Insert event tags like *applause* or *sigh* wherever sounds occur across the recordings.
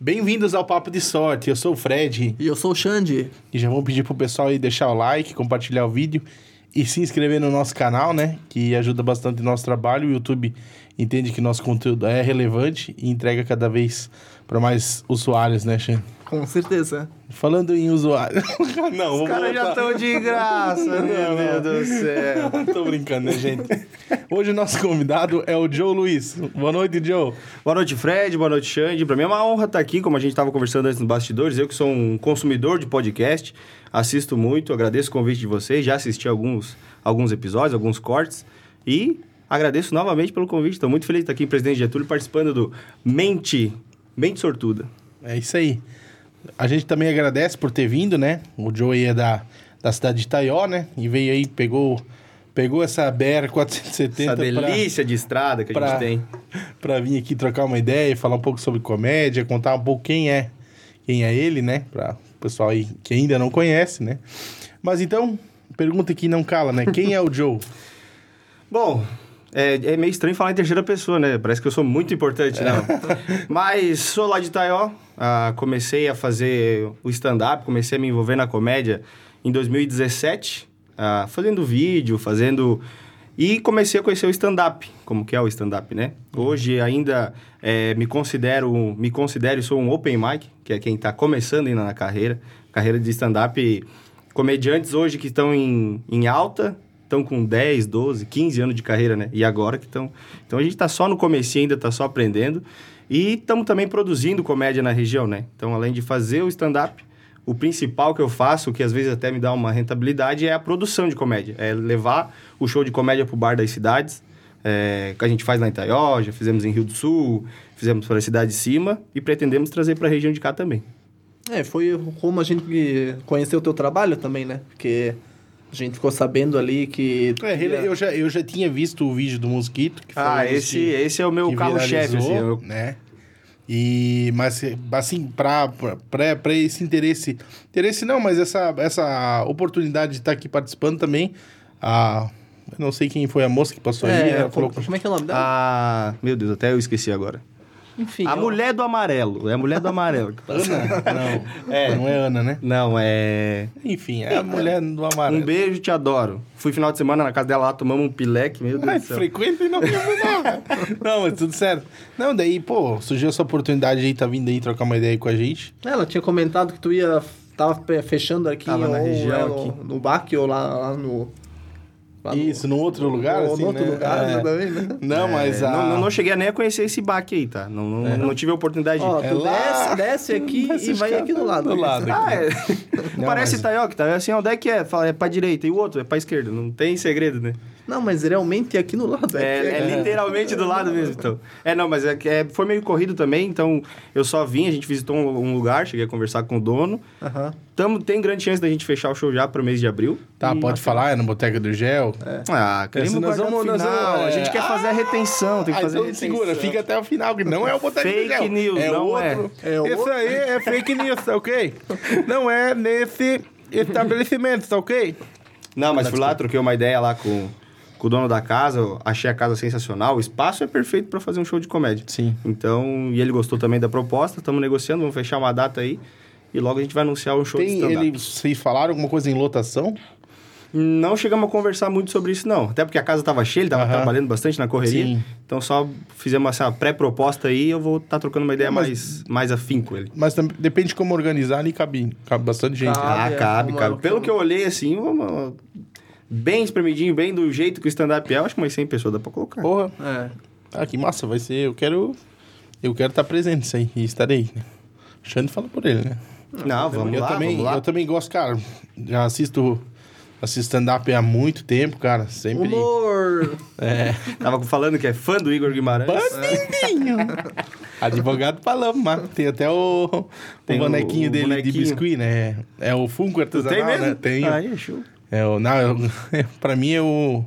Bem-vindos ao Papo de Sorte. Eu sou o Fred E eu sou o Xande. e já vamos pedir pro pessoal aí deixar o like, compartilhar o vídeo e se inscrever no nosso canal, né? Que ajuda bastante o nosso trabalho. O YouTube entende que nosso conteúdo é relevante e entrega cada vez para mais usuários, né, Xan? Com certeza. Falando em usuário. *laughs* Não, Os vou caras já estão de graça, meu Deus do céu. *laughs* Tô brincando, né, gente? Hoje o nosso convidado é o Joe Luiz. Boa noite, Joe. Boa noite, Fred. Boa noite, Xande. Pra mim é uma honra estar aqui, como a gente estava conversando antes nos bastidores. Eu que sou um consumidor de podcast, assisto muito, agradeço o convite de vocês. Já assisti alguns, alguns episódios, alguns cortes. E agradeço novamente pelo convite. Estou muito feliz de estar aqui em Presidente Getúlio participando do Mente, Mente Sortuda. É isso aí. A gente também agradece por ter vindo, né? O Joe aí é da, da cidade de Itaió, né? E veio aí, pegou, pegou essa BR-470 Essa delícia de estrada que a pra, gente tem. *laughs* pra vir aqui trocar uma ideia, falar um pouco sobre comédia, contar um pouco quem é, quem é ele, né? Pra o pessoal aí que ainda não conhece, né? Mas então, pergunta que não cala, né? Quem é o Joe? *laughs* Bom, é, é meio estranho falar em terceira pessoa, né? Parece que eu sou muito importante, não. Mas sou lá de Itaió, ah, comecei a fazer o stand-up, comecei a me envolver na comédia em 2017, ah, fazendo vídeo, fazendo... E comecei a conhecer o stand-up, como que é o stand-up, né? Hoje ainda é, me considero me considero sou um open mic, que é quem está começando ainda na carreira. Carreira de stand-up, comediantes hoje que estão em, em alta, estão com 10, 12, 15 anos de carreira, né? E agora que estão... Então a gente está só no começo ainda, está só aprendendo. E estamos também produzindo comédia na região, né? Então, além de fazer o stand-up, o principal que eu faço, que às vezes até me dá uma rentabilidade, é a produção de comédia. É levar o show de comédia pro bar das cidades, é, que a gente faz lá em Itaió, já fizemos em Rio do Sul, fizemos para a cidade de cima e pretendemos trazer para a região de cá também. É, foi como a gente conheceu o teu trabalho também, né? Porque a gente ficou sabendo ali que... É, ele- eu, já, eu já tinha visto o vídeo do Mosquito. Que foi Ah, esse, que- esse é o meu carro-chefe, assim. viralizou, eu- né? E, mas, assim, pra esse interesse... Interesse não, mas essa, essa oportunidade de estar aqui participando também, a... Eu não sei quem foi a moça que passou aí. É, ela como, falou, como é que é o nome dela? Ah, meu Deus, até eu esqueci agora. Enfim. a ó, mulher do amarelo, é a mulher do amarelo. Ana? *laughs* Não, É. não é Ana, né? Não, é... Enfim, é a mulher do amarelo. Um beijo, te adoro. Fui final de semana na casa dela lá, tomamos um pileque, meu Deus Mas frequenta e não lembro não, cara. *laughs* Não, mas tudo certo. Não, daí, pô, surgiu essa oportunidade aí, tá vindo aí trocar uma ideia aí com a gente. Ela tinha comentado que tu ia... Tava fe- fechando aqui, Tava na ou, região é, aqui. no, no BAC ou lá, lá no... lá no- Isso, num outro lugar, ou assim, no outro né? lugar É. também, né? Não, mas É, a... não, não, cheguei nem a conhecer esse baque aí, tá? Não, não, não tive a oportunidade Ó, de... É tu desce, desce aqui Desce e vai aqui do lado. do lado. Ah, é. Não, Parece mas- Itaioca, tá? Assim, onde é que é? Fala, é pra direita e o outro é pra esquerda. Não tem segredo, né? Não, mas realmente é aqui no lado. É, aqui, é literalmente do lado mesmo, então. É, não, mas é, é, foi meio corrido também, então eu só vim, a gente visitou um, um lugar, cheguei a conversar com o dono. Aham. Tamo, tem grande chance da gente fechar o show já pro mês de abril. Tá, E- pode falar, é no Boteca do Gel. Ah, queremos Esse nós vamos- o nós final. vamos- A gente é. quer fazer a retenção, tem que Ah, fazer a então retenção. segura, fica até o final, que não é o Boteca Fake do Gel. news, é não outro. é. É Isso aí é fake news, tá ok? *laughs* Não é nesse estabelecimento, tá ok? Não, mas fui lá, troquei uma ideia lá com, com o dono da casa, eu achei a casa sensacional, o espaço é perfeito para fazer um show de comédia. Sim. Então, e ele gostou também da proposta, estamos negociando, vamos fechar uma data aí e logo a gente vai anunciar um show de Tem, stand-up. ele, vocês falaram alguma coisa em lotação? Não chegamos a conversar muito sobre isso, não. Até porque a casa estava cheia, ele estava Aham. trabalhando bastante na correria. Sim. Então, só fizemos essa pré-proposta aí e eu vou estar trocando uma ideia Mas- mais, mais afim com ele. Mas depende de como organizar ali, cabe, cabe bastante gente. Cabe. né? Ah, é, cabe, uma- cabe. Pelo que eu olhei, assim, uma- bem espremidinho, bem do jeito que o stand-up é, eu acho que umas 100 pessoas dá pra colocar. Porra, É. ah, que massa, vai ser. Eu quero. Eu quero estar presente nisso aí e estarei. Né? O Xande fala por ele, né? Não, vamos eu lá, também, vamos lá. Eu também gosto, cara. Já assisto, assisto stand-up há muito tempo, cara. Sempre. Humor! É. *laughs* Tava falando que é fã do Igor Guimarães. Bandidinho! *laughs* Advogado Paloma, tem até o, Tem o bonequinho o dele de bonequinho. biscuit, né? É o Funko artesanal, Tem mesmo? né? Tenho. Aí, show. É o, não, eu, *laughs* pra mim é o,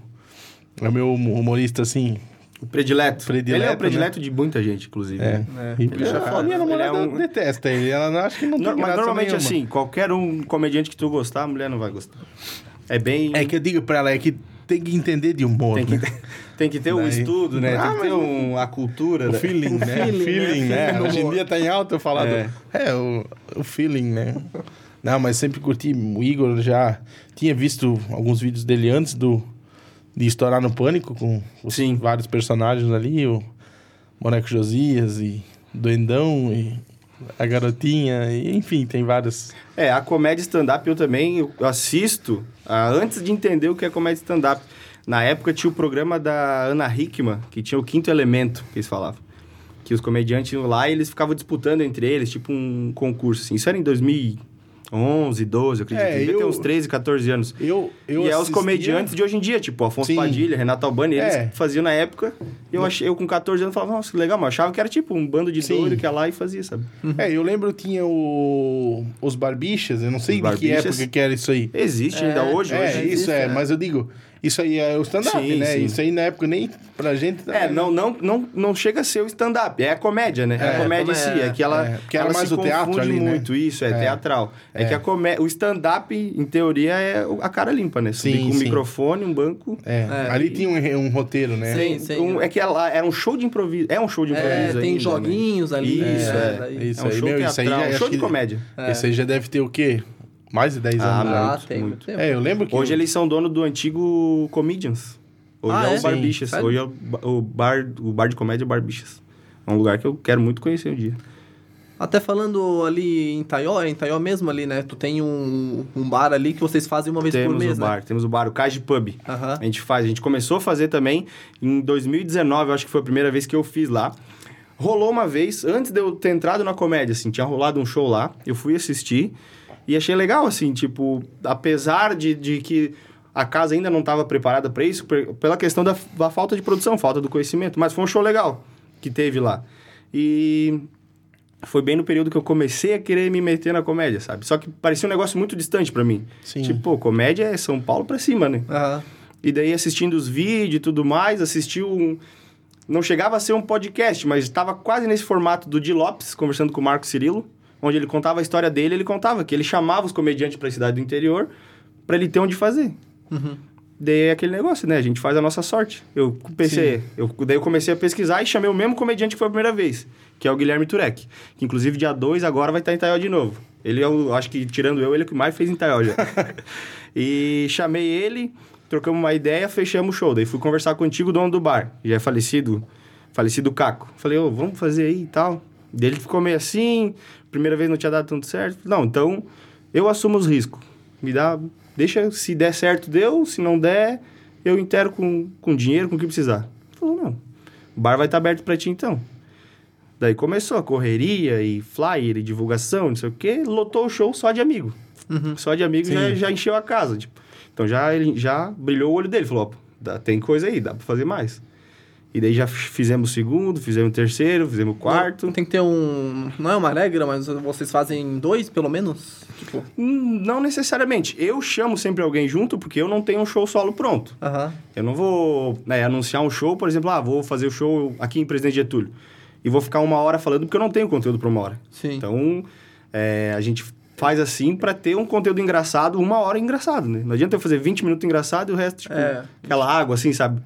é o meu humorista, assim, O predileto. Predileto, Ele é o predileto de muita gente, inclusive. É. né? É, ele é a minha namorada Ele é um- detesta ele. Ela não- acha que não tem Nor- Mas normalmente nenhuma. assim, qualquer um comediante que tu gostar, a mulher não vai gostar. É bem. É que eu digo pra ela, é que tem que entender de humor, Tem que, né? ter, tem que ter um Daí- estudo, né? Ah, tem que ter mas- um, a cultura. O né? feeling, né? *laughs* feeling, feeling, né? né? Hoje em no dia tá em alta eu falar É. do... É, o, o feeling, né? Não, mas sempre curti. O Igor já tinha visto alguns vídeos dele antes do de estourar no pânico com os Sim. vários personagens ali, o Boneco Josias e Doendão e a garotinha, e, enfim, tem vários. É, a comédia stand-up eu também eu assisto ah, antes de entender o que é comédia stand-up. Na época tinha o programa da Ana Hickman, que tinha o quinto elemento, que eles falavam. Que os comediantes iam lá e eles ficavam disputando entre eles, tipo um concurso, assim. Isso era em 2011, 12, eu acredito. É, Devia ter eu- uns 13, 14 anos. Eu, eu e é os comediantes de hoje em dia, tipo Afonso Sim. Padilha, Renato Albani, eles É. faziam na época. E eu, achei, eu com 14 anos falava, nossa, que legal, mas eu achava que era tipo um bando de Sim. doido que ia lá e fazia, sabe? É, eu lembro tinha o, os Barbichas, eu não sei Os de que Barbichas. época que era isso aí. Existe ainda É, hoje, É, hoje. existe, isso é, é. mas eu digo, isso aí é o stand-up, Sim, né? sim. Isso aí na época nem pra gente. É, não, não, não, não chega a ser o stand-up, é a comédia, né? É, É, a comédia em si, é- é que ela, é, porque era ela mais se o teatro confunde ali, né? muito, isso, é, É. teatral. É, É. que a comé... o stand-up, em teoria, é a cara limpa, né? Subir Sim, com um sim. microfone, um banco... É, É, ali e- tinha um, um roteiro, né? Sim, sim. Um- é que ela era um show de improviso, é um show de improviso É, tem ainda, né? joguinhos ali. Isso, né, é. Isso é um show meu, isso aí teatral, já- um show de comédia. É. Esse aí já deve ter o quê? Mais de 10 Ah, anos. Ah, tem muito. tempo. É, eu lembro que. Hoje eles são dono do antigo Comedians. Hoje Ah, é, é? o Barbichas. Hoje é o, ba- o bar, o bar de comédia Barbichas. É um lugar que eu quero muito conhecer um dia. Até falando ali em Taió, é em Taió mesmo ali, né? Tu tem um, um bar ali que vocês fazem uma vez temos por mês, o bar, né? temos o bar, o Cage Pub. A gente faz, a gente começou a fazer também em 2019, eu acho que foi a primeira vez que eu fiz lá. Rolou uma vez, antes de eu ter entrado na comédia, assim, tinha rolado um show lá, eu fui assistir e achei legal, assim, tipo, apesar de, de que a casa ainda não estava preparada para isso, pela questão da, da falta de produção, falta do conhecimento, mas foi um show legal que teve lá. E foi bem no período que eu comecei a querer me meter na comédia, sabe? Só que parecia um negócio muito distante para mim. Sim. Tipo, pô, comédia é São Paulo pra cima, né? Aham. E daí assistindo os vídeos e tudo mais, assistiu um... Não chegava a ser um podcast, mas estava quase nesse formato do Di Lopes, conversando com o Marco Cirilo, onde ele contava a história dele, ele contava que ele chamava os comediantes para a cidade do interior para ele ter onde fazer. Uhum. Daí é aquele negócio, né? A gente faz a nossa sorte. Eu pensei, eu, daí eu comecei a pesquisar e chamei o mesmo comediante que foi a primeira vez, que é o Guilherme Turek. Que inclusive dia 2 agora vai estar em Itaió de novo. Ele é o, acho que tirando eu, ele é o que mais fez em Itaió já. *laughs* e chamei ele, trocamos uma ideia, fechamos o show. Daí fui conversar contigo, o dono do bar, já é falecido, falecido Caco. Falei, ô, vamos fazer aí e tal. Daí ele ficou meio assim, primeira vez não tinha dado tanto certo. Não, então eu assumo os riscos. Me dá, deixa, se der certo, deu, se não der, eu intero com, com dinheiro, com o que precisar. Falou, não, o bar vai estar aberto pra ti então. Daí começou a correria e flyer e divulgação, não sei o quê, lotou o show só de amigo. Uhum. Só de amigo Sim. já, já encheu a casa, tipo. Então já, ele já brilhou o olho dele, falou, ó, dá- tem coisa aí, dá pra fazer mais. E daí já fizemos o segundo, fizemos o terceiro, fizemos o quarto. Tem que ter um. Não é uma regra, mas vocês fazem dois, pelo menos? Tipo. Hum, Não necessariamente. Eu chamo sempre alguém junto porque eu não tenho um show solo pronto. Aham. Eu não vou né, anunciar um show, por exemplo, ah, vou fazer o show aqui em Presidente Getúlio. E vou ficar uma hora falando porque eu não tenho conteúdo para uma hora. Sim. Então, é, a gente faz assim para ter um conteúdo engraçado, uma hora engraçado, né? Não adianta eu fazer 20 minutos engraçado e o resto, tipo, É. aquela água, assim, sabe?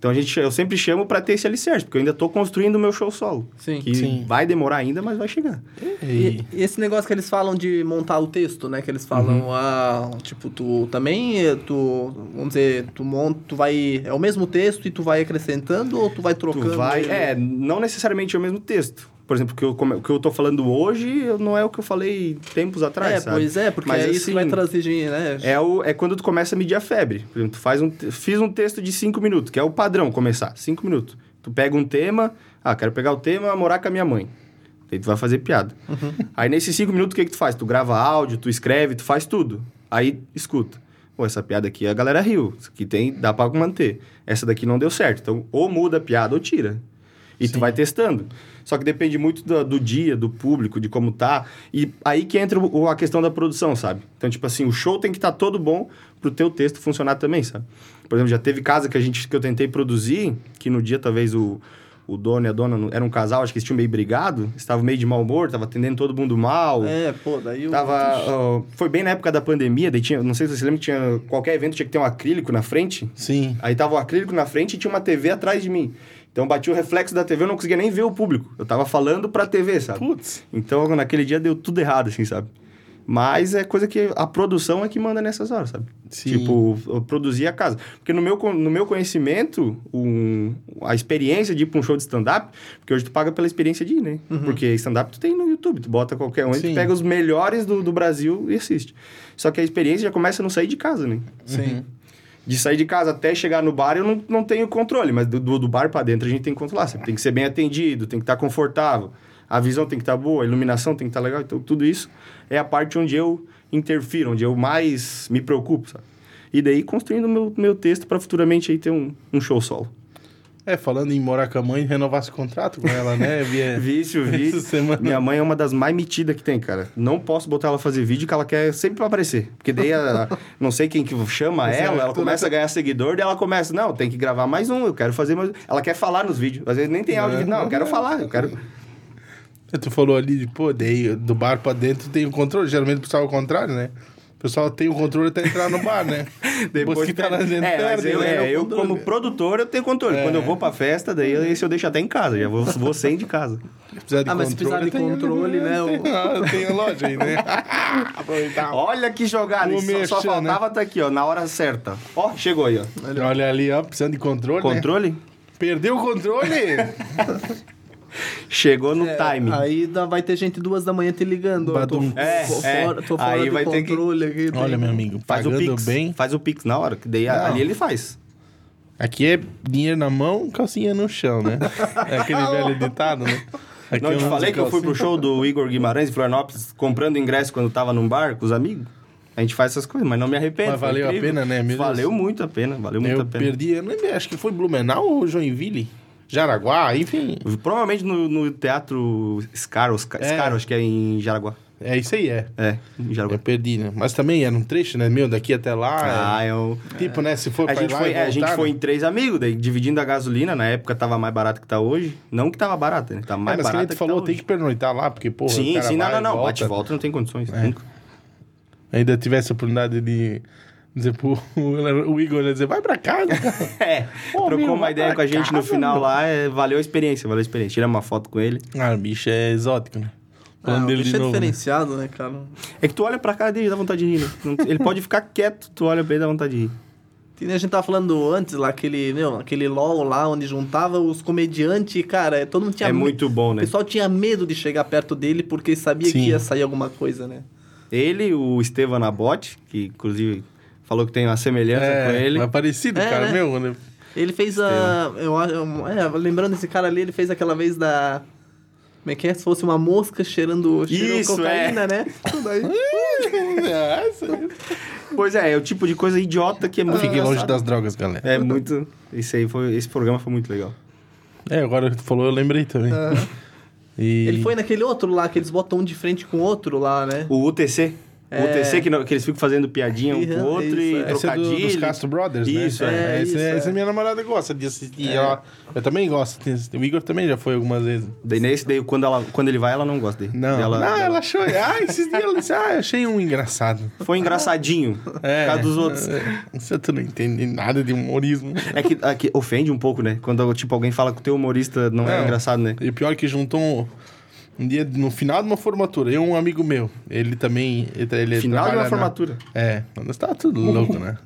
Então, a gente, eu sempre chamo para ter esse alicerce, porque eu ainda tô construindo o meu show solo. Sim. Que Sim. vai demorar ainda, mas vai chegar. E- E, esse negócio que eles falam de montar o texto, né? Que eles falam, Uhum. ah, tipo, tu também, tu, vamos dizer, tu monta, tu vai, é o mesmo texto e tu vai acrescentando ou tu vai trocando? Tu vai. É, não necessariamente é o mesmo texto. Por exemplo, o que eu, o que eu tô falando hoje não é o que eu falei tempos atrás, É, sabe? pois é, porque Mas, é isso que vai assim, trazer, de- né? É, o, é quando tu começa a medir a febre. Por exemplo, tu faz um, fiz um texto de cinco minutos, que é o padrão começar, cinco minutos. Tu pega um tema, ah, quero pegar o tema morar com a minha mãe. Daí tu vai fazer piada. Aí nesses cinco minutos, o que que tu faz? Tu grava áudio, tu escreve, tu faz tudo. Aí escuta. Pô, essa piada aqui a galera riu. Isso aqui tem, dá pra manter. Essa daqui não deu certo. Então, ou muda a piada ou tira. E tu vai testando. Só que depende muito do, do dia, do público, de como tá. E aí que entra o- a questão da produção, sabe? Então, tipo assim, o show tem que estar todo bom pro teu texto funcionar também, sabe? Por exemplo, já teve casa que a gente que eu tentei produzir, que no dia talvez o, o dono e a dona era um casal, acho que eles tinham meio brigado, estavam meio de mau humor, tava atendendo todo mundo mal. É, pô, daí o. Tava, ó, foi bem na época da pandemia, daí tinha, não sei se você lembra, tinha qualquer evento tinha que ter um acrílico na frente. Sim. Aí tava o acrílico na frente e tinha uma TV atrás de mim. Então batia o reflexo da TV, eu não conseguia nem ver o público. Eu tava falando pra TV, sabe? Putz. Então naquele dia deu tudo errado, assim, sabe? Mas é coisa que a produção é que manda nessas horas, sabe? Sim. Tipo, eu produzir a casa. Porque no meu, no meu conhecimento, um, a experiência de ir pra um show de stand-up, porque hoje tu paga pela experiência de ir, né? Porque stand-up tu tem no YouTube, tu bota qualquer um, e Sim. tu pega os melhores do, do Brasil e assiste. Só que a experiência já começa a não sair de casa, né? Sim. De sair de casa até chegar no bar, eu não, não tenho controle, mas do, do, bar pra dentro a gente tem que controlar. Você tem que ser bem atendido, tem que estar confortável, a visão tem que estar boa, a iluminação tem que estar legal. Então, tudo isso é a parte onde eu interfiro, onde eu mais me preocupo, sabe? E daí construindo meu, meu texto para futuramente aí ter um, um show solo. É, falando em morar com a mãe, renovar esse contrato com ela, né? *laughs* Via... Vício, vício. semana. Minha mãe é uma das mais metidas que tem, cara. Não posso botar ela fazer vídeo que ela quer sempre pra aparecer. Porque daí, a- não sei quem que chama ela, é ela tudo começa a ganhar seguidor, daí ela começa, não, tem que gravar mais um, eu quero fazer mais... Ela quer falar nos vídeos. Às vezes nem tem áudio, não, eu quero falar, eu quero... *laughs* Tu falou ali, de, pô, daí do bar pra dentro tem o controle. Geralmente o pessoal é o contrário, né? O pessoal tem o controle até entrar no bar, né? *laughs* Depois que tá lá dentro, é, mas eu, né? é, eu controle. como produtor, eu tenho controle. É. Quando eu vou pra festa, daí esse eu deixo até em casa, já vou, vou sem de casa. Precisar de Ah, mas se precisar de tem- controle, né, Tem, ah, tem a loja aí, né? *laughs* Aproveitar. Olha que jogada, O isso só, só merchan, faltava tá aqui, ó, na hora certa. Ó, chegou aí, ó. Olha ali, ó, precisando de controle, né? Controle? Perdeu o controle? *laughs* Chegou no É, time. Aí dá- vai ter gente duas da manhã te ligando. Tô. É, tô é. fora, tô fora Aí do vai ter que- controle aqui. Olha, meu amigo, Faz o pagando Pix. bem. Faz o Pix na hora, que daí Não. ali ele faz. Aqui é dinheiro na mão, calcinha no chão, né? É aquele *laughs* velho ditado, né? Aqui Não, eu é te falei que eu fui pro show do Igor Guimarães em Florianópolis, comprando ingresso quando tava num bar com os amigos. A gente faz essas coisas, mas não me arrependo. Mas valeu a pena, né? Meu Deus. Valeu muito a pena, valeu muito Eu a pena. perdi, eu não lembro, acho que foi Blumenau ou Joinville? Jaraguá, enfim. Provavelmente no, no teatro Scar, Ca- É. Acho que é em Jaraguá. É isso aí, é. É, em Jaraguá. Eu perdi, né? Mas também era um trecho, né? Meu, daqui até lá. Ah, eu... é... Tipo, né? Se for A pra gente, lá foi, é, a gente voltar, foi né? em três amigos, daí dividindo a gasolina. Na época tava mais barato que tá hoje. Não que tava barata, né? Tá É, mais mas que nem barata tu que falou, tá tem hoje. que pernoitar lá, porque, porra, Sim, sim, não, não, não. volta. Bate e volta não tem condições. É. Nunca. Ainda tivesse a oportunidade de dizer pro *laughs* o Igor, né, dizer, vai pra casa, cara. *laughs* É, Pô, trocou meu, uma ideia com a gente no casa, final meu. lá, é, valeu a experiência, valeu a experiência. Tiramos uma foto com ele. Ah, o bicho é exótico, né? Ah, Falando o dele de é novo. né? diferenciado, né, cara? É que tu olha pra cara dele e dá vontade de rir, né? Ele pode ficar quieto, tu olha pra ele e dá vontade de rir. A gente tava falando antes lá, aquele, meu, aquele LOL lá, onde juntava os comediantes, cara, todo mundo tinha É me- muito bom, O né? pessoal tinha medo de chegar perto dele porque sabia Sim. que ia sair alguma coisa, né? Ele, o Estevam Nabote, que inclusive falou que tem uma semelhança É, com ele. é parecido, É, cara, né? meu, né? Ele fez a. Eu acho. É, lembrando esse cara ali, ele fez aquela vez da. Como é que é? Se fosse uma mosca cheirando, cheirando Isso, cocaína, né? Tudo aí. É, isso aí. Pois é, é o tipo de coisa idiota que é muito Fiquem longe das drogas, galera. É muito... Esse aí foi... Esse programa foi muito legal. É, agora que tu falou, eu lembrei também. E... Ele foi naquele outro lá, que eles botam um de frente com o outro lá, né? O UTC. É. O que, não- que eles ficam fazendo piadinha um com o outro e é. Esse é do, trocadilho. dos Castro Brothers, né? Isso, é. é. Isso, esse é. minha namorada gosta de assistir. Ela- eu também gosto. O Igor também já foi algumas vezes. Daí nesse, daí, quando, ela, quando ele vai, ela não gosta dele. Não, Ela, não, ela achou. Ah, esses dias ela disse, ah, achei um engraçado. Foi engraçadinho. É. Por causa dos outros. É, Você tu não entende nada de humorismo. É que, é que ofende um pouco, né? Quando, tipo, alguém fala que o teu humorista não, é Não. engraçado, né? E pior é que juntou um, um dia, no final de uma formatura, eu e um amigo meu. Ele também. Ele, Final de uma na- formatura. É, nós tá tudo louco, né?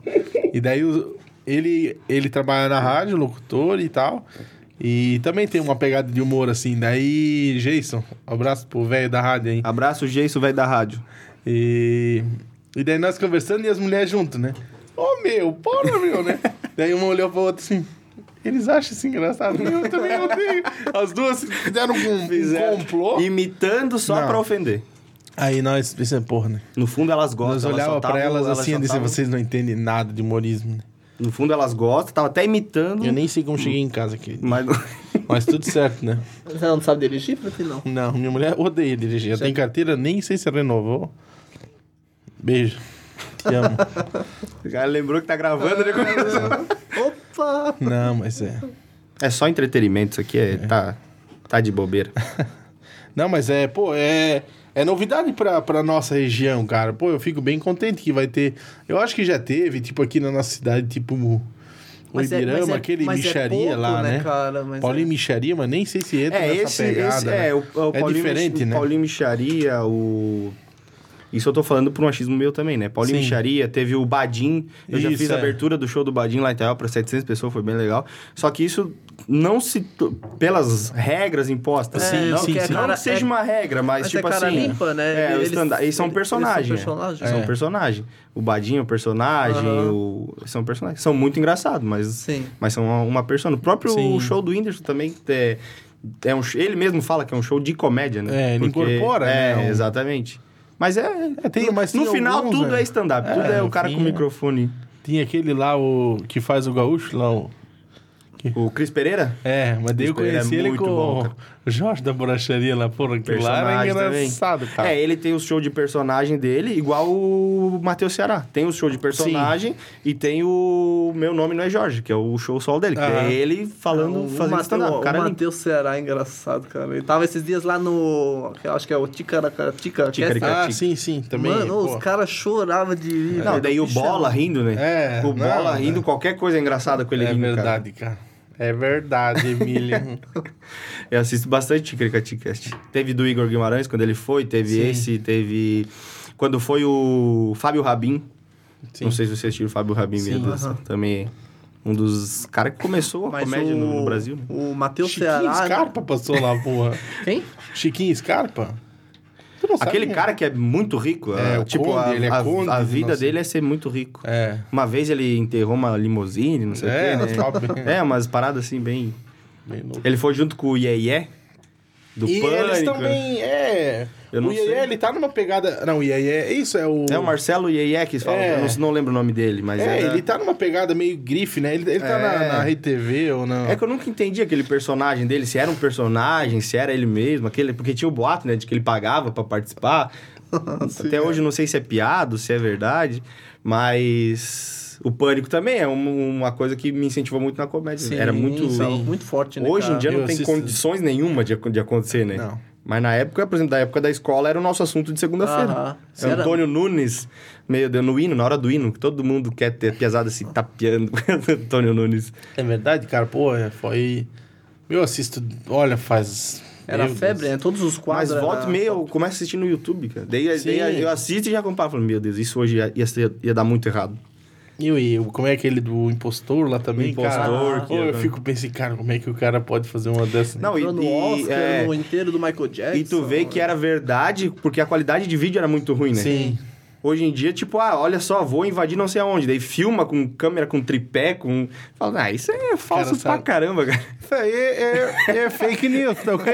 E daí ele, ele trabalha na rádio, locutor e tal. E também tem uma pegada de humor, assim. Daí, Jason, abraço pro velho da rádio aí. Abraço, Geiso, velho da rádio. E, e daí nós conversando e as mulheres junto, né? Ô meu, porra, meu, né? *laughs* daí uma olhou pra outra assim. Eles acham isso engraçado? Eu também odeio. As duas fizeram um, um complô. Imitando só Não. pra ofender. Aí nós pensamos, porra, né? No fundo elas gostam. Nós elas só olhava pra tavam- elas assim só e disse, tavam- vocês não entendem nada de humorismo, né? No fundo elas gostam, tava até imitando. Eu nem sei como cheguei em casa aqui. Mas... *laughs* Mas tudo certo, né? Você não sabe dirigir, pra ti, não? Não, minha mulher odeia dirigir. Já tem carteira, nem sei se renovou. Beijo. Te amo. *laughs* o cara lembrou que tá gravando, né? *laughs* Opa! Não, mas é. É só entretenimento, isso aqui é, Tá, tá de bobeira. *laughs* Não, mas é, pô, é, é novidade pra, pra nossa região, cara. Pô, eu fico bem contente que vai ter. Eu acho que já teve, tipo, aqui na nossa cidade, tipo, o Mas é- Ibirama, mas é- aquele mas é micharia pouco, lá, né, né? cara? Mas Paulinho é- Micharia, mas nem sei se entra É, nessa esse, pegada. esse né? é, o, o Paulinho, diferente, o né? Paulinho Micharia, o... Isso eu tô falando por um achismo meu também, né? Paulinho Sim. Micharia, teve o Badim. Eu já Isso, fiz a é. abertura do show do Badim lá em Itael para 700 pessoas, foi bem legal. Só que isso não se... Pelas regras impostas. É, assim, não, sim, que, sim. não cara- que seja é- uma regra, mas, mas tipo é cara assim... limpa, né? É, o Eles- stand eles são personagens. eles são personagens. São É. personagem. O Badinho é um personagem, Aham. o... são personagens. São muito engraçados, mas... Sim. Mas são uma, uma persona. O próprio Sim. show do Whindersson também é, é um, ele mesmo fala que é um show de comédia, né? É, ele incorpora, é, né, um- exatamente. Mas é, É, tem- mas no tem final alguns, tudo né? é stand-up, tudo É, é o cara com o é. microfone. Tinha aquele lá, o que faz o gaúcho lá, o... O Cris Pereira? É, mas daí eu ele é conheci ele muito com bom. Jorge da Borracharia lá, porra, aquilo lá era Personagem também. engraçado, cara. É, ele tem o show de personagem dele, igual o Matheus Ceará. Tem o show de personagem e tem o Meu Nome Não é Jorge, que é o show solo dele. que é ele falando, o fazendo stand-up. O Cara. Matheus Ceará é engraçado, cara. Ele tava esses dias lá no. Acho que é o Ticaraca. Tica, Ticaraca. Ah, sim, sim, também. Mano, pô. os caras choravam de rir. Não, daí o Bicho, Bola é- rindo, né? É, o não, Bola rindo, né? qualquer coisa é engraçada com ele É rindo, cara. verdade, cara. É verdade, Emília. *laughs* Eu assisto bastante Ticaricati-Cast. Teve do Igor Guimarães, quando ele foi. Teve Sim. esse, teve... Quando foi o Fábio Rabin. Sim. Não sei se você assistiu o Fábio Rabin. Sim. meu Deus. Aham. Também um dos caras que começou a Mas comédia o, no, no Brasil. Né? O Matheus Chiquinho Ceará. Scarpa passou lá, porra. Quem? Chiquinho Scarpa? Aquele é? cara que é muito rico. É, o tipo, conde, a, ele é a- conde a vida nossa- dele é ser muito rico. É. Uma vez ele enterrou uma limusine, não sei É, o quê, né? top. É, umas paradas assim bem... Bem. Ele foi junto com o Iê do e Pânico. eles também, é... Eu não o Iê, sei. ele tá numa pegada... Não, o Iê, isso é o... É o Marcelo Iê que fala, É. eu não, não lembro o nome dele, mas É, era- ele tá numa pegada meio grife, né? Ele, ele tá É. na, na Rede TV ou não? É que eu nunca entendi aquele personagem dele, se era um personagem, se era ele mesmo, aquele, porque tinha o boato, né, de que ele pagava pra participar. *laughs* Sim, Até hoje eu não sei se é piado, se é verdade, mas o pânico também é um- uma coisa que me incentivou muito na comédia. Sim, era muito sim, muito forte, né? Hoje em cara? dia não Eu tem assisto- condições nenhuma de, de acontecer, né? Não. Mas na época, por exemplo, da época da escola, era o nosso assunto de segunda-feira. É Era- Antônio Nunes, meio de- no hino, na hora do hino, que todo mundo quer ter pesado assim, tapeando Antônio Nunes. É verdade, cara? Pô, é, foi... Eu assisto... Olha, faz... Era Meu febre, Deus. né? Todos os Mas quadros. volta era- e meia, eu começo a assistir no YouTube, cara. Daí, daí eu assisto e já comparo. Falo, meu Deus, isso hoje ia, ia, ia dar muito errado. E o- e como é aquele do impostor lá também, Impostor, cara? que é- eu fico pensando, cara, como é que o cara pode fazer uma dessas? Não, e, no Oscar, é, no inteiro do Michael Jackson. e tu vê que era verdade, porque a qualidade de vídeo era muito ruim, né? Sim. Hoje em dia, tipo, ah, olha só, vou invadir não sei aonde. Daí filma com câmera, com tripé, com... Fala, ah, isso é falso Cara, pra sabe- caramba, cara. Isso aí é, é fake news, tá ok?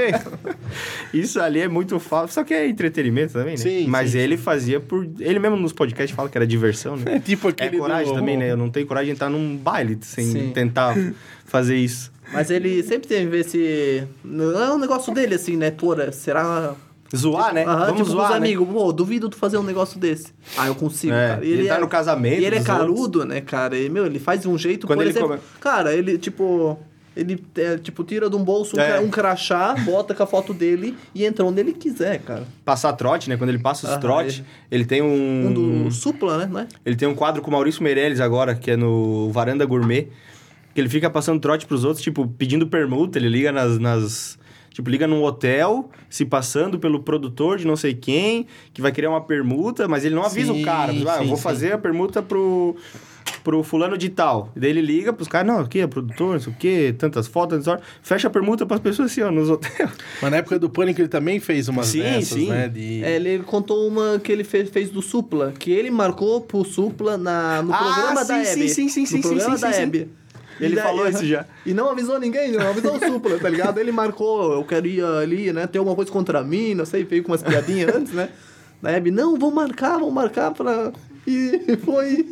*laughs* Isso ali é muito falso. Só que é entretenimento também, né? Sim, Mas sim, ele fazia por... Ele mesmo nos podcasts fala que era diversão, né? *laughs* É tipo É aquele coragem do- também, né? Eu não tenho coragem de entrar num baile sem Sim. tentar fazer isso. Mas ele sempre teve esse. Não é um negócio dele, assim, né? Porra, será. Zoar, né? Aham, Vamos tipo, zoar, os né? amigos, pô, duvido tu fazer um negócio desse. Ah, eu consigo, É, cara. E ele tá é- no casamento E ele é dos carudo, né, cara? E, meu, ele faz de um jeito, Quando por ele exemplo... come- Cara, ele, tipo... Ele, é, tipo, tira de um bolso um, É. cra- um crachá, bota com a foto dele e entra onde ele quiser, cara. Passar trote, né? Quando ele passa os Aham, trote, ele tem um... Um do Supla, né? Não é? Ele tem um quadro com o Maurício Meirelles agora, que é no Varanda Gourmet, que ele fica passando trote pros outros, tipo, pedindo permuta, ele liga nas... nas tipo, liga num hotel, se passando pelo produtor de não sei quem, que vai criar uma permuta, mas ele não avisa Sim, o cara. Ah, eu sim, vou sim. fazer a permuta pro... Pro fulano de tal. Daí ele liga pros caras, não, aqui é produtor, não sei o quê, tantas fotos, tantas horas. Fecha a permuta pras pessoas assim, ó, nos hotéis. Mas na época do Pânico ele também fez umas Sim, dessas, sim. né? De... É, ele contou uma que ele fez, fez do Supla, que ele marcou pro Supla na, no Ah, programa sim, da sim, Hebe. sim, sim, sim, No programa sim, da sim, sim. Hebe. Ele daí- falou isso já. E não avisou ninguém, não avisou o Supla, tá ligado? Ele marcou, eu queria ali, né, ter alguma coisa contra mim, não sei, veio com umas piadinhas antes, né? Da Hebe, não, vão marcar, vão marcar pra... e foi.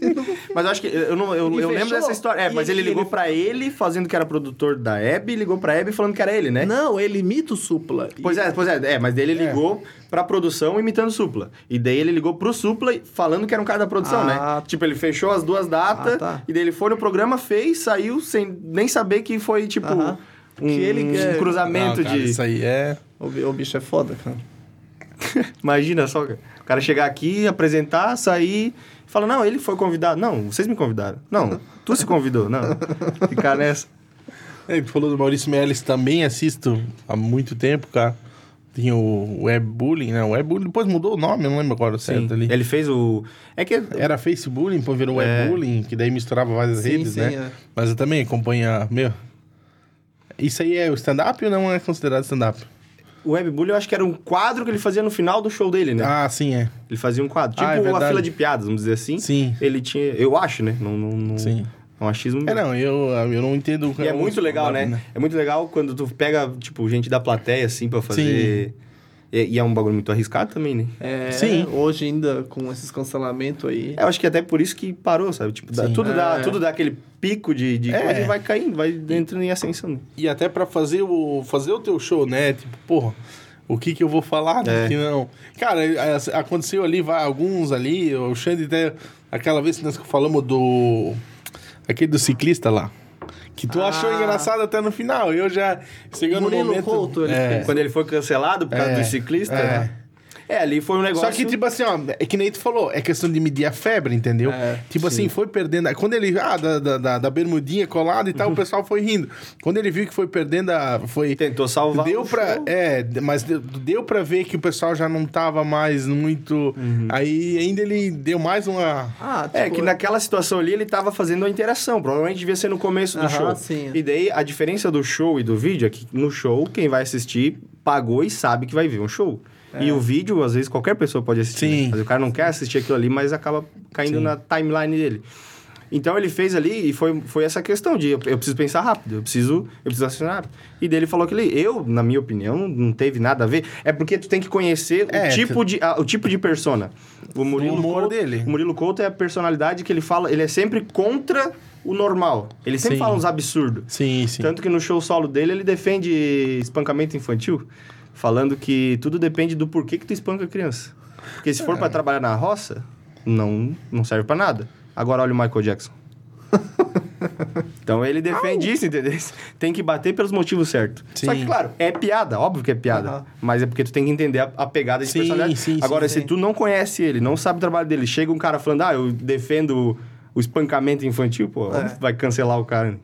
Mas eu acho que. Eu, não, eu, E eu lembro dessa história. É, E mas ele ele- ligou ele- pra ele fazendo que era produtor da Hebe, ligou pra Hebe falando que era ele, né? Não, ele imita o Supla. Pois é, pois é, é, mas daí ele É. ligou pra produção imitando o Supla. E daí ele ligou pro Supla falando que era um cara da produção, Ah, né? Tipo, ele fechou as duas datas Ah, tá. e daí ele foi no programa, fez, saiu sem nem saber que foi, tipo, Aham. um, Que ele um cruzamento Não, cara, de. Isso aí é. O, o bicho é foda, cara. *laughs* Imagina só, cara. O cara chegar aqui, apresentar, sair. Fala, não, ele foi convidado. Não, vocês me convidaram. Não, tu se convidou. Não. Ficar nessa. É, tu falou do Maurício Meirelles, também assisto há muito tempo, cara. Tinha o Webbullying, né? O Webbullying, depois mudou o nome, eu não lembro agora certo ali. Ele fez o. É que. Era Facebooking, depois virou É. Webbullying, que daí misturava várias Sim, redes, sim, né? é. Mas eu também acompanho, meu... Isso aí é o stand-up ou não é considerado stand-up? O Webbully eu acho que era um quadro que ele fazia no final do show dele, né? Ah, sim, é. Ele fazia um quadro. Tipo Ah, é a fila de piadas, vamos dizer assim. Sim. Ele tinha. Eu acho, né? Não, não, não- Sim. É um achismo. É, não, eu, eu não entendo... E é muito legal, né? É muito legal quando tu pega, tipo, gente da plateia, assim, pra fazer. E, e é um bagulho muito arriscado também, né? É, Sim. Hoje ainda com esses cancelamentos aí. É, Eu acho que até por isso que parou, sabe? Tipo, dá- tudo, dá, É. tudo dá aquele pico de, de É. coisa e vai caindo, vai entrando em ascensão. E até pra fazer o, fazer o teu show, né? Tipo, porra, o que que eu vou falar? né? É. Que não. Cara, é, aconteceu ali, vai, alguns ali, o Xande até. Aquela vez que nós falamos do. Aquele do ciclista lá. Que tu Ah. achou engraçado até no final. Eu já. Chegando no momento. Couto, ele é. Quando ele foi cancelado por causa É. do ciclista. É. É, ali foi um negócio. Só que, tipo assim, ó, é que nem tu falou, é questão de medir a febre, entendeu? É, tipo assim, foi perdendo. Quando ele. Ah, da, da, da, da bermudinha colada e tal, o *laughs* pessoal foi rindo. Quando ele viu que foi perdendo a. Foi, Tentou salvar Deu o pra. show. É, mas deu, deu pra ver que o pessoal já não tava mais muito. Aí ainda ele deu mais uma. Ah, É, tipo, que naquela situação ali ele tava fazendo a interação. Provavelmente devia ser no começo do Aham, show. sim. E daí a diferença do show e do vídeo é que no show, quem vai assistir pagou e sabe que vai ver um show. E o vídeo, às vezes, qualquer pessoa pode assistir. É. Sim. né? Mas o cara não quer assistir aquilo ali, mas acaba caindo Sim. na timeline dele. Então ele fez ali e foi, foi essa questão de eu, eu preciso pensar rápido, eu preciso, eu preciso assinar rápido. E dele falou que ele, eu, na minha opinião, não teve nada a ver. É porque tu tem que conhecer É, o, tipo de, a- o tipo de persona. O Murilo humor Couto, dele. O Murilo Couto é a personalidade que ele fala, ele é sempre contra o normal. Ele sempre Sim. fala uns absurdos. Sim, sim. Tanto que no show solo dele ele defende espancamento infantil, falando que tudo depende do porquê que tu espanca a criança. Porque se for É. pra trabalhar na roça, não, não serve pra nada. Agora olha o Michael Jackson. *laughs* então ele defende isso, entendeu? Tem que bater pelos motivos certos. Só Sim. que, claro, é piada, óbvio que é piada. Aham. Mas é porque tu tem que entender a, a pegada de Sim, personalidade. sim, sim, Agora, se tu não conhece ele, não sabe o trabalho dele, chega um cara falando, ah, eu defendo o espancamento infantil, pô, É. vai cancelar o cara.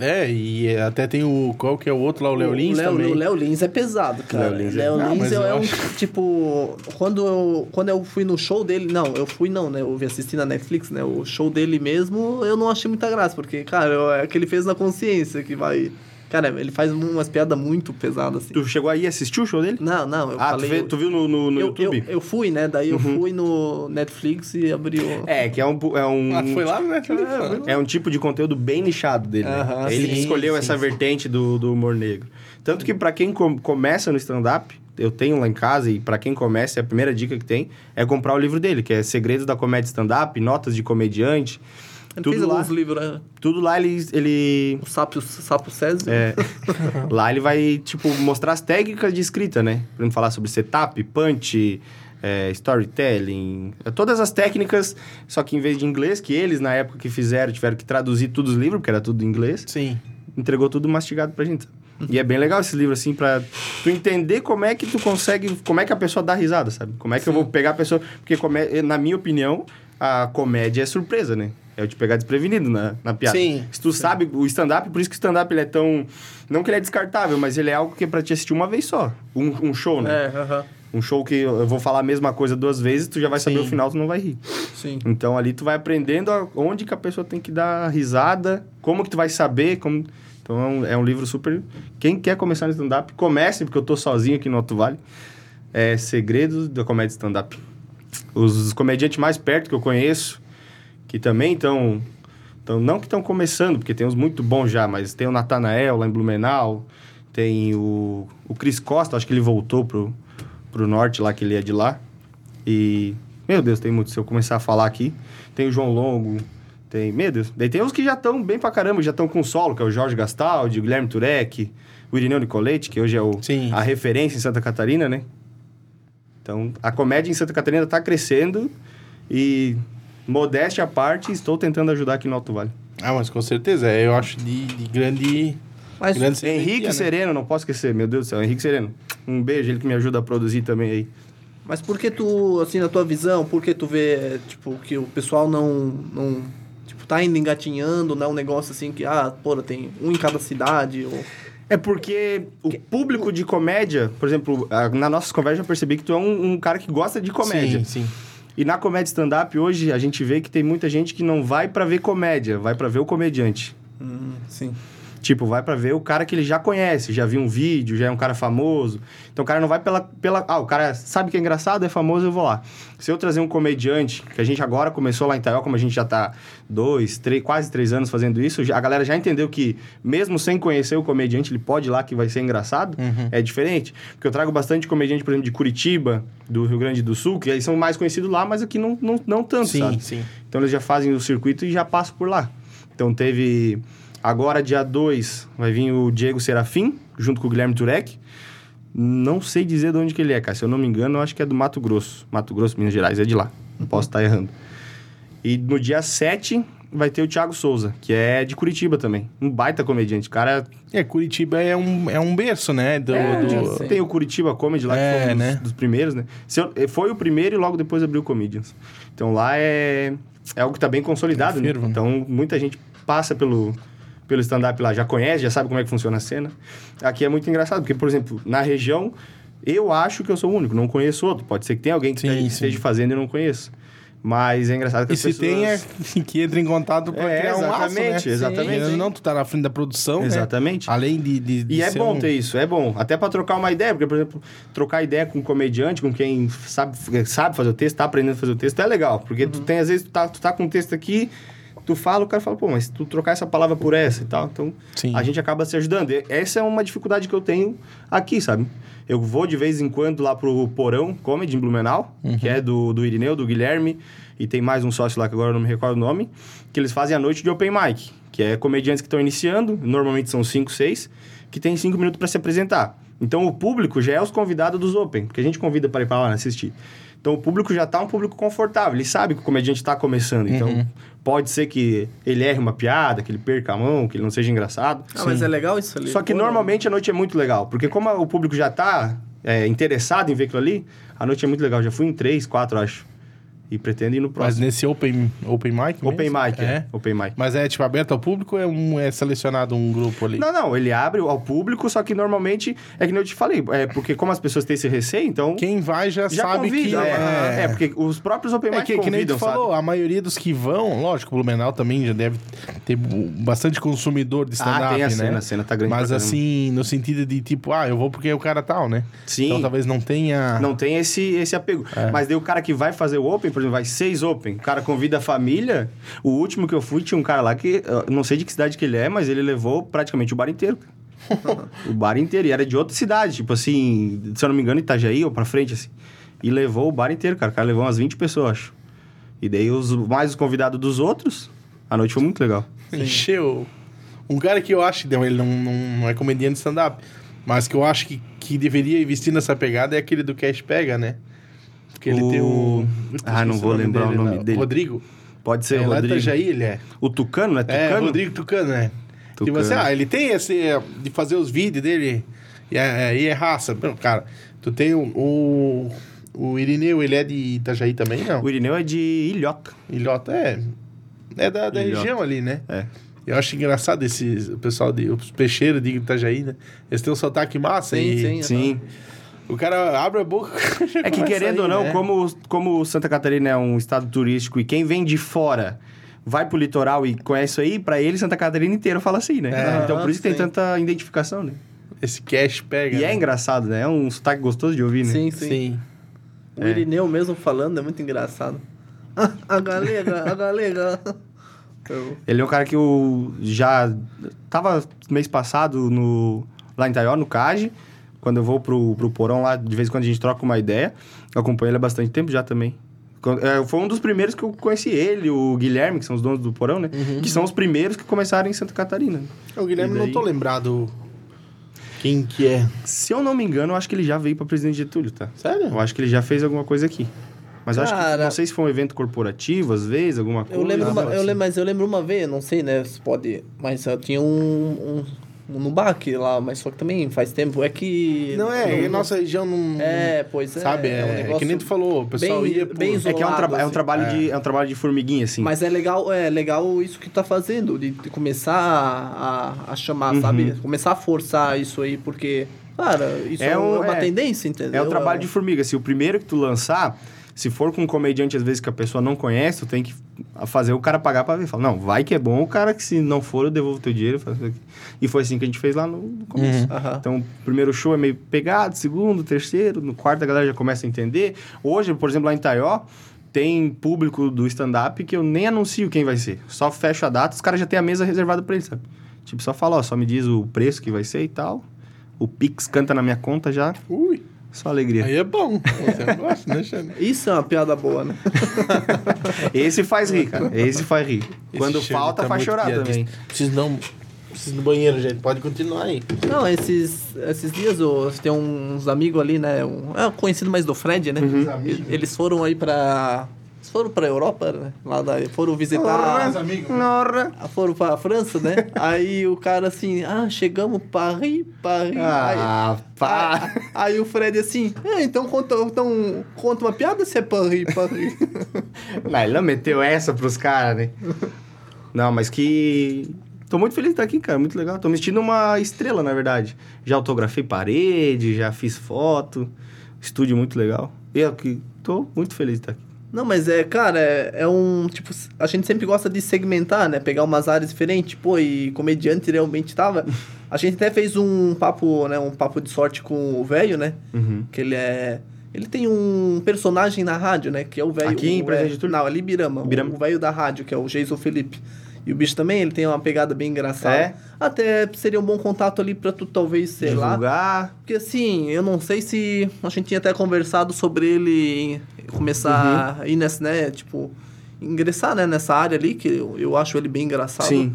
É, e até tem o. Qual que é o outro lá? O Léo Lins Léo- também. O Léo Lins é pesado, cara. Léo Lins é- Léo Lins é, é um, acho- tipo... Quando eu, quando eu fui no show dele... Não, eu fui não, né? Eu vi assistir na Netflix, né? O show dele mesmo, eu não achei muita graça. Porque, cara, é que ele fez na consciência que vai... Cara, ele faz umas piadas muito pesadas, assim. Tu chegou aí e assistiu o show dele? Não, não, eu ah, falei... tu, vê- tu viu no, no, no eu, YouTube? eu, eu fui, né? Daí eu fui no Netflix e abri o... É, que é um, é um, Ah, foi lá no Netflix? É, é um tipo de conteúdo bem nichado dele. né? Aham, É ele sim, escolheu sim, essa sim. vertente do, do humor negro. Tanto que pra quem com- começa no stand-up, eu tenho lá em casa, e pra quem começa, a primeira dica que tem é comprar o livro dele, que é Segredos da Comédia Stand-up, Notas de Comediante. Ele tudo lá. alguns livros? Tudo lá ele... ele O Sapo, Sapo César. é, *laughs* lá ele vai, tipo, mostrar as técnicas de escrita, né? Pra falar sobre setup, punch, é, storytelling, é, todas as técnicas, só que em vez de inglês, que eles, na época que fizeram, tiveram que traduzir todos os livros, porque era tudo em inglês, Sim. entregou tudo mastigado pra gente. E é bem legal esse livro, assim, pra tu entender como é que tu consegue, como é que a pessoa dá risada, sabe? Como é que eu vou pegar a pessoa... Porque, na minha opinião, a comédia é surpresa, né? É eu te pegar desprevenido na, na piada. Sim, Se tu sabe o stand-up, por isso que o stand-up ele é tão... Não que ele é descartável, mas ele é algo que é pra te assistir uma vez só. Um, um show, né? É, aham. Um show que eu vou falar a mesma coisa duas vezes, tu já vai saber Sim. o final, tu não vai rir. Sim. Então ali tu vai aprendendo onde que a pessoa tem que dar risada, como que tu vai saber, como... Então é um, é um livro super... Quem quer começar no stand-up, comece, porque eu tô sozinho aqui no Alto Vale. É Segredos da Comédia Stand-Up. Os comediantes mais perto que eu conheço, que também estão... Então, não que estão começando, porque tem uns muito bons já, mas tem o Natanael lá em Blumenau, tem o, o Cris Costa, acho que ele voltou pro, pro norte lá, que ele é de lá. E Meu Deus, tem muito. Se eu começar a falar aqui, tem o João Longo, tem. Meu Deus. Daí tem uns que já estão bem pra caramba, já estão com solo, que é o Jorge Gastaldi, o Guilherme Turek, o Irineu Nicolete, que hoje é o, Sim. a referência em Santa Catarina, né? Então, a comédia em Santa Catarina tá crescendo e, modéstia à parte, estou tentando ajudar aqui no Alto Vale. Ah, mas com certeza, é, eu acho de, de grande. Mas grande Henrique né? Sereno, não posso esquecer, meu Deus do céu, Henrique Sereno. Um beijo, ele que me ajuda a produzir também aí. Mas por que tu, assim, na tua visão, por que tu vê, tipo, que o pessoal não, não tipo, tá ainda engatinhando, não é um negócio assim que, ah, porra, tem um em cada cidade, ou... É porque o público de comédia, por exemplo, na nossa conversa eu percebi que tu é um, um cara que gosta de comédia. Sim, sim. E na comédia stand-up hoje a gente vê que tem muita gente que não vai pra ver comédia, vai pra ver o comediante. Hum, sim. Tipo, vai pra ver o cara que ele já conhece, já viu um vídeo, já é um cara famoso. Então o cara não vai pela, pela. Ah, o cara sabe que é engraçado, é famoso, eu vou lá. Se eu trazer um comediante, que a gente agora começou lá em Taió, como a gente já tá dois, três, quase três anos fazendo isso, a galera já entendeu que, mesmo sem conhecer o comediante, ele pode ir lá que vai ser engraçado. Uhum. É diferente. Porque eu trago bastante comediante, por exemplo, de Curitiba, do Rio Grande do Sul, que eles são mais conhecidos lá, mas aqui não, não, não tanto, Sim, sabe? sim. Então eles já fazem o circuito e já passam por lá. Então teve. Agora, dia 2, vai vir o Diego Serafim, junto com o Guilherme Turek. Não sei dizer de onde que ele é, cara. Se eu não me engano, eu acho que é do Mato Grosso. Mato Grosso, Minas Gerais, é de lá. Não posso estar errando. E no dia 7 vai ter o Thiago Souza, que é de Curitiba também. Um baita comediante. Cara, É, Curitiba é um, é um berço, né? Do, é, do- tem o Curitiba Comedy lá, É, que foi um dos, né? dos primeiros, né? Se eu- foi o primeiro e logo depois abriu o Comedians. Então lá é, é algo que tá bem consolidado, É né? né? Então muita gente passa pelo, pelo stand-up lá, já conhece, já sabe como é que funciona a cena. Aqui é muito engraçado, porque, por exemplo, na região, eu acho que eu sou o único, não conheço outro. Pode ser que tenha alguém que Sim, esteja- sim. fazendo e não conheço. Mas é engraçado que E as se pessoas... tem, é *laughs* que entra em contato pra É, criar um laço, né? exatamente, ou Não, tu tá na frente da produção, né? Exatamente. Além de, de, de E é bom um- ter isso, é bom. Até pra trocar uma ideia, porque, por exemplo, trocar ideia com um comediante, com quem sabe, sabe fazer o texto, tá aprendendo a fazer o texto, é legal. Porque tu tem, às vezes, tu tá, tu tá com um texto aqui, tu fala, o cara fala, pô, mas tu trocar essa palavra por essa e tal. Então, Sim. a gente acaba se ajudando. E essa é uma dificuldade que eu tenho aqui, sabe? Eu vou de vez em quando lá pro Porão Comedy em Blumenau, que é do, do Irineu, do Guilherme, e tem mais um sócio lá que agora eu não me recordo o nome, que eles fazem a noite de open mic, que é comediantes que estão iniciando, normalmente são cinco, seis, que tem cinco minutos para se apresentar. Então o público já é os convidados dos open, porque a gente convida para ir para lá assistir. Então o público já tá um público confortável, ele sabe que o comediante está começando, então pode ser que ele erre uma piada, que ele perca a mão, que ele não seja engraçado. Ah, mas é legal isso ali. Só que Pô, normalmente a noite é muito legal, porque como o público já tá é, interessado em ver aquilo ali, a noite é muito legal. Já fui em três, quatro, acho. E pretendo ir no Mas próximo. nesse open, open mic Open mesmo? mic, é. Open mic. Mas é, tipo, aberto ao público ou é, um, é selecionado um grupo ali? Não, não, ele abre ao público, só que normalmente, é que nem eu te falei, é porque como as pessoas têm esse receio, então... Quem vai já, já sabe que... convida, é, é, porque os próprios Open É mic que, que nem tu convidam, sabe? falou, a maioria dos que vão, lógico, o Blumenau também já deve ter bastante consumidor de stand-up, Ah, tem a né? cena, a cena tá grande Mas assim, no sentido de tipo, ah, eu vou porque o cara tal, né? Sim. Então talvez não tenha... Não tem esse, esse apego. É. Mas daí o cara que vai fazer o Open, por exemplo, vai seis Open, o cara convida a família. O último que eu fui, tinha um cara lá que, eu não sei de que cidade que ele é, mas ele levou praticamente o bar inteiro. *laughs* o bar inteiro. E era de outra cidade, tipo assim, se eu não me engano, Itajaí ou pra frente, assim. E levou o bar inteiro, cara. O cara levou umas 20 pessoas, acho. E daí os, mais os convidados dos outros, a noite foi muito legal. Encheu. Um cara que eu acho, não, ele não, não, não é comediante de stand-up, mas que eu acho que, que deveria investir nessa pegada é aquele do Cash Pega, né? Porque ele O- tem o... Ah, não vou lembrar o nome não. dele. Rodrigo. Pode ser é, o lá Rodrigo. Itajaí ele é. O Tucano, né? É, Tucano? Rodrigo Tucano, né? Tucano. Tipo assim, ah, ele tem esse de fazer os vídeos dele e é, e é raça. Não, cara, tu tem o, o, o Irineu, ele é de Itajaí também, não? O Irineu é de Ilhoca. Ilhota é, é da, da Ilhota. região ali, né? É. Eu acho engraçado esses, o pessoal, de, os peixeiros de Itajaí, né? Eles têm um sotaque massa Sim, e sim. Sim. O cara abre a boca *laughs* É que querendo ou não, né? como, como Santa Catarina é um estado turístico e quem vem de fora vai pro litoral e conhece isso aí, pra ele Santa Catarina inteiro fala assim, né? É. então por isso que tem Sim. tanta identificação, né? Esse cash pega. E é né? engraçado, né? É um sotaque gostoso de ouvir, né? Sim, sim. Sim. O Irineu mesmo falando é muito engraçado. *laughs* a galega, a galega. Eu- Ele é um cara que eu já tava mês passado no lá em Taió, no CAGE, quando eu vou pro, pro porão lá, de vez em quando a gente troca uma ideia. Eu acompanho ele há bastante tempo já também. É, foi um dos primeiros que eu conheci ele, o Guilherme, que são os donos do porão, né? Que são os primeiros que começaram em Santa Catarina. O Guilherme, daí? não tô lembrado quem que é. Se eu não me engano, eu acho que ele já veio pra Presidente Getúlio, tá? Sério? Eu acho que ele já fez alguma coisa aqui. Mas eu acho que, Cara- não sei se foi um evento corporativo, às vezes, alguma coisa. Eu lembro, uma, assim. eu lembro, mas eu lembro uma vez, não sei, né? Se pode. Mas eu tinha um, um no baque lá, mas só que também faz tempo. É que. Não é, nossa região não. É, pois é. Sabe, é, um é que nem tu falou, o pessoal bem- ia por... bem É que é um, traba- é um assim. trabalho de é um trabalho de formiguinha, assim. Mas é legal, é legal isso que tu tá fazendo, de, de começar a, a, chamar, Uhum. sabe? Começar a forçar isso aí, porque, cara, isso é, É um- uma é- tendência, entendeu? É um trabalho de formiga. Se o primeiro que tu lançar, se for com um comediante, às vezes, que a pessoa não conhece, tu tem que fazer o cara pagar pra ver. Fala, não, vai que é bom, o cara que se não for, eu devolvo teu dinheiro. faço isso aqui. E foi assim que a gente fez lá no começo. Aham. Então, o primeiro show é meio pegado, segundo, terceiro, no quarto a galera já começa a entender. Hoje, por exemplo, lá em Taió, tem público do stand-up que eu nem anuncio quem vai ser. Só fecho a data, os caras já têm a mesa reservada pra eles, sabe? Tipo, só fala, ó, só me diz o preço que vai ser e tal. O Pix canta na minha conta já, Ui, só alegria. aí é bom. Você gosta, né, Xane? *laughs* Isso é uma piada boa, né? *laughs* Esse faz rir, cara. Esse faz rir. Quando Esse Xane falta, tá faz chorar piadista. também. Preciso não... Preciso ir no banheiro, gente. Pode continuar aí. Não, esses, esses dias eu tem uns amigos ali, né? Um, é conhecido mais do Fred, né? amigos. Eles foram aí pra. Eles foram pra Europa, né? Lá da, foram visitar. amigos. Nora. Ah, Foram pra França, né? *laughs* Aí o cara assim, ah, chegamos Paris, Paris. Ah, aí, pá. aí, aí o Fred assim, é, então conta, então conta uma piada se é Paris, Paris. *laughs* Não, ele não meteu essa pros caras, né? Não, mas que. Tô muito feliz de estar aqui, cara. Muito legal. Tô me sentindo uma estrela, na verdade. Já autografei parede, já fiz foto. Estúdio muito legal. E eu que tô muito feliz de estar aqui. Não, mas é, cara, é, é um, tipo, a gente sempre gosta de segmentar, né? Pegar umas áreas diferentes, pô, e comediante realmente tava. A gente até fez um papo, né? Um papo de sorte com o velho, né? Uhum. Que ele é. Ele tem um personagem na rádio, né? Que é o velho. Aqui em o Presidente velho- Getúlio? Não, ali em Birama. Birama. O velho da rádio, que é o Jason Felipe. E o bicho também, ele tem uma pegada bem engraçada. É? Até seria um bom contato ali pra tu, talvez, sei lá. Divulgar. Porque assim, eu não sei se. A gente tinha até conversado sobre ele começar Uhum. a ir nessa, né? Tipo, ingressar né, nessa área ali, que eu, eu acho ele bem engraçado. Sim.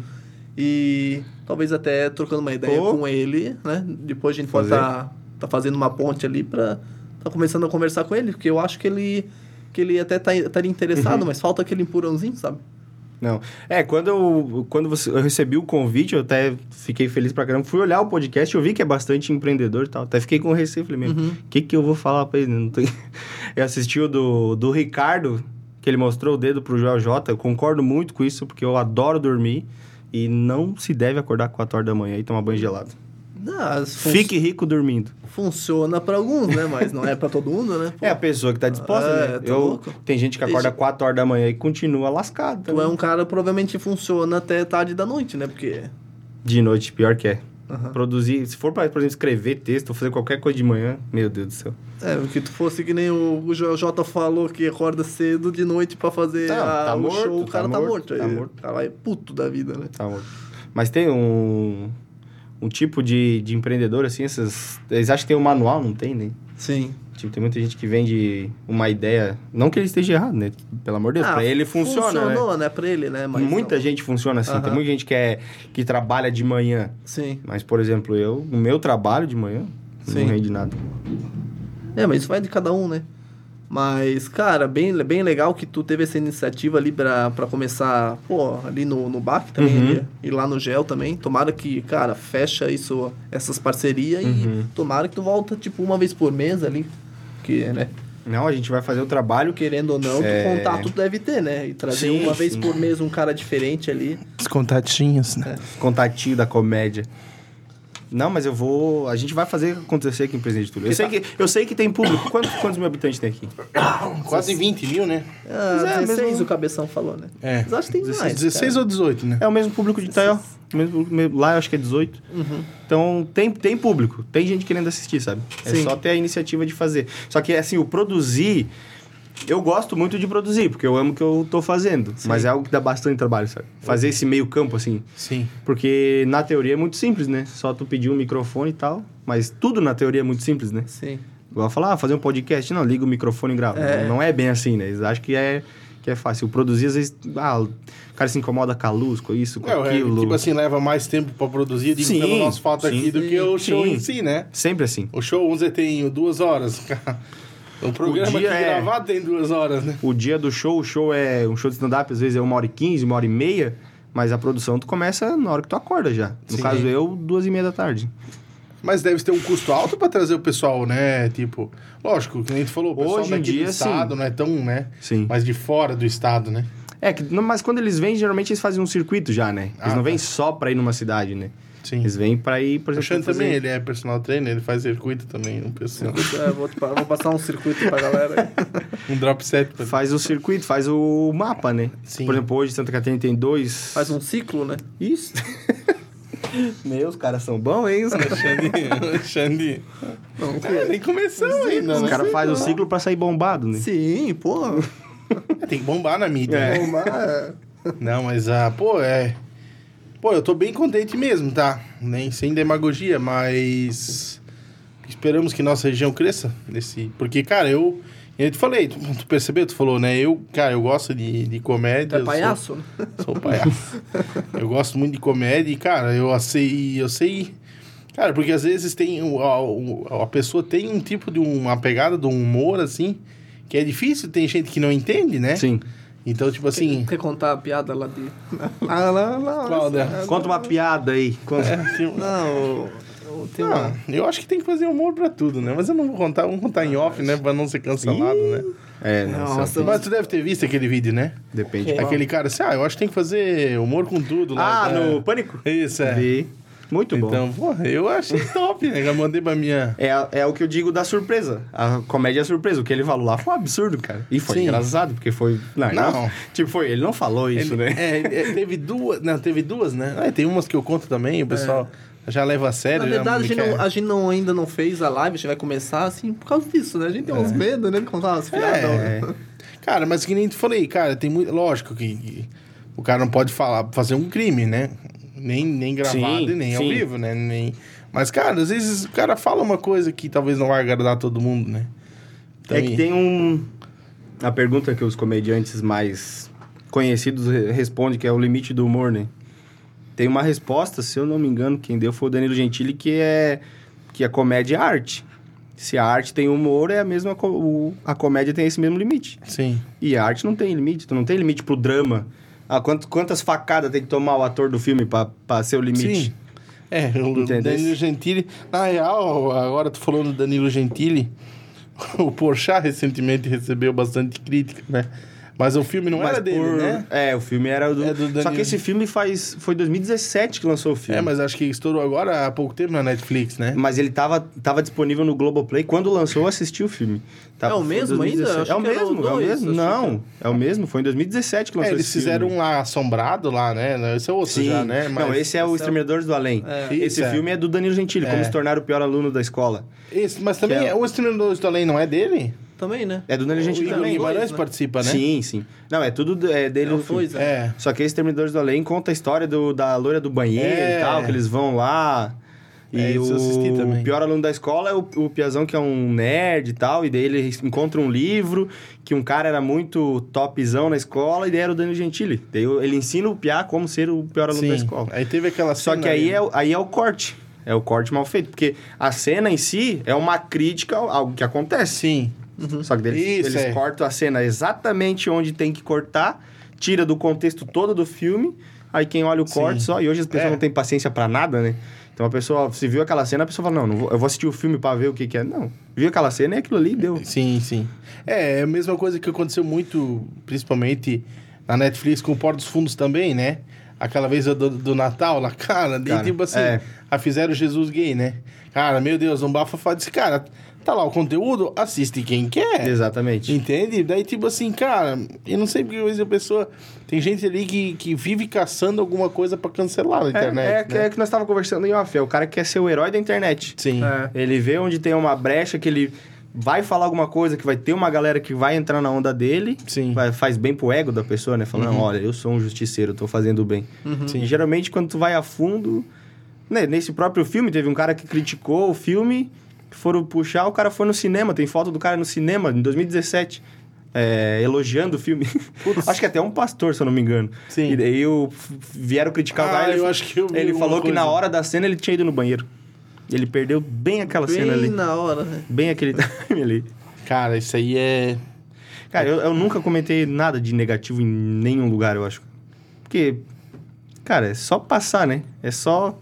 E talvez até trocando uma ideia Pô. com ele, né? Depois a gente pode Fazer. estar tá fazendo uma ponte ali pra tá começando a conversar com ele, porque eu acho que ele. Que ele até tá, estaria interessado, Uhum. mas falta aquele empurrãozinho, sabe? Não. É, quando eu, quando você, eu recebi o convite, eu até fiquei feliz pra caramba. Fui olhar o podcast, eu vi que é bastante empreendedor e tal. Até fiquei com receio. Falei, meu, o Uhum. que que eu vou falar pra ele? Não tem... *laughs* Eu assisti o do, do Ricardo, que ele mostrou o dedo pro Joel J. Eu concordo muito com isso, porque eu adoro dormir. E não se deve acordar 4 horas da manhã e tomar banho gelado. As fun- Fique rico dormindo. Funciona pra alguns, né? Mas não é pra todo mundo, né? É a pessoa que tá disposta, É, né? tá Eu, louco. tem gente que acorda Deixa- 4 horas da manhã e continua lascado. Tu é um cara provavelmente funciona até tarde da noite, né? Porque. De noite, pior que é. Aham. Produzir, se for pra, por exemplo, escrever texto fazer qualquer coisa de manhã, meu Deus do céu. É, que tu fosse que nem o, o Jota falou que acorda cedo de noite pra fazer Não, a- tá o morto, show, o tá cara tá morto, morto. tá aí morto. O cara é puto da vida, né? Tá bom. Mas tem um, um tipo de, de empreendedor, assim, essas. Eles acham que tem um manual, não tem, né? Sim. Tipo, tem muita gente que vende uma ideia. Não que ele esteja errado, né? Pelo amor de Deus, pra ele funciona, né? Ah, Funcionou, né? Pra ele, né? Mas muita não. gente funciona assim. Tem muita gente que, é, que trabalha de manhã. Sim. Mas, por exemplo, eu, o meu trabalho de manhã, Sim. não rende nada. É, mas isso vai de cada um, né? Mas, cara, bem, bem legal que tu teve essa iniciativa ali pra, pra começar, pô, ali no, no BAC também, Uhum. ali, e lá no GEL também. Tomara que, cara, fecha isso, essas parcerias Uhum. e tomara que tu volta, tipo, uma vez por mês ali. Que, né? Não, a gente vai fazer o trabalho que. Querendo ou não, É. tu contato tu deve ter, né? E trazer Sim, uma vez sim. por mês um cara diferente ali. Os contatinhos, né? Contatinho da comédia. Não, mas eu vou. A gente vai fazer acontecer aqui em Presidente Túlio. Eu sei que, eu sei que tem público. Quantos, quantos mil habitantes tem aqui? *coughs* Quase 20 mil, né? Ah, é, 16 mesmo- o Cabeção falou, né? É. Mas acho que tem mais. 16 cara. ou 18, né? É o mesmo público de Itaió. Lá eu acho que é 18. Uhum. Então tem, tem público, tem gente querendo assistir, sabe? É Sim. só ter a iniciativa de fazer. Só que assim, o produzir. Eu gosto muito de produzir, porque eu amo o que eu tô fazendo. Mas é algo que dá bastante trabalho, sabe? Fazer esse meio campo, assim. Sim. Porque na teoria é muito simples, né? Só tu pedir um microfone e tal. Mas tudo na teoria é muito simples, né? Sim. Igual falar, ah, fazer um podcast. Não, liga o microfone e grava. É. Não é bem assim, né? Eles acham que é, que é fácil. Produzir, às vezes, ah, o cara se incomoda com a luz, com isso, com É, é, aquilo. tipo assim, leva mais tempo pra produzir, digo, Sim, pelo nosso fato sim. aqui, do que o show Sim. em si, né? Sempre assim. O show, dizer, tem duas horas. *laughs* O programa dia aqui é- gravado tem duas horas, né? O dia do show, o show é... Um show de stand-up, às vezes, é uma hora e quinze, uma hora e meia. Mas a produção, tu começa na hora que tu acorda já. No Sim. caso, eu, duas e meia da tarde. Mas deve ter um custo alto pra trazer o pessoal, né? Tipo, lógico, que nem tu falou, o pessoal Hoje em daqui dia, do estado sim. não é tão, né? Sim. Mas de fora do estado, né? É, que, mas quando eles vêm, geralmente eles fazem um circuito já, né? Eles Ah, não vêm tá. só pra ir numa cidade, né? Sim. Eles vêm pra ir, por O exemplo, Xande fazer- também, ele é personal trainer, ele faz circuito também, um pessoal. É, vou, vou passar um circuito pra galera. *laughs* um drop set. pra- Faz o circuito, faz o mapa, né? Sim. Por exemplo, hoje Santa Catarina tem dois... Faz um ciclo, né? Isso. *laughs* Meus caras são bons, hein? Os Xande, *laughs* Xande. É, nem começou ainda, Os né? caras fazem o ciclo pra sair bombado, né? Sim, pô. Tem que bombar na mídia, É. né? É. Não, mas, ah, pô, é... Pô, eu tô bem contente mesmo, tá? Nem sem demagogia, mas... Esperamos que nossa região cresça nesse... Porque, cara, eu... Eu te falei, tu, tu percebeu? Tu falou, né? Eu, cara, eu gosto de, de comédia. É eu sou- palhaço? né? *laughs* Sou palhaço. eu gosto muito de comédia e, cara, eu sei, eu sei. Cara, porque às vezes tem. o- A, a pessoa tem um tipo de uma pegada de um humor, assim, que é difícil, tem gente que não entende, né? Sim. Então, tipo assim. Quer contar a piada lá de. Lá, lá, lá. Qual delas? Conta uma piada aí. Conta. tem- Não, o- o- tem Ah, uma. eu acho que tem que fazer humor pra tudo, né? Mas eu não vou contar, vamos contar em off, né? Pra não ser cancelado, né? É, não, Nossa, Mas tu deve ter visto aquele vídeo, né? depende. É. Aquele cara assim, ah, eu acho que tem que fazer humor com tudo lá. Ah, né? no Pânico? Isso, é. Vi. Muito bom. Então, porra, eu achei top, né? Já mandei pra minha. É, é o que eu digo da surpresa. A comédia é surpresa. O que ele falou lá foi um absurdo, cara. E foi Sim. engraçado, porque foi. Não, Não. não. Tipo, foi. Ele não falou isso, Ele- né? É, é, teve duas. Não, teve duas, né? Ah, tem umas que eu conto também, o pessoal já leva a sério. Na já verdade, a gente, não, a gente não- ainda não fez a live, a gente vai começar assim por causa disso, né? A gente tem uns medos, né? De contar umas piadas. É. Cara, mas que nem te falei, cara, tem muito. Lógico que, que o cara não pode falar, fazer um crime, né? Nem, nem gravado Sim, e nem ao sim. vivo, né? Nem... Mas, cara, às vezes o cara fala uma coisa que talvez não vai agradar todo mundo, né? É que tem um. A pergunta que os comediantes mais conhecidos re- respondem, que é o limite do humor, né? Tem uma resposta, se eu não me engano, quem deu foi o Danilo Gentili, que é que a comédia é arte. Se a arte tem humor, é a mesma. co- o- a comédia tem esse mesmo limite. Sim. E a arte não tem limite, tu não tem limite pro drama. Ah, quant- quantas facadas tem que tomar o ator do filme pra, pra ser o limite? Sim. É, o? Danilo Gentili. Na real, agora tu falou no Danilo Gentili. *laughs* O Porchat recentemente recebeu bastante crítica, né? Mas o filme não Mas era dele, por- né? É, o filme era do... É do Só Danilo. que esse filme faz... Foi 2017 que lançou o filme. É, mas acho que estourou agora há pouco tempo na Netflix, né? Mas ele tava, tava disponível no Globoplay. Quando lançou, eu assisti o filme. Tava- É o mesmo ainda? 2017. Achei É o mesmo, é o mesmo. Não, é o mesmo. Foi em 2017 que É, lançou eles esse fizeram um lá assombrado lá, né? Esse é outro Sim. já, né? Não, esse é o esse é o- Exterminadores do Além. É. Esse Isso, é. filme é do Danilo Gentili, como É. se tornar o pior aluno da escola. Esse, mas também é- o Exterminadores do Além não é dele? Também, né? É do Danilo O Gentili também. Guimarães dois, né? participa, né? Sim, sim. Não, é tudo do- é dele É no né? É. Só que esse Exterminadores do Além conta a história do, da loira do banheiro É. e tal, que eles vão lá. E É, eu assisti o pior aluno da escola é o, o Piazão, que é um nerd e tal, e daí ele encontra um livro que um cara era muito topzão na escola, e daí era o Danilo Gentili. Daí ele ensina o Piá como ser o pior aluno da escola. Aí teve aquela Só cena que aí ali. é, o- aí é o corte. É o corte mal feito. Porque a cena em si é uma crítica ao- ao que acontece. Sim. Só que eles, Isso, eles é. cortam a cena exatamente onde tem que cortar, tira do contexto todo do filme, aí quem olha o Sim. corte só, e hoje as pessoas É. não têm paciência pra nada, né? Então a pessoa, se viu aquela cena, a pessoa fala, não, não vou- eu vou assistir o filme pra ver o que que é. Não, viu aquela cena e aquilo ali deu. Sim, sim. É, é a mesma coisa que aconteceu muito, principalmente na Netflix com o Porto dos Fundos também, né? Aquela vez do, do Natal lá, *laughs* cara, Cara, tipo assim, é. a fizeram Jesus gay, né? Cara, meu Deus, um bafafá desse cara. Tá lá o conteúdo, assiste quem quer. Exatamente. Entende? Daí, tipo assim, cara, eu não sei porque às vezes a pessoa. Tem gente ali que, que vive caçando alguma coisa pra cancelar na É, internet. é, que- né? é que nós estávamos conversando em off, é o cara que quer ser o herói da internet. Sim. É. Ele vê onde tem uma brecha que ele vai falar alguma coisa, que vai ter uma galera que vai entrar na onda dele. Sim. Vai- faz bem pro ego da pessoa, né? Falando, Uhum. olha, eu sou um justiceiro, tô fazendo bem. Sim. E geralmente, quando tu vai a fundo... né, nesse próprio filme, teve um cara que criticou o filme foram puxar, o cara foi no cinema, tem foto do cara no cinema, em 2017. é, elogiando o filme. *laughs* acho que até um pastor, se eu não me engano. Sim. E daí o, vieram criticar o Ah, cara. ele eu acho que eu Ele falou que na coisa. hora da cena ele tinha ido no banheiro. Ele perdeu bem aquela cena ali. Bem na hora, né? Bem aquele *laughs* time ali. Cara, isso aí é. Cara, eu, eu nunca comentei nada de negativo em nenhum lugar, eu acho. Porque, cara, é só passar, né? É só.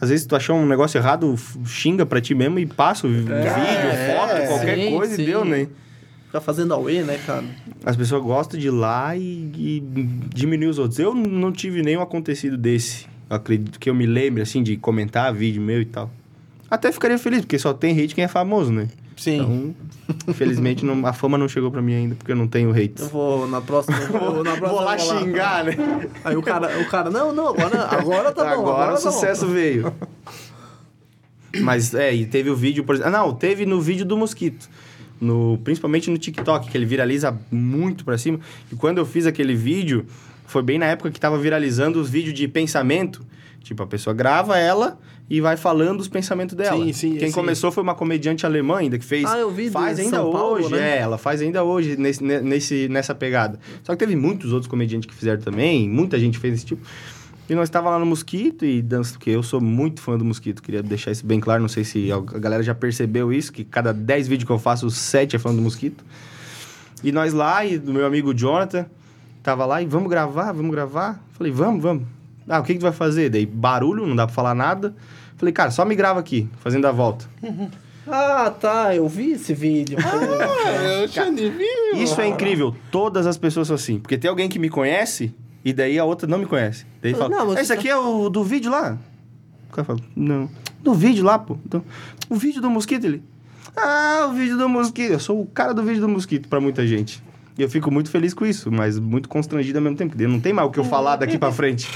Às vezes tu achar um negócio errado, xinga pra ti mesmo e passa o vídeo, é, foto, qualquer sim, coisa sim. e deu, né? Ficar fazendo away, né, cara? As pessoas gostam de ir lá e, e diminuir os outros. Eu não tive nenhum acontecido desse. Eu acredito que eu me lembre, assim, de comentar vídeo meu e tal. Até ficaria feliz, porque só tem hate quem é famoso, né? Sim. Então, infelizmente, não- a fama não chegou pra mim ainda, porque eu não tenho hate. Eu vou na próxima. eu vou, na próxima Vou lá xingar, né? Aí o cara, o cara, não, não, agora, agora tá bom. Agora, Agora, o tá sucesso veio. Mas, é, e teve o vídeo, por exemplo... Ah, não, teve no vídeo do Mosquito. No, principalmente no TikTok, que ele viraliza muito pra cima. E quando eu fiz aquele vídeo, foi bem na época que tava viralizando os vídeos de pensamento. Tipo, a pessoa grava ela e vai falando os pensamentos dela. Sim, sim, Quem sim. começou foi uma comediante alemã ainda, que fez... Ah, eu vi Faz ainda São Paulo, hoje, né? é. Ela faz ainda hoje nesse, ne- nesse, nessa pegada. Só que teve muitos outros comediantes que fizeram também. Muita gente fez esse tipo. E nós estava lá no Mosquito e dança, porque eu sou muito fã do Mosquito, queria deixar isso bem claro, não sei se a galera já percebeu isso, que cada 10 vídeos que eu faço, 7 é falando do Mosquito. E nós lá, e do meu amigo Jonathan, tava lá e vamos gravar, vamos gravar. Falei, vamos, vamos. Ah, o que que tu vai fazer? Daí barulho, não dá pra falar nada. Falei, cara, só me grava aqui, fazendo a volta. *laughs* Ah, tá, eu vi esse vídeo. Ah, eu tinha viu. Isso é incrível, todas as pessoas são assim. Porque tem alguém que me conhece e daí a outra não me conhece. Daí fala, Não, mas "Ah, esse aqui é o do vídeo lá? O cara fala, não. Do vídeo lá, pô. Então, o vídeo do mosquito, ele... Ah, o vídeo do mosquito. Eu sou o cara do vídeo do mosquito pra muita gente. E eu fico muito feliz com isso, mas muito constrangido ao mesmo tempo. Porque não tem mais o que eu falar daqui pra frente.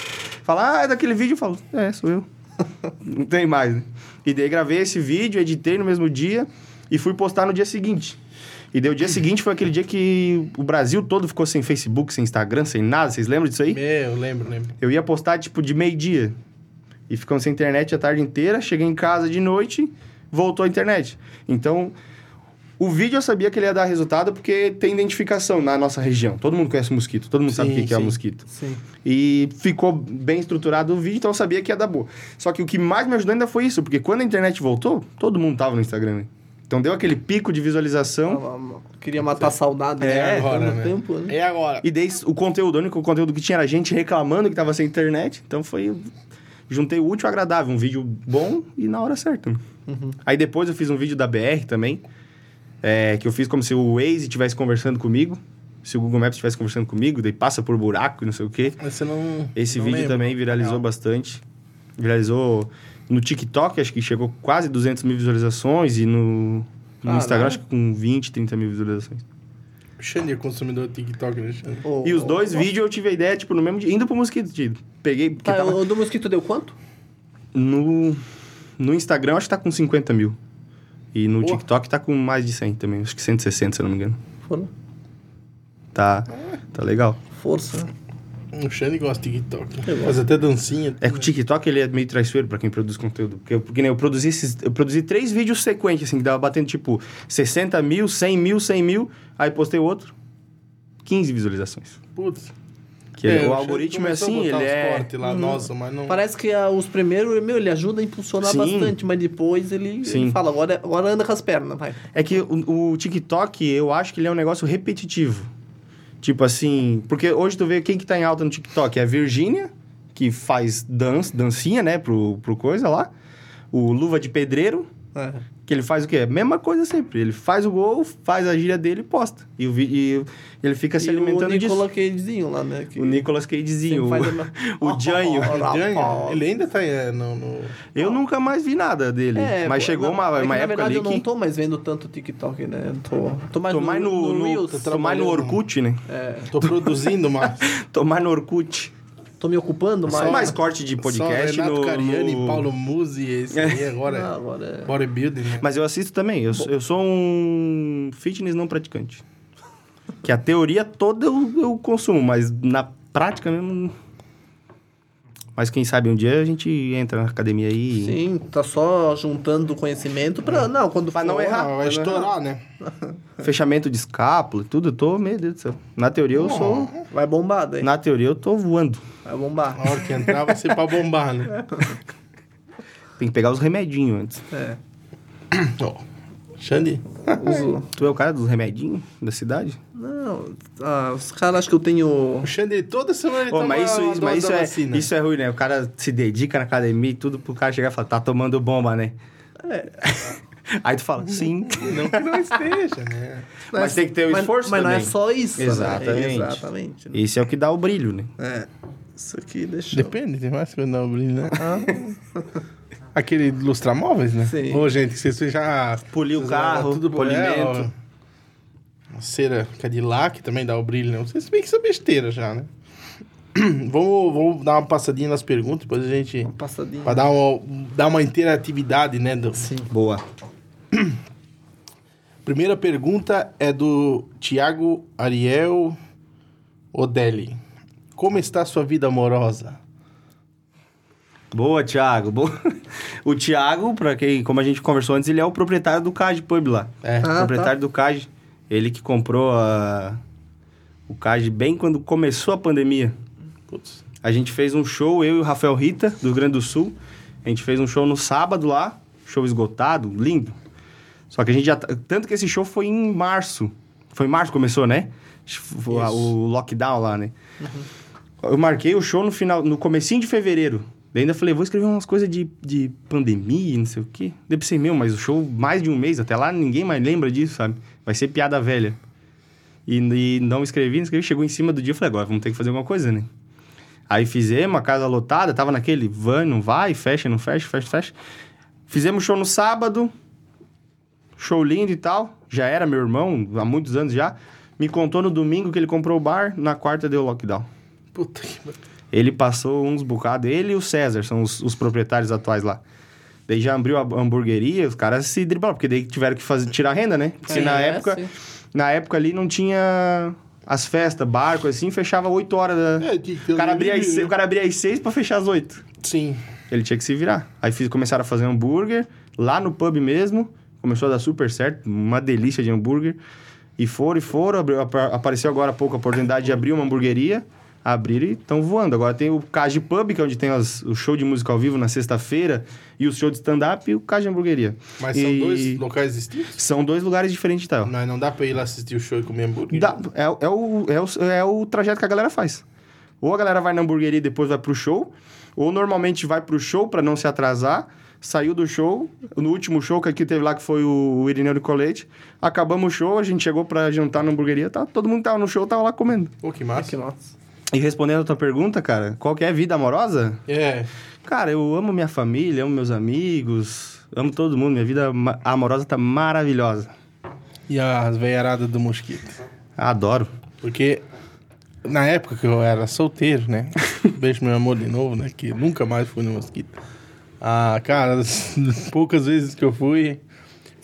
Falar, ah, é daquele vídeo, eu falo, é, sou eu. *laughs* não tem mais, né? E daí gravei esse vídeo, editei no mesmo dia e fui postar no dia seguinte. E daí o dia seguinte foi aquele dia que o Brasil todo ficou sem Facebook, sem Instagram, sem nada. Vocês lembram disso aí? Meu, eu lembro, lembro. Eu ia postar, tipo, de meio-dia. E ficamos sem internet a tarde inteira. Cheguei em casa de noite, voltou a internet. Então, o vídeo eu sabia que ele ia dar resultado porque tem identificação na nossa região. Todo mundo conhece mosquito, todo mundo sabe o Sim, que que é o sim. mosquito. Sim. E ficou bem estruturado o vídeo, então eu sabia que ia dar boa. Só que o que mais me ajudou ainda foi isso, porque quando a internet voltou, todo mundo tava no Instagram. né? Então deu aquele pico de visualização. Queria matar a saudade, É, né? agora, Tanto né? tempo, né? É agora. E daí o conteúdo, o único conteúdo que tinha era gente reclamando que tava sem internet. Então foi. Juntei o útil ao agradável, um vídeo bom e na hora certa. Aí depois eu fiz um vídeo da BR também, é, que eu fiz como se o Waze estivesse conversando comigo, se o Google Maps estivesse conversando comigo, daí passa por buraco e não sei o quê. Mas você não. Esse não vídeo lembra. também viralizou bastante. Viralizou no TikTok, acho que chegou quase 200 mil visualizações e no, no Caralho. Instagram, acho que com 20, 30 mil visualizações. Xander, consumidor do TikTok, né, Xander? O- E os dois o- vídeos eu tive a ideia, tipo, no mesmo dia, indo pro Mosquito, tipo, peguei, Tá, tava o do mosquito deu quanto? no, no Instagram, acho que tá com 50 mil. E no Pô. TikTok tá com mais de 100 também, acho que 160, se eu não me engano. Foram. Tá, tá legal. Força. O Xander gosta de TikTok. Eu gosto. Faz até dancinha. É que o TikTok, ele é meio traiçoeiro pra quem produz conteúdo. Porque, eu- porque né, eu produzi esses, eu produzi três vídeos sequentes, assim, que dava batendo, tipo, 60 mil, 100 mil, 100 mil. Aí postei outro, 15 visualizações. Putz. Que É, o algoritmo é a assim, ele é... lá, nossa, mas não. Parece que ah, os primeiros, meu, ele ajuda a impulsionar Sim. bastante, mas depois ele, Sim. ele fala, agora, agora anda com as pernas, vai. É que o, o TikTok, eu acho que ele é um negócio repetitivo. Tipo assim, porque hoje tu vê quem que tá em alta no TikTok? É a Virgínia, que faz dança, dancinha, né, pro, pro coisa lá. O Luva de Pedreiro, É. que ele faz o quê? Mesma coisa sempre. Ele faz o gol, faz a gíria dele e posta. E, o vi- e ele fica se e o alimentando Nicolas disso. Cagezinho lá, né? que O Nicolas Cagezinho, o, *laughs* o Janho. Ele ainda tá é, no, no- Eu nunca mais vi nada dele. É, mas chegou na- uma, é que, uma na época verdade, ali eu não que... tô mais vendo tanto TikTok, né? Eu Tô, tô mais Tô mais no, no, Reels. tô mais no Orkut, né? É, Tô produzindo, mas. *laughs* Tô mais no Orkut. Tô me ocupando mais. Só mais corte de podcast Só Renato no... Cariani, no- Paulo Musi, esse aí *laughs* agora Ah, é agora é... bodybuilding, né? Mas eu assisto também. Eu, eu sou um fitness não praticante. Que a teoria toda eu, eu consumo, mas na prática mesmo... Mas quem sabe um dia a gente entra na academia aí. e- Sim, tá só juntando conhecimento pra. Não, quando Pra for- não errar. Ah, vai estourar, né? *laughs* Fechamento de escápula, tudo, eu tô, meu Deus do céu. Na teoria eu sou. Vai bombar daí. Na teoria eu tô voando. Vai bombar. A hora que entrar vai ser pra bombar, né? *laughs* Tem que pegar os remedinhos antes. É. Ó, Xande. *laughs* Uso. Tu é o cara dos remedinhos da cidade? Não, ah, os caras acham que eu tenho. O Xande toda semana ele toma mas isso, uma isso, mas isso, é, vacina. isso é ruim, né? O cara se dedica na academia e tudo pro cara chegar e falar, tá tomando bomba, né? É. *laughs* Aí tu fala, sim. *laughs* Não que não esteja, né? Mas é- tem que ter o mas- esforço Mas não é também. só isso. né? Exatamente. Exatamente. né? Esse é o que dá o brilho, né? É. Isso aqui deixa. Depende, tem mais coisa não brilho, né? Aquele lustramóveis, né? Sim. Ô, gente, vocês já... Polir o carro, por polimento. ela, ó. Cera Cadillac também dá o brilho, né? Vocês bem que isso é besteira já, né? *clears throat* vamos, vamos dar uma passadinha nas perguntas, depois a gente... Uma passadinha. Pra dar uma, dar uma interatividade, né? Do... Sim. Boa. *clears throat* Primeira pergunta é do Tiago Ariel Odelli. Como está a sua vida amorosa? Boa, Thiago. Boa. *laughs* O Thiago, pra quem, como a gente conversou antes, ele é o proprietário do CAD Pub lá. É. Ah, proprietário do CAD. Ele que comprou a... o CAD bem quando começou a pandemia. Putz. A gente fez um show, eu e o Rafael Rita, do Rio Grande do Sul. A gente fez um show no sábado lá, show esgotado, lindo. Só que a gente já. tá- Tanto que esse show foi em março. Foi em março que começou, né? Isso. O lockdown lá, né? Eu marquei o show no final, no comecinho de fevereiro. Daí ainda falei, vou escrever umas coisas de, de pandemia, não sei o quê. Daí pensei, meu, mas o show mais de um mês, até lá ninguém mais lembra disso, sabe? Vai ser piada velha. E, e não escrevi, não escrevi. Chegou em cima do dia, eu falei, agora vamos ter que fazer alguma coisa, né? Aí fizemos, a casa lotada, tava naquele vai, não vai, fecha, não fecha, fecha, fecha. Fizemos show no sábado, show lindo e tal. Já era meu irmão, há muitos anos já. Me contou no domingo que ele comprou o bar, na quarta deu lockdown. Puta que... Ele passou uns bocados, ele e o César, são os, os proprietários atuais lá. Daí já abriu a hamburgueria, os caras se driblaram, porque daí tiveram que fazer, tirar renda, né? Porque Sim, na é, época, sim. na época ali não tinha as festas, barco assim, fechava 8 horas da... É, que o, cara abria às, limite, seis- né? o cara abria às 6 pra fechar às 8. Sim. Ele tinha que se virar. Aí fiz, começaram a fazer hambúrguer lá no pub mesmo. Começou a dar super certo, uma delícia de hambúrguer. E foram e foram. abriu- apa- apareceu agora há pouco a oportunidade de abrir uma hamburgueria. Abriram e estão voando. Agora tem o Cage Pub, que é onde tem as- o show de música ao vivo na sexta-feira, e o show de stand-up e o Cage Hamburgueria. Mas são E dois locais distintos? São dois lugares diferentes, tá? Mas não dá pra ir lá assistir o show e comer hambúrguer? Dá- é, é o, é, o, é o trajeto que a galera faz. Ou a galera vai na hamburgueria e depois vai pro show, ou normalmente vai pro show pra não se atrasar, saiu do show, no último show que aqui teve lá, que foi o Irineu Nicolete, acabamos o show, a gente chegou pra jantar na hamburgueria, tá, todo mundo tava no show tava lá comendo. Pô, que massa. que massa. E respondendo a tua pergunta, cara, qual que é a vida amorosa? É. Cara, eu amo minha família, amo meus amigos, amo todo mundo, minha vida amorosa tá maravilhosa. E as veiaradas do mosquito? Adoro. Porque na época que eu era solteiro, né? *laughs* Beijo meu amor de novo, né? Que nunca mais fui no mosquito. Ah, cara, as *laughs* poucas vezes que eu fui,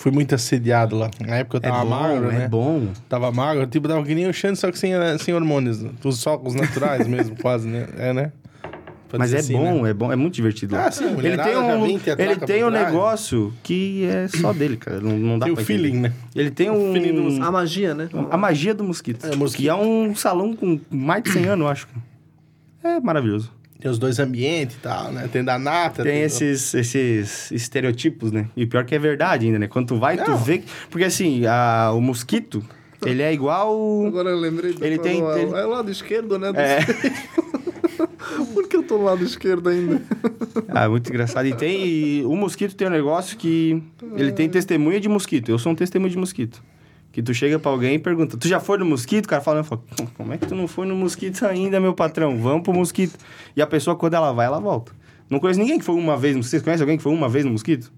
fui muito assediado lá. Na época eu É tava bom, magro, é né? bom. Tava magro, tipo, tava que nem o Xande, só que sem, sem hormônios. né? Os socos naturais *laughs* mesmo, quase, né? É, né? Pra Mas é assim, bom, né? é bom, é muito divertido. lá. Ah, sim, ele tem um, ele tem um trás. negócio que é só dele, cara. Não, não dá Tem o pra feeling, entender. né? Ele tem um... feeling do mosquito. A magia, né? A magia do mosquito. É, mosquito. Que é um salão com mais de 100 anos, eu acho. É maravilhoso. Tem os dois ambientes e tal, né? Tem da nata. Tem esses, esses estereotipos, né? E o pior que é verdade ainda, né? Quando tu vai, tu Não. vê... que- Porque assim, a- o mosquito, ele é igual... Agora eu lembrei. Ele do- tem- É ele- o lado esquerdo, né? do- É... *laughs* Por que eu tô no lado esquerdo ainda? *laughs* Ah, muito engraçado. E tem. e o mosquito tem um negócio que. Ele tem testemunha de mosquito. Eu sou um testemunho de mosquito. Que tu chega pra alguém e pergunta: Tu já foi no mosquito? O cara fala, fala, como é que tu não foi no mosquito ainda, meu patrão? Vamos pro mosquito. E a pessoa, quando ela vai, ela volta. Não conheço ninguém que foi uma vez. no- Vocês conhecem alguém que foi uma vez no mosquito?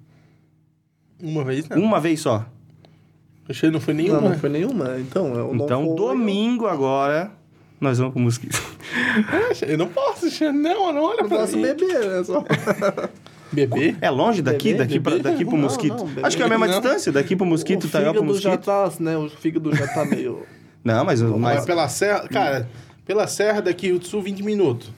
Uma vez, né? Uma vez só. Xande não foi Não, nenhuma. não né? foi nenhuma. Então, eu não Então, vou- domingo agora, nós vamos pro mosquito. Eu não posso. Não, não olha Eu pra posso mim. beber, né? Só... *laughs* Beber? É longe daqui, Bebê? daqui, pra, Bebê? daqui pro Não, mosquito? não, bebê Acho que é a mesma não. distância. Daqui pro mosquito, o tá igual pro fígado já mosquito. tá, né? O fígado já tá meio... Não, mas, Mas mas pela serra, cara, pela serra daqui do sul, 20 minutos.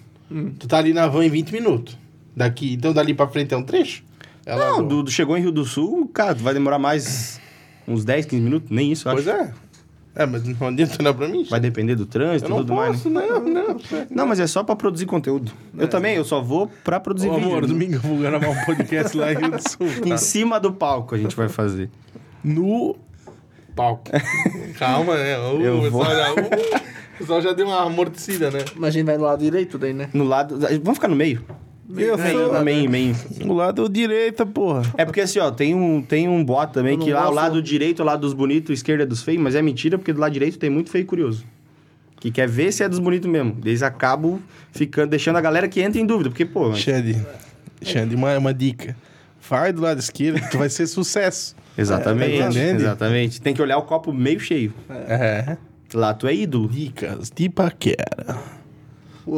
Tu tá ali na van em 20 minutos. Daqui, então dali pra frente é um trecho? É Não, do, do- chegou em Rio do Sul, cara, vai demorar mais uns 10, 15 minutos, nem isso, eu acho. Pois é. É, mas não adianta não pra mim. Vai depender do trânsito e não tudo mais, posso, né? não, não. *laughs* Não, mas é só pra produzir conteúdo. Eu também, eu só vou pra produzir Ô, vídeo. amor, domingo eu vou gravar um podcast lá em Rio do Sul. *laughs* Em tá? cima do palco a gente vai fazer. No palco. Calma, né? Uh, Eu o vou. pessoal já, uh, o pessoal já deu uma amortecida, né? Mas a gente vai do lado direito daí, né? No lado... Vamos ficar no meio? Eu sou- meio, meio. No lado direito, porra. É porque assim, ó, tem um, tem um boato também que lá o gosto- lado direito é o lado dos bonitos, esquerdo é dos feios, mas é mentira porque do lado direito tem muito feio e curioso. Que quer ver se é dos bonitos mesmo. Eles acabam ficando, deixando a galera que entra em dúvida. Porque, pô, mas- Xande, Xande, uma, uma dica. Vai do lado esquerdo que vai ser sucesso. *laughs* Exatamente, tá entendendo? exatamente. Tem que olhar o copo meio cheio. É. Lá tu é ídolo. Dicas de paquera.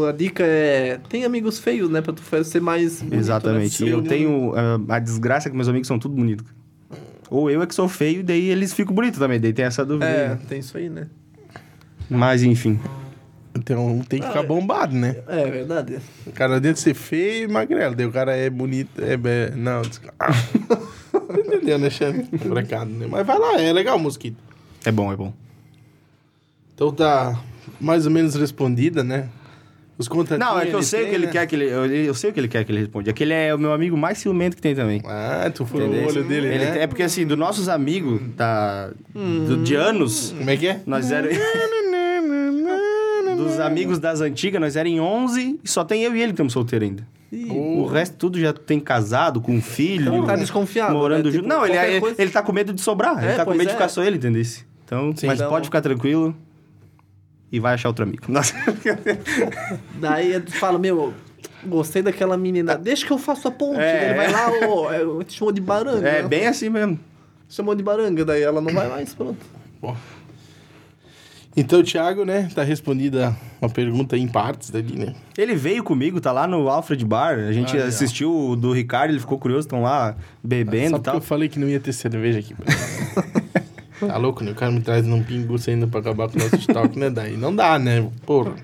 A dica é... Tem amigos feios, né? Pra tu ser mais bonito, Exatamente. né? Eu tenho ah, a desgraça que meus amigos são tudo bonitos. Ou eu é que sou feio, e daí eles ficam bonitos também. Daí tem essa dúvida. É, aí. tem isso aí, né? Mas enfim. Então tem que ficar bombado, né? É verdade. O cara dentro de ser feio e magrelo. Daí o cara é bonito. É, é- não, ah. *laughs* *laughs* Entendeu, né, Xande? Complicado, né? Mas vai lá, é legal, mosquito. É bom, é bom. Então tá mais ou menos respondida, né? Os contatinhos. Não, é que eu sei o que ele né? quer que ele. Eu, eu sei o que ele quer que ele responda. É que ele é o meu amigo mais ciumento que tem também. Ah, tu furou o olho dele, Ele- né? É porque assim, dos nossos amigos da, do- de anos, Como é que é? nós era. *laughs* dos amigos das antigas, nós éramos em 11 e só tem eu e ele que estamos solteiros ainda. Ih, O resto tudo já tem casado, com filho. Então tá desconfiado, Morando né? junto. Tipo, Não, ele, ele, coisa- ele tá com medo de sobrar. É, ele tá com medo de é. ficar só ele, entendeu? Então, Sim. mas Então- pode ficar tranquilo. E vai achar outro amigo. Nossa. *laughs* Daí tu fala, meu, gostei daquela menina, deixa que eu faço a ponte. É. Ele vai lá, ô, é, eu te chamou de baranga. É né? bem assim mesmo. Chamou de baranga, daí ela não vai mais, pronto. Então, Thiago, né? Tá respondida uma pergunta em partes dali, né? Ele veio comigo, tá lá no Alfred Bar. A gente Ah, assistiu o do Ricardo, ele ficou curioso, estão lá bebendo Só e porque tal. eu falei que não ia ter cerveja aqui. *laughs* tá louco, né? O cara me traz num pingu ainda pra acabar com o nosso estoque, né? Daí não dá, né? Porra.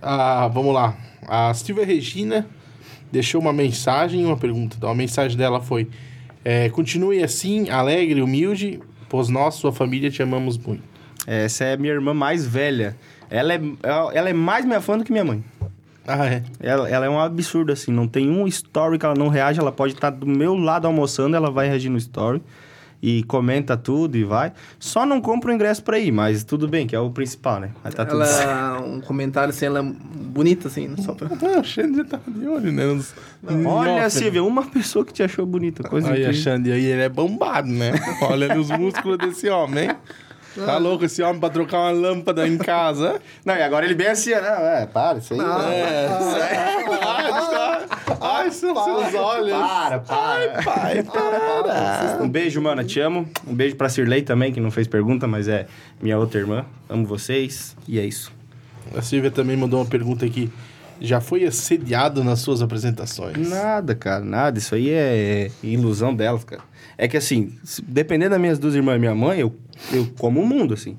Ah, vamos lá. A Silvia Regina deixou uma mensagem, uma pergunta. Então, a mensagem dela foi: é, Continue assim, alegre, humilde, pois nós, sua família, te amamos muito. Essa é a minha irmã mais velha. Ela é, ela é mais minha fã do que minha mãe. Ah, é. Ela, ela é um absurdo, assim. Não tem um story que ela não reage. Ela pode estar do meu lado almoçando, ela vai reagir no story. E comenta tudo e vai. Só não compra o ingresso pra ir, mas tudo bem, que é o principal, né? Mas tá tudo certo. ela, um comentário assim, ela é bonita, assim, só pra... *laughs* Ah, o Xande tava de olho, né? Nos- Olha? Silvia, uma pessoa que te achou bonita. Coisa Aí, a incrível. Xande, aí ele é bombado, né? *laughs* Olha os músculos desse homem, hein? Tá louco esse homem pra trocar uma lâmpada em casa? Não, e agora ele bem assim, né? É, para, isso aí. É. Ai, ai, são seus olhos. Para, para. Pai, para. Um beijo, mano, te amo. Um beijo pra Cirlei também, que não fez pergunta, mas é minha outra irmã. Amo vocês. E é isso. A Silvia também mandou uma pergunta aqui. Já foi assediado nas suas apresentações? Nada, cara, nada. Isso aí é ilusão delas, cara. É que assim, dependendo das minhas duas irmãs e minha mãe, eu, eu como o mundo, assim.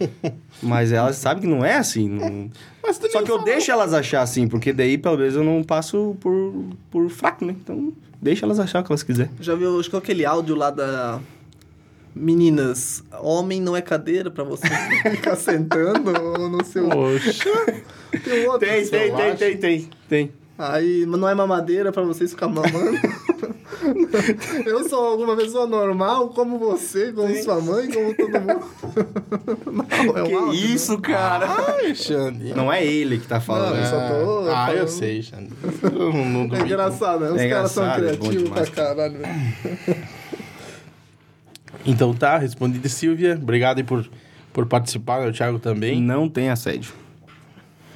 *laughs* Mas elas sabem que não é assim. não- tu Só que eu falou. deixo elas achar assim, porque daí pelo menos eu não passo por, por fraco, né? Então, deixa elas achar o que elas quiserem. Já viu, acho que aquele áudio lá da... Meninas, homem não é cadeira pra você *laughs* ficar sentando no seu... Poxa. Tem um outro. Tem, tem, tem, tem, tem, tem. Aí, mas não é mamadeira pra vocês ficar mamando. *laughs* Eu sou alguma pessoa normal, como você, como sua mãe, como todo mundo. Não, é Que áudio, né? isso, cara? Ai, Xande. Não é ele que tá falando. Não, eu né? só tô Ah, eu falando. sei, Xande. Eu não, não É engraçado, né? Os É caras são é criativos pra caralho, velho. *laughs* Então tá, respondido Silvia. Obrigado aí por, por participar, o Thiago também. Não tem assédio.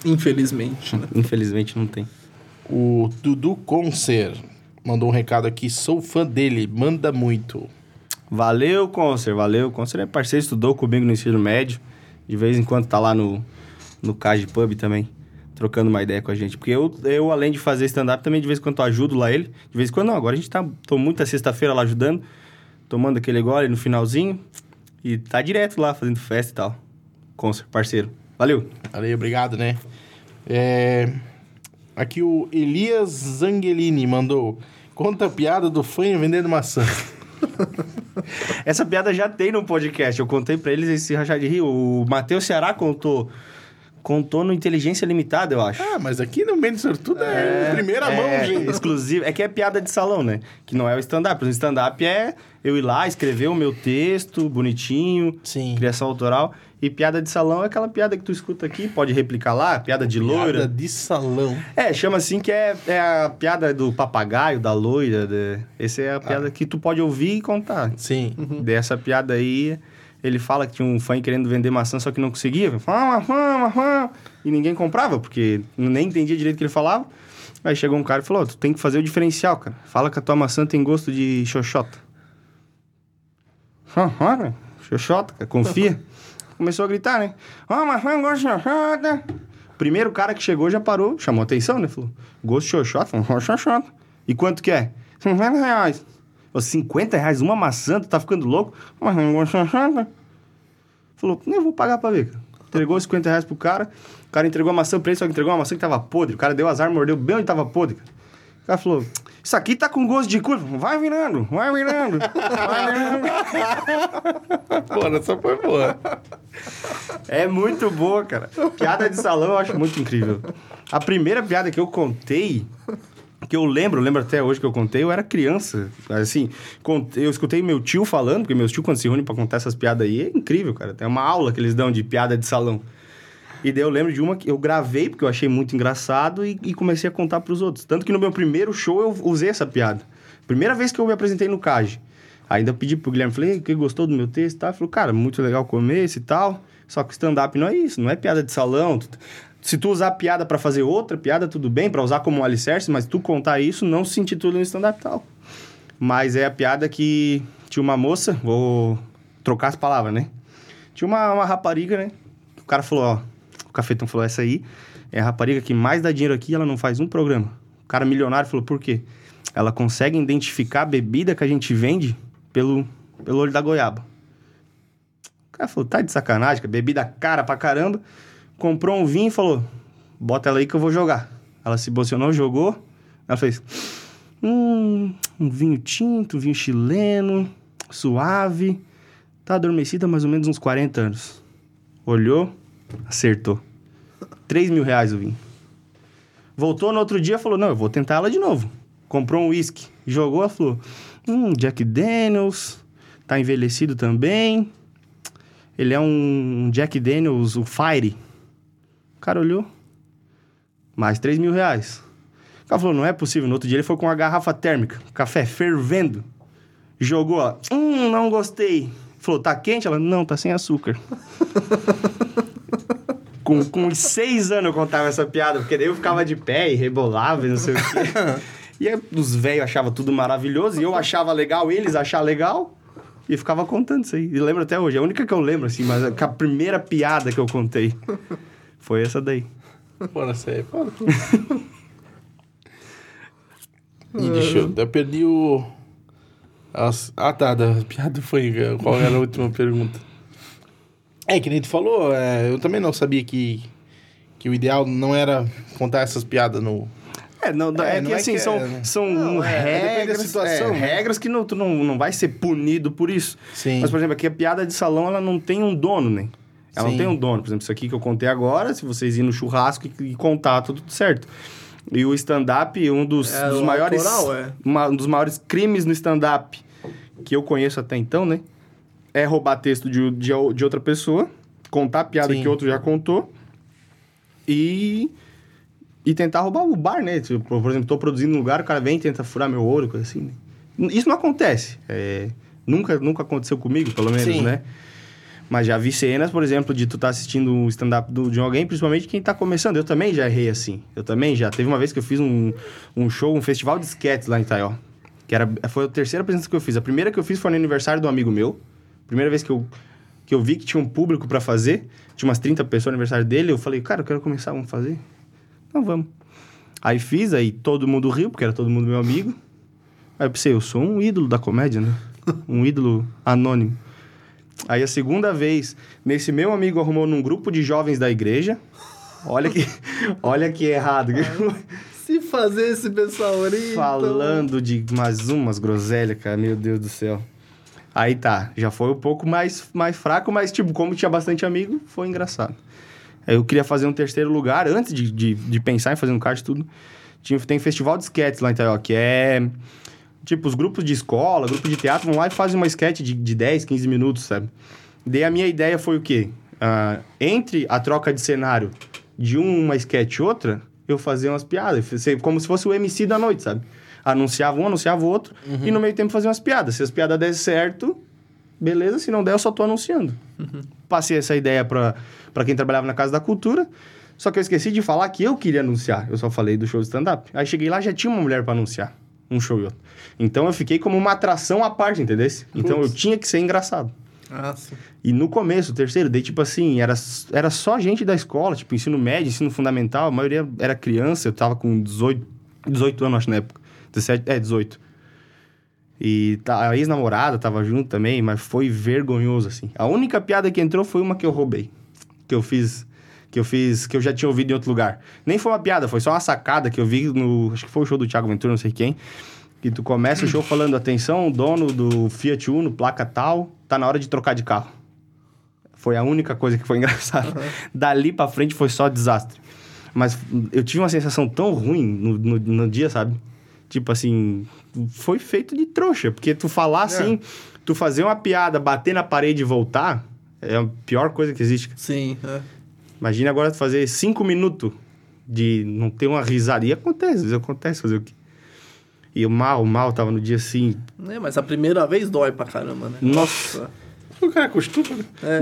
Infelizmente, né? Infelizmente não tem. O Dudu Concer mandou um recado aqui. Sou fã dele, manda muito. Valeu, Concer, valeu. Concer é parceiro, estudou comigo no ensino médio. De vez em quando tá lá no, no Cage Pub também, trocando uma ideia com a gente. Porque eu, eu além de fazer stand-up, também de vez em quando ajudo lá ele. De vez em quando não, agora a gente tá... Tô muita sexta-feira lá ajudando, tomando aquele gole no finalzinho. E tá direto lá, fazendo festa e tal. Concer, parceiro. Valeu. Valeu, obrigado, né? É, Aqui o Elias Zangelini mandou. Conta a piada do fanho vendendo maçã. *laughs* Essa piada já tem no podcast. Eu contei pra eles esse rachar de rio. O Matheus Ceará contou. Contou no Inteligência Limitada, eu acho. Ah, mas aqui no Mendes Sortudo é, em primeira é, mão, gente. Exclusivo. É que é piada de salão, né? Que não é o stand-up. O stand-up é eu ir lá, escrever o meu texto bonitinho, Sim. criação autoral. E piada de salão é aquela piada que tu escuta aqui, pode replicar lá, piada de loira. Piada de salão. É, chama assim que é, é a piada do papagaio, da loira. De... Essa é a piada que tu pode ouvir e contar. Sim. Dessa piada aí, ele fala que tinha um fã querendo vender maçã, só que não conseguia. E ninguém comprava, porque nem entendia direito o que ele falava. Aí chegou um cara e falou, "Ó, tu tem que fazer o diferencial, cara. Fala que a tua maçã tem gosto de xoxota. Ah, ah, xoxota, cara, confia. *laughs* Começou a gritar, né? Ah, maçã gosta de xoxota. Primeiro cara que chegou já parou, chamou atenção, né? Falou, gosto xoxota? Falou, xoxota. E quanto que é? 50 reais. Falou, 50 reais uma maçã? Tu tá ficando louco? Mas não gosto xoxota. Falou, eu vou pagar pra ver, cara. Entregou 50 reais pro cara. O cara entregou a maçã pra ele, só que entregou uma maçã que tava podre. O cara deu azar, mordeu bem onde tava podre, cara. Cara falou, isso aqui tá com gosto de cu. Vai virando, vai virando, vai virando. *laughs* Pô, essa foi boa. É muito boa, cara. Piada de salão eu acho muito incrível. A primeira piada que eu contei, que eu lembro, eu lembro até hoje que eu contei, eu era criança. Assim, eu escutei meu tio falando, porque meus tio quando se reúnem pra contar essas piadas aí, é incrível, cara. Tem uma aula que eles dão de piada de salão. E daí eu lembro de uma que eu gravei, porque eu achei muito engraçado, e, e comecei a contar pros outros. Tanto que no meu primeiro show eu usei essa piada. Primeira vez que eu me apresentei no CAGE. Ainda pedi pro Guilherme, falei, que gostou do meu texto e tal? Ele falou, cara, muito legal o começo e tal. Só que stand-up não é isso, não é piada de salão. Se tu usar piada pra fazer outra piada, tudo bem, pra usar como um alicerce, mas tu contar isso não se intitula um stand-up tal. Mas é a piada que tinha uma moça, vou trocar as palavras, né? Tinha uma, uma rapariga, né? O cara falou, ó, cafetão falou, essa aí é a rapariga que mais dá dinheiro aqui, ela não faz um programa. O cara milionário falou, por quê? Ela consegue identificar a bebida que a gente vende pelo, pelo olho da goiaba. O cara falou, tá de sacanagem, que bebida cara pra caramba. Comprou um vinho e falou, bota ela aí que eu vou jogar. Ela se posicionou, jogou. Ela fez, hum, um vinho tinto, vinho chileno, suave. Tá adormecida mais ou menos uns 40 anos. Olhou, acertou. 3 mil reais o vinho. Voltou no outro dia falou: Não, eu vou tentar ela de novo. Comprou um uísque, jogou, ela falou: Hum, Jack Daniels, tá envelhecido também. Ele é um Jack Daniels, o Fire. O cara olhou. Mais 3 mil reais. O cara falou: Não é possível. No outro dia ele foi com uma garrafa térmica, café fervendo. Jogou, ó. Hum, não gostei. Falou: Tá quente? Ela: Não, tá sem açúcar. *laughs* Com, com uns seis anos eu contava essa piada, porque daí eu ficava de pé e rebolava e não sei o quê. *laughs* E aí, os velhos achavam tudo maravilhoso, e eu achava legal, eles achavam legal, e ficava contando isso aí. E lembro até hoje, é a única que eu lembro, assim, mas a, a primeira piada que eu contei foi essa daí. Pô, essa aí é foda. Ih, deixa eu... Eu perdi o... as- Ah, tá. Da piada foi... Qual era a última pergunta? É, que nem tu falou, é, eu também não sabia que, que o ideal não era contar essas piadas no... É, não, É, é, não que é assim, que são, é- são Não, é, regras, situação, é, né? regras que não, tu não, não vai ser punido por isso. Sim. Mas, por exemplo, aqui a piada de salão, ela não tem um dono, né? Ela Sim. não tem um dono. Por exemplo, isso aqui que eu contei agora, se vocês irem no churrasco e, e contar, tá tudo certo. E o stand-up, um dos, É, dos maiores... autoral, é. uma- um dos maiores crimes no stand-up que eu conheço até então, né? É roubar texto de, de, de outra pessoa, contar a piada Sim. que outro já contou e... E tentar roubar o bar, né? Tipo, por exemplo, tô produzindo um lugar, o cara vem e tenta furar meu ouro, coisa assim. né? Isso não acontece. É, nunca, nunca aconteceu comigo, pelo menos, Sim. né? Mas já vi cenas, por exemplo, de tu estar assistindo um stand-up de alguém, principalmente quem tá começando. Eu também já errei assim. Eu também já. Teve uma vez que eu fiz um, um show, um festival de sketches lá em Itaió. Que era, foi a terceira apresentação que eu fiz. A primeira que eu fiz foi no aniversário de um amigo meu. Primeira vez que eu, que eu vi que tinha um público pra fazer. Tinha umas 30 pessoas no aniversário dele. Eu falei, cara, eu quero começar, vamos fazer? Então vamos. Aí fiz, aí todo mundo riu, porque era todo mundo meu amigo. Aí eu pensei, eu sou um ídolo da comédia, né? *laughs* Um ídolo anônimo. Aí a segunda vez, nesse meu amigo arrumou num grupo de jovens da igreja. Olha que, *laughs* olha que errado. Se fazer esse pessoal ali. então- Falando de mais umas groselhas, cara, meu Deus do céu. Aí tá, já foi um pouco mais, mais fraco, mas tipo, como tinha bastante amigo, foi engraçado. Eu queria fazer um terceiro lugar, antes de, de, de pensar em fazer um kart e tudo. Tinha, tem festival de sketches lá em Itaió, que é... Tipo, os grupos de escola, grupos de teatro vão lá e fazem uma sketch de, de 10, 15 minutos, sabe? Daí a minha ideia foi o quê? Ah, entre a troca de cenário de uma sketch e outra, eu fazia umas piadas. Como se fosse o MC da noite, sabe? Anunciava um, anunciava o outro. E no meio tempo fazia umas piadas. Se as piadas dessem certo, beleza. Se não der, eu só tô anunciando. Passei essa ideia pra, pra quem trabalhava na Casa da Cultura. Só que eu esqueci de falar que eu queria anunciar. Eu só falei do show de stand-up. Aí cheguei lá, já tinha uma mulher pra anunciar. Um show e outro. Então eu fiquei como uma atração à parte, entendeu? Então eu tinha que ser engraçado. Ah, sim. E no começo, o terceiro, daí, tipo assim, era, era só gente da escola, tipo, ensino médio, ensino fundamental, a maioria era criança, eu tava com 18, 18 anos, acho, na época. 17, é, 18. E tá, a ex-namorada tava junto também, mas foi vergonhoso, assim. A única piada que entrou foi uma que eu roubei. Que eu fiz, que eu fiz, que eu já tinha ouvido em outro lugar. Nem foi uma piada, foi só uma sacada que eu vi no, acho que foi o show do Thiago Ventura, não sei quem. Que tu começa o show falando, atenção, dono do Fiat Uno, placa tal, tá na hora de trocar de carro. Foi a única coisa que foi *laughs* engraçada. Dali pra frente foi só desastre. Mas eu tive uma sensação tão ruim no, no, no dia, sabe? Tipo assim, foi feito de trouxa. Porque tu falar assim, tu fazer uma piada, bater na parede e voltar, é a pior coisa que existe. Sim. é. Imagina agora tu fazer cinco minutos de não ter uma risada. E acontece, às vezes acontece fazer o quê? E o mal, o mal tava no dia assim. É, mas a primeira vez dói pra caramba, né? Nossa. O cara costuma, né? É.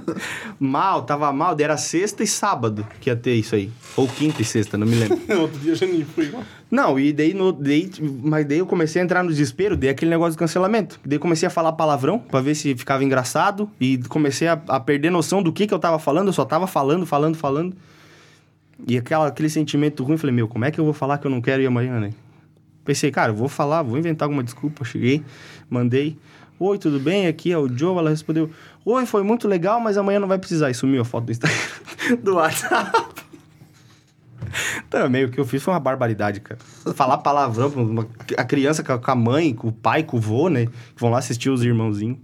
*laughs* Mal, tava mal, daí era sexta e sábado que ia ter isso aí. Ou quinta e sexta, não me lembro. *laughs* Outro dia eu já nem fui. Não, e daí, no, daí, mas daí eu comecei a entrar no desespero, dei aquele negócio do cancelamento. Daí comecei a falar palavrão pra ver se ficava engraçado e comecei a, a perder noção do que que eu tava falando, eu só tava falando, falando, falando. E aquela, aquele sentimento ruim, falei, meu, como é que eu vou falar que eu não quero ir amanhã, né? Pensei, cara, eu vou falar, vou inventar alguma desculpa. Cheguei, mandei. Oi, tudo bem? Aqui é o Joe. Ela respondeu, oi, foi muito legal, mas amanhã não vai precisar. E sumiu a foto do Instagram, *laughs* do WhatsApp. Também, o que eu fiz foi uma barbaridade, cara. Falar palavrão pra uma, a criança com a- com a mãe, com o pai, com o vô, né? Que vão lá assistir os irmãozinhos.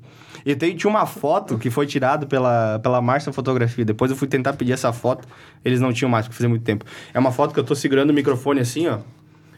E tem, tinha uma foto que foi tirada pela, pela Márcia Fotografia. Depois eu fui tentar pedir essa foto, eles não tinham mais, porque fazia muito tempo. É uma foto que eu tô segurando o microfone assim, ó.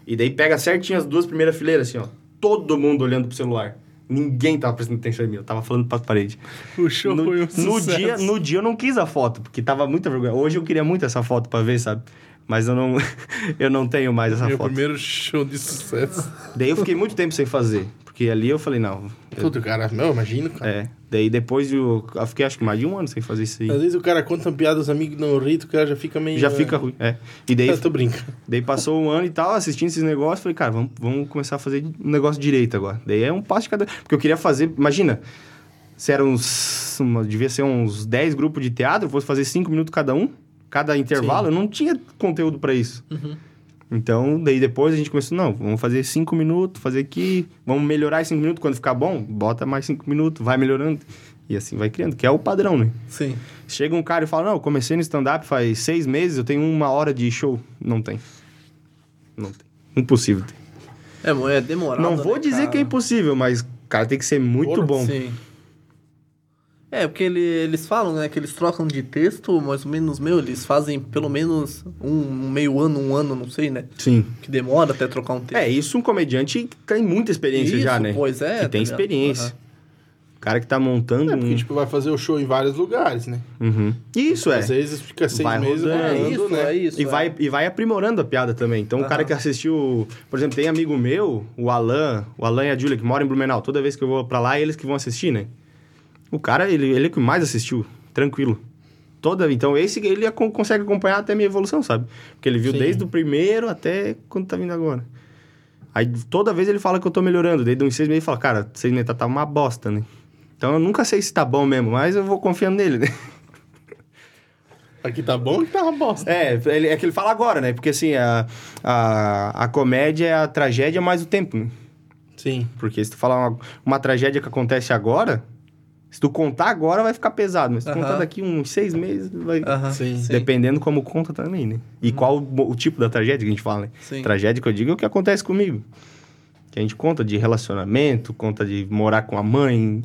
E daí pega certinho as duas primeiras fileiras, assim, ó. Todo mundo olhando pro celular. Ninguém tava prestando atenção em mim, eu tava falando pra parede. O show No, foi um no sucesso. dia, no dia eu não quis a foto, porque tava muita vergonha. Hoje eu queria muito essa foto pra ver, sabe? Mas eu não, *laughs* eu não tenho mais essa Meu foto. primeiro show de sucesso. Daí eu fiquei muito tempo sem fazer. Porque ali eu falei, não. eu- Tudo, cara. Não, imagino, cara. é. Daí depois eu, eu fiquei acho que mais de um ano sem fazer isso aí. Às vezes o cara conta uma piada, os amigos não ri, o cara já fica meio... Já fica ruim. É. E daí, *laughs* Eu tô brincando. daí passou um ano e tal, assistindo esses negócios, falei, cara, vamos, vamos começar a fazer um negócio direito agora. Daí é um passo de cada. Porque eu queria fazer, imagina, se eram uns. uma- devia ser uns 10 grupos de teatro, fosse fazer 5 minutos cada um, cada intervalo, eu não tinha conteúdo pra isso. Então, daí depois a gente começou, não, vamos fazer 5 minutos, fazer aqui, vamos melhorar esses 5 minutos, quando ficar bom, bota mais 5 minutos, vai melhorando. E assim vai criando, que é o padrão, né? Sim. Chega um cara e fala, não, eu comecei no stand-up faz seis meses, eu tenho uma hora de show. Não tem. Não tem. Impossível ter. É, é demorado. não vou né, dizer cara? que é impossível, mas, cara, tem que ser muito Porra, bom. Sim. É, porque ele- eles falam, né, que eles trocam de texto, mais ou menos, meu, eles fazem pelo menos um, um meio ano, um ano, não sei, né? Sim. Que demora até trocar um texto. É, isso um comediante que tem muita experiência Isso, já, né? pois é, Que tá tem ligado? experiência. Aham. O cara que tá montando É, porque, um... tipo, vai fazer o show em vários lugares, né? Uhum. Isso, é. Às vezes fica seis Vai meses rodando. É isso, né? é isso. E é. vai, e vai aprimorando a piada também. Então, o cara que assistiu... Por exemplo, tem amigo meu, o Alan, o Alan e a Júlia, que moram em Blumenau. Toda vez que eu vou pra lá, é eles que vão assistir, né? O cara, ele, ele é o que mais assistiu. Tranquilo. Toda, então, esse ele consegue acompanhar até a minha evolução, sabe? Porque ele viu Sim. desde o primeiro até quando tá vindo agora. Aí, toda vez ele fala que eu tô melhorando. Desde uns seis meses ele fala, cara, seis meses tá, tá uma bosta, né? Então, eu nunca sei se tá bom mesmo, mas eu vou confiando nele, né? *laughs* Aqui tá bom que tá uma bosta. É, ele, é que ele fala agora, né? Porque assim, a, a, a comédia é a tragédia mais o tempo, né? Sim. Porque se tu falar uma, uma tragédia que acontece agora, Se tu contar agora, vai ficar pesado. Mas se tu Aham. contar daqui uns seis meses, vai... Aham, Sim. Dependendo como conta também, né? E qual o, o tipo da tragédia que a gente fala, né? Sim. Tragédia que eu digo é o que acontece comigo. Que a gente conta de relacionamento, conta de morar com a mãe,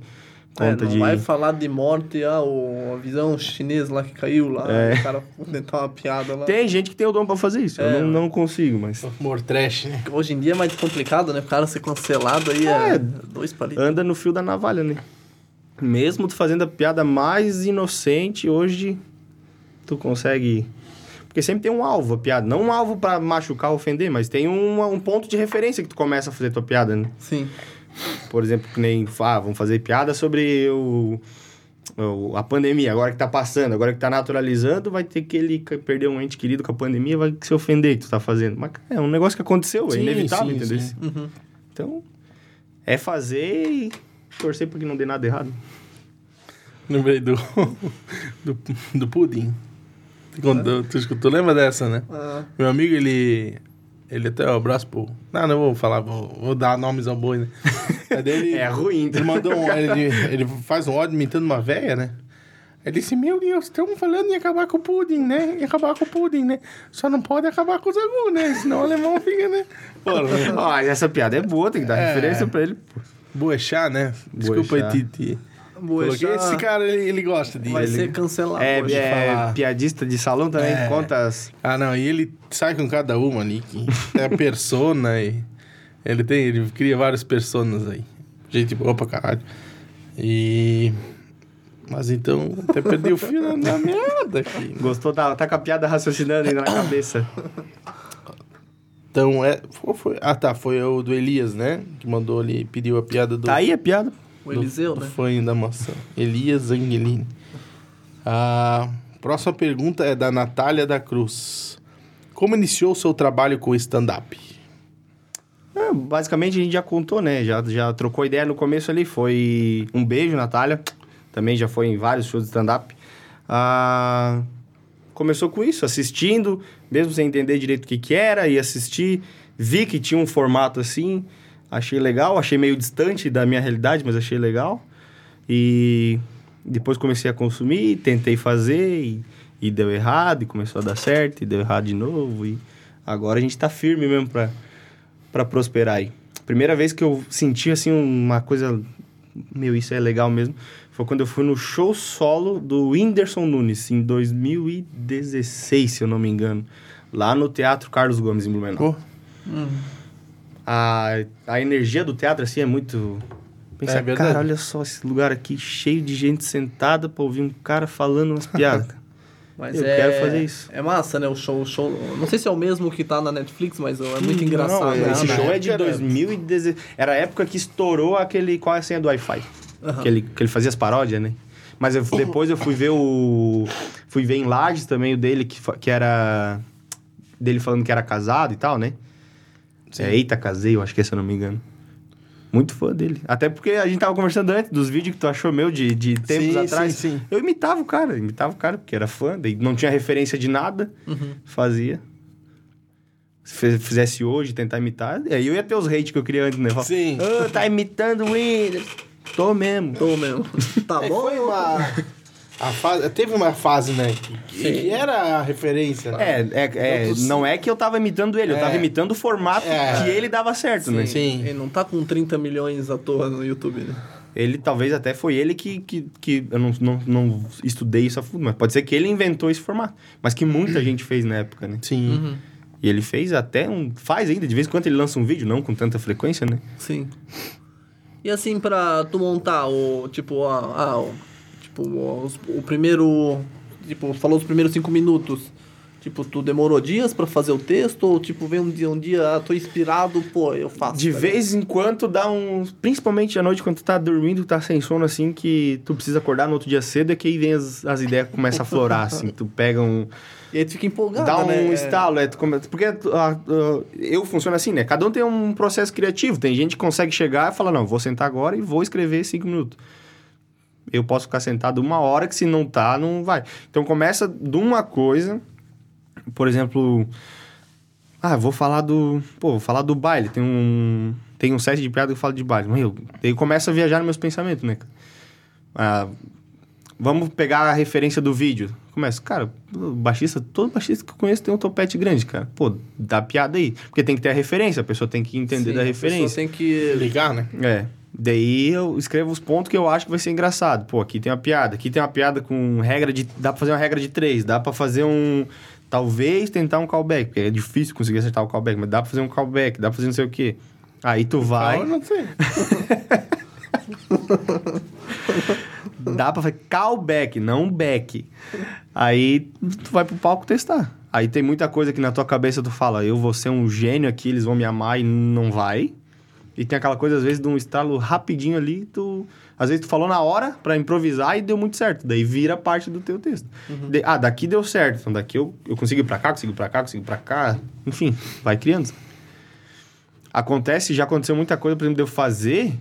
É, conta não de... vai falar de morte, ah, o avião chinês lá que caiu lá, É. o cara tentar uma piada lá. Tem gente que tem o dom pra fazer isso. É, eu não, não consigo, mas... Humor trash, né? Hoje em dia é mais complicado, né? O cara ser cancelado aí é, É. dois palitos. anda no fio da navalha, né? Mesmo tu fazendo a piada mais inocente, hoje tu consegue. Porque sempre tem um alvo a piada. Não um alvo pra machucar ou ofender, mas tem um, um ponto de referência que tu começa a fazer tua piada, né? Sim. Por exemplo, que nem. Ah, vamos fazer piada sobre o, a pandemia, agora que tá passando, agora que tá naturalizando, vai ter que ele perder um ente querido com a pandemia, vai se ofender que tu tá fazendo. Mas é um negócio que aconteceu, é Sim, inevitável, sim, entendeu? sim. Uhum. Então, é fazer e torcer pra que não dê nada errado. Lembrei do, do, do pudim. Quando, tu, escutou, tu lembra dessa, né? Ah, Meu amigo, ele. Ele até o abraço pro. Não, não vou falar, vou, vou dar nomes ao boi, né? *laughs* Ele, É ruim, Ele mandou um. Ele, ele faz um ódio imitando uma véia, né? Ele disse: Meu Deus, estão falando em acabar com o pudim, né? Em acabar com o pudim, né? Só não pode acabar com os agu, né? Senão o alemão fica, né? Pô, Ó, essa piada é boa, tem que dar É. referência pra ele. pô. Boechar, né? Desculpa aí, Boechat. Titi. Boechat esse cara, ele, ele gosta de. vai ele- ser cancelado É, hoje. é falar. piadista de salão também, É. conta as... Ah, não, e ele sai com cada uma ali, que é a persona e ele tem, ele cria várias personas aí. Gente boa pra caralho. E mas então até perdi o fio na, na merda aqui. Gostou? Tá, tá com a piada raciocinando ainda na cabeça. Então é, foi, foi- ah tá, foi o do Elias, né? Que mandou ali, pediu a piada do Tá aí a piada. O Eliseu, do, do né? fã da maçã. Elias Angelini. A próxima pergunta é da Natália da Cruz. Como iniciou o seu trabalho com stand-up? É, basicamente a gente já contou, né? Já, já trocou ideia no começo ali. Foi um beijo, Natália. Também já foi em vários shows de stand-up. Ah, começou com isso, assistindo, mesmo sem entender direito o que, que era, e assistir. Vi que tinha um formato assim, achei legal, achei meio distante da minha realidade, mas achei legal. E depois comecei a consumir, tentei fazer, e, e deu errado, e começou a dar certo, e deu errado de novo. E agora a gente tá firme mesmo pra, pra prosperar aí. Primeira vez que eu senti, assim, uma coisa... Meu, isso é legal mesmo. Foi quando eu fui no show solo do Whindersson Nunes, em 2016, se eu não me engano. Lá no Teatro Carlos Gomes, em Blumenau. Pô, A, a energia do teatro, assim, é muito... Pensar, É verdade. cara, olha só esse lugar aqui cheio de gente sentada pra ouvir um cara falando umas piadas. *laughs* Mas Eu é, quero fazer isso. É massa, né? O show, o show. Não sei se é o mesmo que tá na Netflix, mas é muito engraçado. Não, né? esse na show é época de era- 2016. Era a época que estourou aquele... Qual é a senha do Wi-Fi? Que, ele, que ele fazia as paródias, né? Mas eu- depois eu fui ver o... Fui ver em Lages também o dele, que, que era... Dele falando que era casado e tal, né? É, Eita, casei, eu acho que é, se eu não me engano. Muito fã dele. Até porque a gente tava conversando antes dos vídeos que tu achou meu de, de tempos Sim, atrás. sim, sim. Eu imitava o cara, imitava o cara, porque era fã, daí não tinha referência de nada, Uhum. fazia. Se fizesse hoje, tentar imitar, aí eu ia ter os hate que eu queria antes, né? Sim. "Ah, tá imitando o Windows. Tô mesmo. Tô mesmo. *laughs* Tá É, bom? foi uma. A fase, teve uma fase, né? Que, que era a referência. né? É, é, é, não é que eu tava imitando ele, eu É. tava imitando o formato É. que ele dava certo, né? Sim. Ele não tá com 30 milhões à toa no YouTube, né? Ele talvez até foi ele que, que, que eu não, não, não estudei isso a fundo, mas pode ser que ele inventou esse formato. Mas que muita gente fez na época, né? Sim. Uhum. E ele fez até um. Faz ainda, de vez em quando ele lança um vídeo, não com tanta frequência, né? Sim. E assim, pra tu montar o, tipo, a, a- o, tipo, os- o primeiro, tipo, falou os primeiros cinco minutos, tipo, tu demorou dias pra fazer o texto ou, tipo, vem um dia, um dia, ah, tô inspirado, pô, eu faço. De tá vez em quando dá um. Principalmente à noite, quando tu tá dormindo, tá sem sono, assim, que tu precisa acordar no outro dia cedo, é que aí vem as, as ideias que começam a florar, assim. Tu pega um. E aí tu fica empolgado, dá um né? estalo, é, porque ah, ah, eu funciono assim, né? Cada um tem um processo criativo. Tem gente que consegue chegar e falar, não, vou sentar agora e vou escrever cinco minutos. Eu posso ficar sentado uma hora, que se não tá, não vai. Então começa de uma coisa, por exemplo, ah, vou falar do, pô, vou falar do baile. Tem um, tem um set de piada que eu falo de baile. Meu, daí começa a viajar nos meus pensamentos, né? Ah, vamos pegar a referência do vídeo. Começa, cara, baixista, todo baixista que eu conheço tem um topete grande, cara. Pô, dá piada aí. Porque tem que ter a referência, a pessoa tem que entender Sim, da a pessoa referência. tem que... Ligar, né? É. Daí eu escrevo os pontos que eu acho que vai ser engraçado. Pô, aqui tem uma piada. Aqui tem uma piada com regra de. Dá pra fazer uma regra de três. Dá pra fazer um. Talvez tentar um callback. Porque é difícil conseguir acertar o callback, mas dá pra fazer um callback, dá pra fazer não sei o quê. Aí tu vai. Eu não sei. *laughs* Dá pra fazer callback, não back. Aí tu vai pro palco testar. Aí tem muita coisa que na tua cabeça tu fala, eu vou ser um gênio aqui, eles vão me amar e não vai. E tem aquela coisa, às vezes, de um estalo rapidinho ali, tu... Às vezes tu falou na hora pra improvisar e deu muito certo. Daí vira parte do teu texto. De- ah, daqui deu certo. Então daqui eu, eu consigo ir pra cá, consigo ir pra cá, consigo ir pra cá. Enfim, vai criando. Acontece, já aconteceu muita coisa, por exemplo, de eu fazer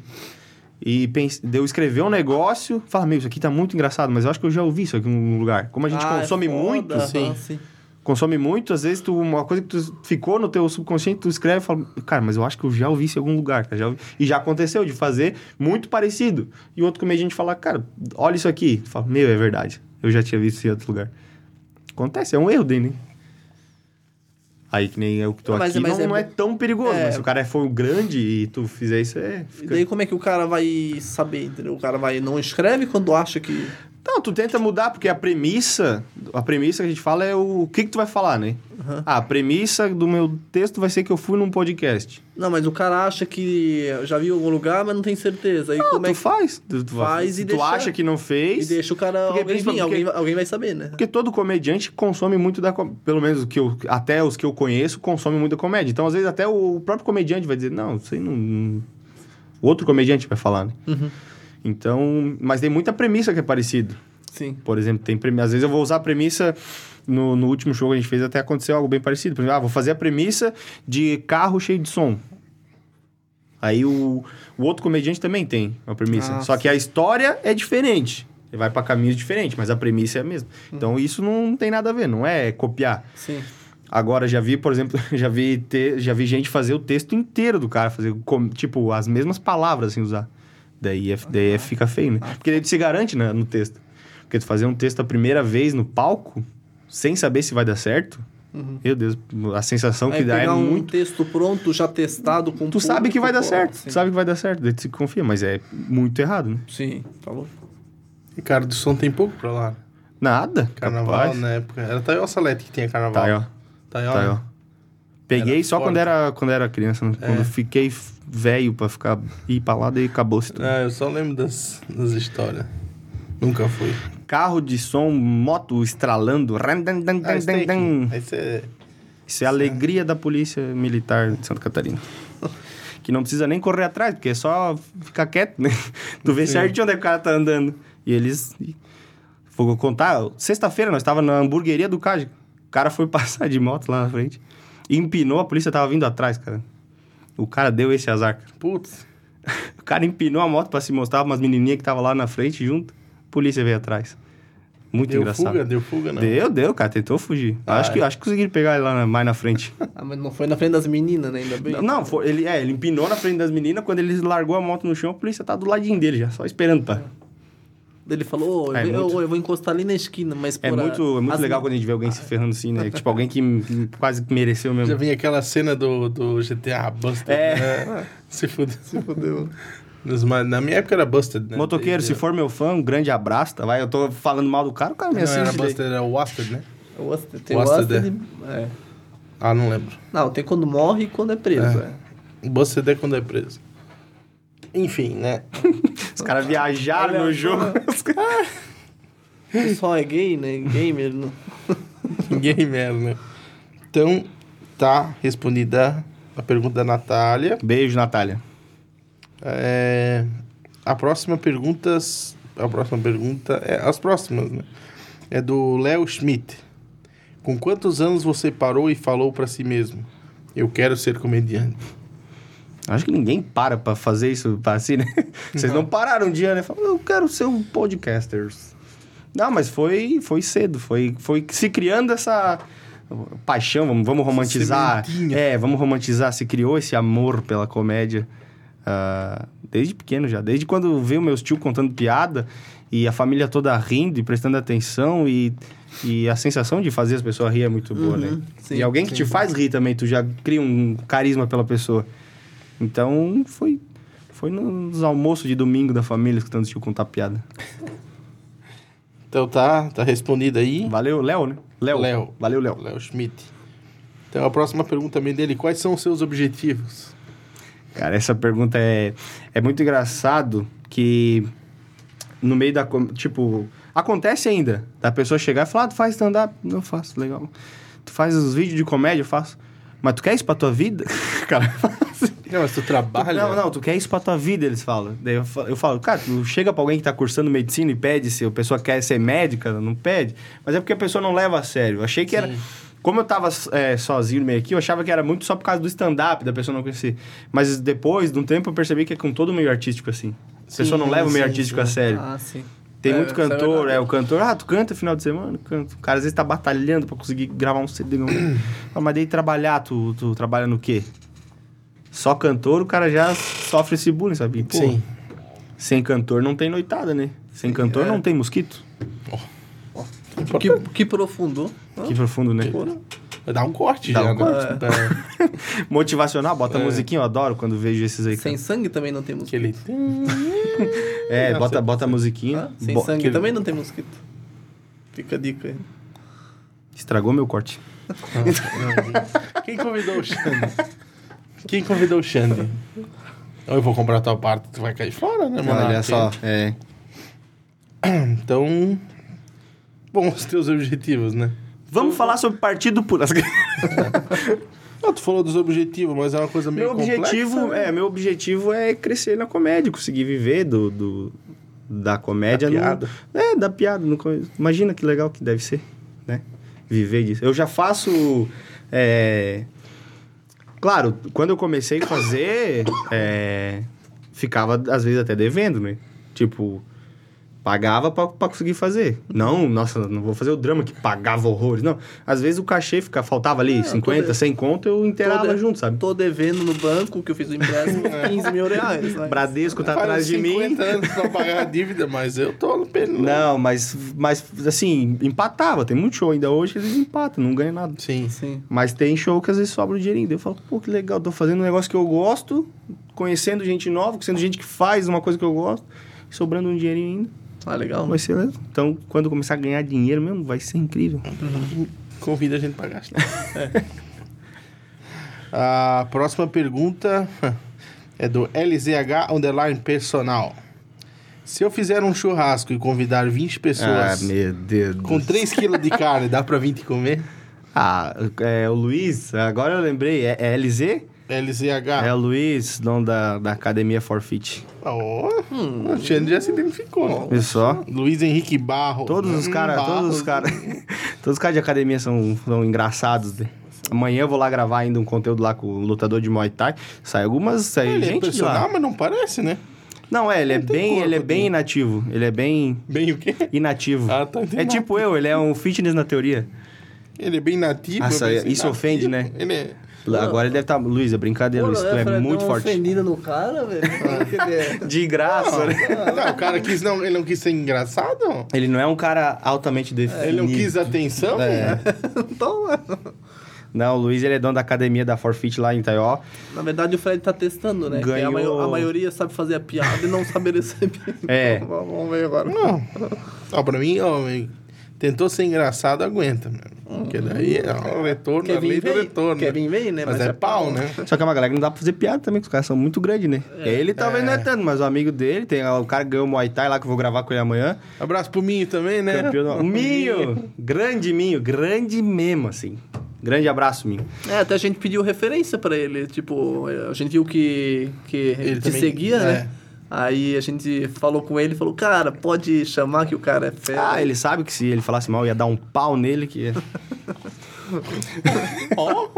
e pense, de eu escrever um negócio, falar, meu, isso aqui tá muito engraçado, mas eu acho que eu já ouvi isso aqui em algum lugar. Como a gente Ah, é consome foda, muito, sim. sim. consome muito, às vezes tu, uma coisa que tu ficou no teu subconsciente, tu escreve e fala, cara, mas eu acho que eu já ouvi isso em algum lugar, cara, já ouvi. E já aconteceu de fazer muito parecido. E outro comediante fala, cara, olha isso aqui. Tu fala, meu, é verdade. Eu já tinha visto isso em outro lugar. Acontece, é um erro dele, né? Aí que nem eu que tô Mas- aqui, mas não, é não é tão perigoso. É. Mas se o cara for grande e tu fizer isso, é... E Fica... daí como é que o cara vai saber, entendeu? O cara vai não escreve quando acha que... Não, tu tenta mudar, porque a premissa, a premissa que a gente fala é o, o que que tu vai falar, né? Ah, a premissa do meu texto vai ser que eu fui num podcast. Não, mas o cara acha que já viu em algum lugar, mas não tem certeza. Aí Não, como tu é que... faz. Tu, tu faz e tu deixa- acha que não E fez. deixa o cara... Porque alguém, principalmente alguém, porque- alguém vai saber, né? Porque todo comediante consome muito da... Pelo menos que eu, até os que eu conheço consomem muito da comédia. Então, às vezes, até o próprio comediante vai dizer, não, isso aí não... não- O outro comediante vai falar, né? Uhum. Então... Mas tem muita premissa que é parecido. Sim. Por exemplo, tem premi... às vezes eu vou usar a premissa no, no último show que a gente fez até aconteceu algo bem parecido. Por exemplo, ah, vou fazer a premissa de carro cheio de som. Aí o, o outro comediante também tem uma premissa. Ah, Só que a história é diferente. Ele vai para caminhos diferentes, mas a premissa é a mesma. Então isso não tem nada a ver, não é copiar. Sim. Agora, já vi, por exemplo, *laughs* já vi, te, já vi gente fazer o texto inteiro do cara, fazer, com- tipo, as mesmas palavras, assim, usar. Daí, é, daí é- fica feio, né? Porque daí tu se garante né, no texto. Porque tu fazer um texto a primeira vez no palco, sem saber se vai dar certo, meu Deus, a sensação Aí que dá é pegar um muito... texto pronto, já testado com Tu sabe que vai dar certo, sim. tu sabe que vai dar certo, daí tu se confia, mas é muito errado, né? Sim, falou. Ricardo do Som tem pouco pra lá. Nada, Carnaval, capaz. na época. Era Taio Salete que tinha carnaval. Tá aí, ó. Tá aí, ó. Tá aí, ó. Peguei Era só forte. quando era, quando era criança, né? É. Quando fiquei velho pra ficar, ir pra lá, daí acabou-se tudo. Ah, eu só lembro das, das histórias. Nunca fui. Carro de som, moto estralando. ran, dan, dan, dan, Ah, tem dan. Esse é... Isso é a alegria da polícia militar de Santa Catarina. *laughs* que não precisa nem correr atrás, porque é só ficar quieto, né? Tu vê Sim. certinho onde é que o cara tá andando. E eles... Vou contar, sexta-feira nós tava na hamburgueria do Cade. O cara foi *laughs* passar de moto lá na frente. E empinou, a polícia tava vindo atrás, cara. O cara deu esse azar. cara. Putz. *laughs* O cara empinou a moto pra se mostrar umas menininhas que tava lá na frente junto. A polícia veio atrás. Muito Deu engraçado. fuga? Deu fuga, não. Deu, deu, cara. Tentou fugir. Ah, acho, que, é. acho que conseguiram pegar ele lá na- mais na frente. *laughs* Ah, mas não foi na frente das meninas, né? Ainda bem. Não, não, foi- ele, é, ele empinou na frente das meninas. Quando ele largou a moto no chão, a polícia tá do ladinho dele já, só esperando pra. Ele falou, ô, É eu, muito- eu vou encostar ali na esquina, mas É por a- muito, é muito as- legal quando a gente vê alguém se ferrando assim, né? Tipo, alguém que quase mereceu Já mesmo. vinha aquela cena do, do GTA Busted, É. né? *laughs* Se fudeu. Se fudeu. Na minha época era Busted, né? Motoqueiro, se for meu fã, um grande abraço, tá? Vai, eu tô falando mal do cara, o cara me Não era assiste. daí. Busted, era Wasted, né? O Oster- Tem Oster, o Oster, é. Ah, não lembro. Não, tem quando morre e quando é preso. É. É. Busted é quando é preso. Enfim, né? *laughs* Os caras viajaram no Olha, jogo. Os caras- O pessoal é gay, né? Gamer. Não... *laughs* Gamer, né? Então, tá respondida a pergunta da Natália. Beijo, Natália. É, a próxima pergunta. A próxima pergunta. É, as próximas, né? É do Léo Schmidt. Com quantos anos você parou e falou pra si mesmo? Eu quero ser comediante. Acho que ninguém para pra fazer isso si, né? *laughs* Vocês não pararam um dia, né? Falaram, eu quero ser um podcaster. Não, mas foi, foi cedo. Foi, foi se criando essa paixão, vamos, vamos romantizar. Sementinha. É, vamos romantizar. Se criou esse amor pela comédia ah, desde pequeno já. Desde quando veio meus tio contando piada e a família toda rindo e prestando atenção e, e a sensação de fazer as pessoas rir é muito boa, né? Uhum, sim, e alguém que te faz rir também, tu já cria um carisma pela pessoa. Então, foi, foi nos almoços de domingo da família escutando o tio contar piada. Então tá, tá respondido aí. Valeu, Léo, né? Léo. Léo. Valeu, Léo. Léo Schmidt. Então a próxima pergunta também dele, quais são os seus objetivos? Cara, essa pergunta é, é muito engraçado que no meio da... Tipo, acontece ainda da pessoa chegar e falar, ah, tu faz stand-up? Não faço, legal. Tu faz os vídeos de comédia? Eu faço. Mas tu quer isso pra tua vida? *laughs* Cara, fala assim. Não, mas tu trabalha. Não, não, tu quer isso pra tua vida, eles falam. Daí eu fa- eu falo, cara, tu chega pra alguém que tá cursando medicina e pede se a pessoa quer ser médica, não pede. Mas é porque a pessoa não leva a sério. Eu achei que era. Sim. Como eu tava é, sozinho no meio aqui, eu achava que era muito só por causa do stand-up, da pessoa não conhecer. Mas depois, de um tempo, eu percebi que é com todo o meio artístico assim. A pessoa não Sim, leva o meio sim, artístico sim. a sério. Ah, sim. Tem É, muito é cantor, é, o cantor, ah, tu canta final de semana? Canto. O cara às vezes tá batalhando pra conseguir gravar um CD. não. Ah, *clears throat* mas daí trabalhar, tu, tu trabalha no quê? Só cantor, o cara já sofre esse bullying, sabe? E, pô, Sim. Sem cantor não tem noitada, né? Sem cantor é. não tem mosquito. Que, que profundo. Que profundo, né? Vai dar um corte Dá já, um né? corte. Tá- *laughs* Motivacional, bota É. musiquinha, eu adoro quando vejo esses aí. Sem sangue também não tem mosquito. Aquele... É, Nossa, bota, bota a musiquinha. Ah, sem Bo- sangue aquele- também não tem mosquito. Fica a dica aí. Estragou meu corte. *laughs* Quem convidou o Xande? Quem convidou o Xande? Ou eu vou comprar a tua parte, tu vai cair fora, né, mano? Olha só, é. Então, bom, os teus objetivos, né? Vamos falar sobre partido por. *laughs* Ah, tu falou dos objetivos, mas é uma coisa meio Meu objetivo, complexa, né? é, meu objetivo é crescer na comédia, conseguir viver do, do- da comédia. Da no- piada. é, da piada. no imagina que legal que deve ser, né? Viver disso. Eu já faço. é, Claro, quando eu comecei a fazer, é, ficava às vezes até devendo, né? Tipo, pagava pra, pra conseguir fazer. Não, nossa, não vou fazer o drama que pagava horrores. Não, às vezes o cachê fica, faltava ali É, 50, tô de- 100 conto, eu inteirava junto, sabe? Tô devendo no banco que eu fiz o empréstimo *laughs* 15 mil reais. né? Bradesco tá Faz atrás de mim. 50 anos pra pagar a dívida, mas eu tô no pelo. Não, mas, mas assim, empatava. Tem muito show ainda hoje que eles empatam, não ganham nada. Sim. Sim. Mas tem show que às vezes sobra o dinheirinho. Eu falo, pô, que legal, tô fazendo um negócio que eu gosto, conhecendo gente nova, conhecendo gente que faz uma coisa que eu gosto, e sobrando um dinheirinho ainda. Ah, legal. Vai ser legal. Então, quando começar a ganhar dinheiro mesmo, vai ser incrível. Convida a gente pra gastar. *laughs* É. A próxima pergunta é do LZH Underline Personal. Se eu fizer um churrasco e convidar 20 pessoas Ah, meu Deus. com 3 kg de carne, dá pra 20 comer? *laughs* Ah, é o Luiz, agora eu lembrei, é, é LZ? LZH. É o Luiz, dono da, da Academia Forfeit. Oh, o Xande já se identificou. né? Só? Luiz Henrique Barro. Todos os Hum, caras, todos os caras, *laughs* todos os caras de academia são, são engraçados. né? Amanhã eu vou lá gravar ainda um conteúdo lá com o lutador de Muay Thai. Sai algumas, sai Ele é gente de personal, lá. mas não parece, né? Não, é, ele é Não tem bem, corpo ele é bem inativo. Ele é bem Bem o quê? inativo. Ah, tá, é tipo eu, ele é um fitness na teoria. Ele é bem nativo. Nossa, eu pensei, isso ofende, né? Ele é... Agora ele deve estar, Luiz, é brincadeira, Luiz, tu é muito forte. ofendida no cara, velho. *laughs* De graça, né? Não, o cara quis não, ele não quis ser engraçado? Ele não é um cara altamente definido. Ele não quis atenção? É. *laughs* então, Não, o Luiz ele é dono da academia da Forfeit lá em Taió. na verdade o Fred tá testando, né? A, Ganhou- maio- a maioria sabe fazer a piada e não sabe receber. É. Então, *laughs* Vamos ver agora. Não. Ó, pra mim, ó, tentou ser engraçado, aguenta, meu. Porque daí é o retorno, a Kevin lei do vem, retorno. Kevin vem, né? Mas, é, pau, né? Só que é uma galera que não dá pra fazer piada também, que os caras são muito grandes, né? ele talvez não é tanto, mas o amigo dele, tem o cara ganhou o Muay Thai lá, que eu vou gravar com ele amanhã. Abraço pro Minho também, né? Campeão. *laughs* O Minho! Grande Minho, grande mesmo, assim. Grande abraço, Minho. É, até a gente pediu referência pra ele. Tipo, a gente viu que, que ele te também- seguia, é. né? Aí a gente falou com ele e falou, cara, pode chamar que o cara é fera. Ah, ele sabe que se ele falasse mal, ia dar um pau nele, que ia- *laughs*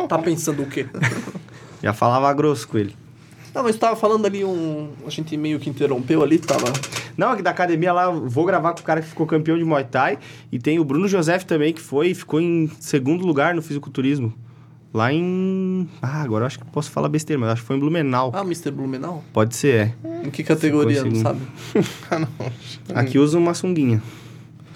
Tá pensando o quê? já falava grosso com ele. Não, mas tava falando ali um... A gente meio que interrompeu ali, tava... Não, aqui da academia lá, eu vou gravar com o cara que ficou campeão de Muay Thai. E tem o Bruno Joseph também, que foi e ficou em segundo lugar no fisiculturismo. Lá em. Ah, agora eu acho que posso falar besteira, mas acho que foi em Blumenau. Ah, Mr. Blumenau? Pode ser, é. Em que categoria, não sabe? *laughs* Ah, não. Aqui usa uma sunguinha.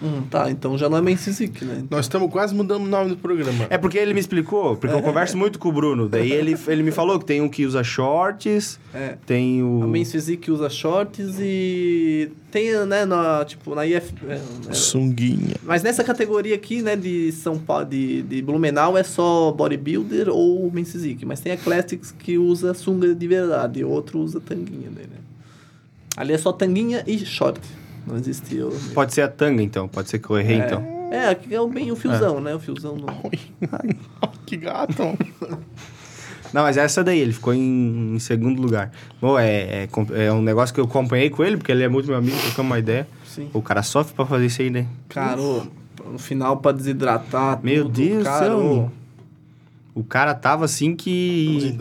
Hum, tá, então já não é Men's Physique, né? Nós estamos quase mudando o nome do programa. É porque ele me explicou, porque eu converso muito com o Bruno. Daí ele, ele me falou que tem um que usa shorts, É. tem o. A Men's Physique usa shorts e tem, né, na, tipo, na IF... é, é, Sunguinha. Mas nessa categoria aqui, né, de São Paulo, de, de Blumenau, é só bodybuilder ou Men's Physique. Mas tem a Classics que usa sunga de verdade, e outro usa tanguinha, daí, né? Ali é só tanguinha e short. Não existe o... Pode ser a tanga, então. Pode ser que eu errei, é. então. É, aqui é o bem o fiozão, né? O fiozão no... *laughs* que gato. *laughs* Não, mas essa daí, ele ficou em, em segundo lugar. Bom, é, é, é um negócio que eu acompanhei com ele, porque ele é muito meu amigo, trocamos uma ideia. Sim. O cara sofre pra fazer isso aí, né? Cara, ô, no final pra desidratar Meu tudo, Deus do cara, céu. O cara tava assim que.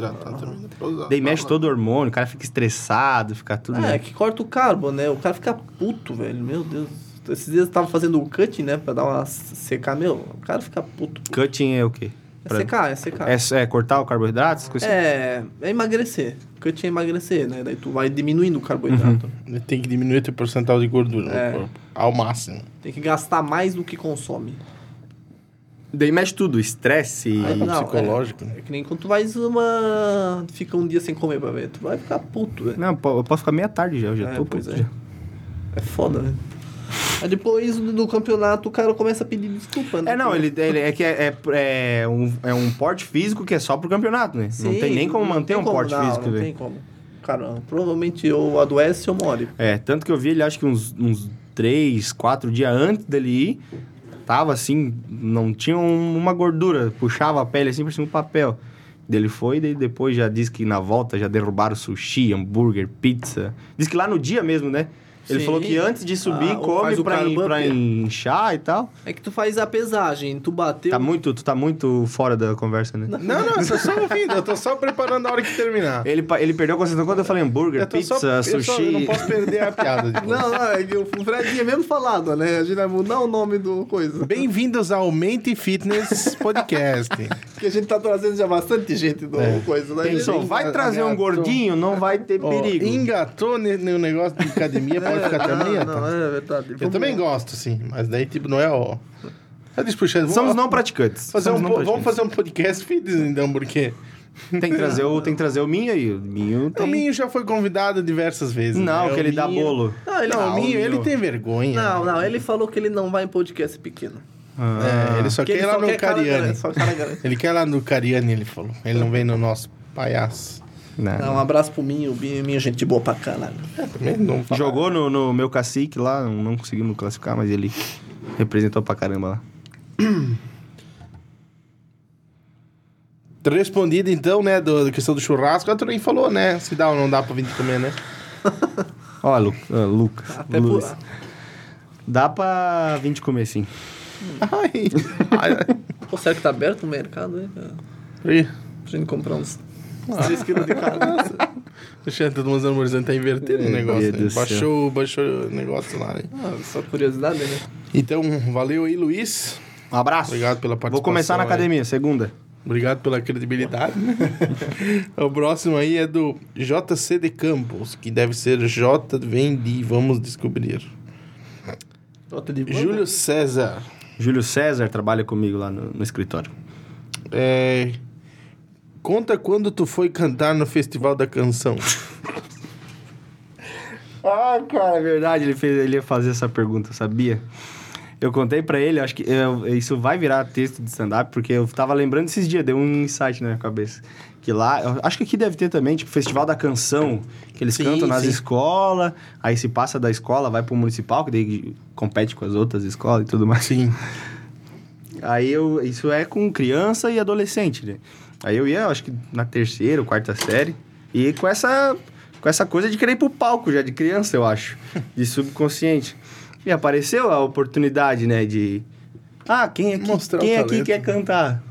Daí mexe todo o hormônio, o cara fica estressado, fica tudo. É, né? que corta o carbo, né? O cara fica puto, velho. Meu Deus. Esses dias eu tava fazendo o cutting, né? Pra dar uma secar. Meu, o cara fica puto. puto. Cutting é o quê? É Pra- secar, é secar. É, é cortar o carboidrato? essas coisas? É, é emagrecer. Cutting é emagrecer, né? Daí tu vai diminuindo o carboidrato. Ele Tem que diminuir o teu percentual de gordura É. no corpo. Ao máximo. Tem que gastar mais do que consome. Daí mexe tudo, estresse. Aí, não, psicológico, É, né? é que nem quando tu vais uma. Fica um dia sem comer pra ver. Tu vai ficar puto, velho. Não, po- eu posso ficar meia tarde já, eu já É, tô puto é. já. É foda, velho. Aí depois do, campeonato o cara começa a pedir desculpa, né? É, não, ele, ele é que é, é, é um, é um porte físico que é só pro campeonato, né? não Sim, tem nem como não manter tem um como, porte não, físico, Não velho. tem como. Cara, provavelmente ou adoece ou morre. É, tanto que eu vi ele acho que uns, uns três, quatro dias antes dele ir, tava assim, não tinha um- uma gordura, puxava a pele assim por cima do papel. Dele foi, daí depois já disse que na volta já derrubaram sushi, hambúrguer, pizza. Diz que lá no dia mesmo, né? Ele Sim. falou que antes de subir, Ah, come pra, up. pra inchar e tal. É que tu faz a pesagem, tu bateu. Tá muito, tu tá muito fora da conversa, né? Não, não, eu tô só ouvindo. Eu tô só preparando a hora que terminar. Ele, ele perdeu a concentração quando eu falei hambúrguer, Eu pizza, só, eu sushi. só- eu não posso perder a piada depois. Não, não, é que o Fred tinha mesmo falado, né? A gente vai mudar o nome do coisa. Bem-vindos ao Mente Fitness Podcast. *laughs* Que a gente tá trazendo já bastante gente do É. coisa, né? Pensou, Gente? vai trazer um Engatou. gordinho, não vai ter Ó, perigo. engatou no negócio de academia, *laughs* pode ficar até amanhã, não, tá? não, é verdade. Eu Vamos- também gosto, sim. Mas daí, tipo, não é ó. Xande, Somos vamos não praticantes. fazer Somos um, não po- vamos praticantes. fazer um podcast fitness, então, porque Tem que trazer o, tem que trazer o Minho aí. O Minho o tem... Minho já foi convidado diversas vezes. Não, né? que O ele dá Minho- bolo. Não, ele, Não, Ah, o Minho, o ele tem vergonha. não, não, ele falou que ele não vai em podcast pequeno. É, ele só Que quer ir lá no cara Cariani. grande, só cara grande. Ele quer ir lá no Cariani, ele falou. Ele não vem no nosso palhaço. Não. Dá um abraço pro Minho, Minho, Minho gente boa pra caralho. Também não. Jogou no, no meu cacique lá, não, não conseguimos classificar, mas ele representou pra caramba lá. *clears throat* Respondido então, né, do, da questão do churrasco, a também falou, né, se dá ou não dá pra vir comer, né? *laughs* Ó, Lu, ah, Lucas. Até Luiz. por... Dá pra vir de comer sim. *laughs* Ai, ai, Pô, será que tá aberto o mercado aí. Pra gente comprar uns. 3 quilos de carne. Deixa todo mundo horizonte tá invertendo o negócio. Né? Baixou, baixou o negócio lá, né? Ah, só curiosidade, né? Então, valeu aí, Luiz. Um abraço. Obrigado pela participação. Vou começar na aí. academia, segunda. Obrigado pela credibilidade. *laughs* o próximo aí é do JC de Campos, que deve ser J vem de Vamos Descobrir. Nota de? Júlio César. Júlio César trabalha comigo lá no, no escritório. É... Conta quando tu foi cantar no Festival da Canção. *laughs* Ah, cara, é verdade, ele, fez, ele ia fazer essa pergunta, sabia? Eu contei pra ele, acho que eu- isso vai virar texto de stand-up, porque eu tava lembrando esses dias, deu um insight na minha cabeça. Que lá, acho que aqui deve ter também, tipo, Festival da Canção, que eles Sim, cantam nas sim. escolas, aí se passa da escola, vai pro municipal, que daí compete com as outras escolas e tudo mais. Sim. Aí eu, isso é com criança e adolescente, né? Aí eu ia, acho que na terceira ou quarta série, e com essa, com essa coisa de querer ir pro palco já de criança, eu acho, de subconsciente. E apareceu a oportunidade, né, de... Ah, quem aqui, Mostrar quem aqui quer cantar?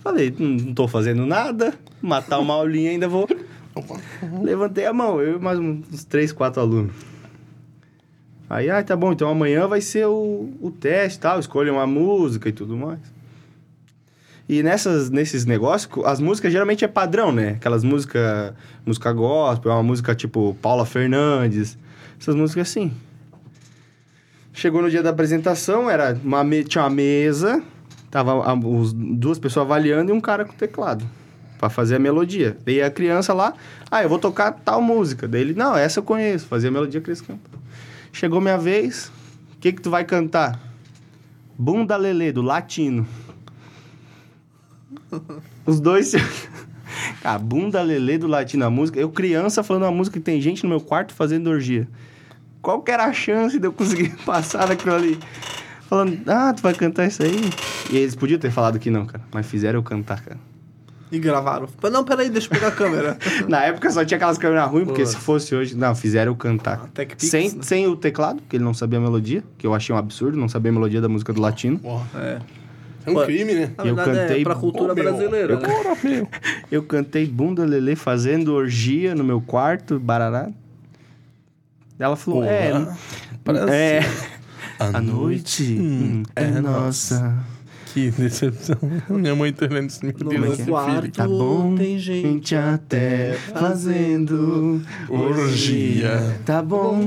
Falei, não, tô fazendo nada, matar uma aulinha ainda vou... Levantei a mão, eu e mais uns três, quatro alunos. Aí, ah, tá bom, então amanhã vai ser o, o teste e tal, escolha uma música e tudo mais. E nessas, nesses negócios, as músicas geralmente é padrão, né? Aquelas músicas, música gospel, uma música tipo Paula Fernandes, essas músicas assim. Chegou no dia da apresentação, era uma tinha uma mesa, tava a- os, duas pessoas avaliando e um cara com teclado pra fazer a melodia. Daí a criança lá, ah, eu vou tocar tal música. Daí ele, não, essa eu conheço, fazia a melodia que eles cantam. Chegou minha vez, o que que tu vai cantar? Bunda Lelê, do Latino. *laughs* Os dois. *laughs* A bunda lelê do latino, a música. Eu, criança, falando uma música que tem gente no meu quarto fazendo orgia. Qual que era a chance de eu conseguir *laughs* passar daquilo ali? Falando, ah, tu vai cantar isso aí? E eles podiam ter falado que não, cara. Mas fizeram eu cantar, cara. E gravaram. Não, peraí, deixa eu pegar a câmera. Na época só tinha aquelas câmeras ruins, porque se fosse hoje. Não, fizeram eu cantar. Ah, TechPix, sem, né? sem o teclado, porque ele não sabia a melodia, que eu achei um absurdo, não sabia a melodia da música do latino. Porra, É. é um Pô, crime, né? Na Eu verdade, cantei é pra cultura brasileira, eu- né? Porra. *laughs* Eu cantei Bunda Lelê fazendo orgia no meu quarto, barará. Ela falou, Porra. é, Parece- é, *laughs* A a noite hum, é nossa. Que decepção. *laughs* Minha mãe tá lendo isso. Meu No Deus, meu esse quarto filho. Tá bom, tem gente, gente até fazendo orgia. Tá bom,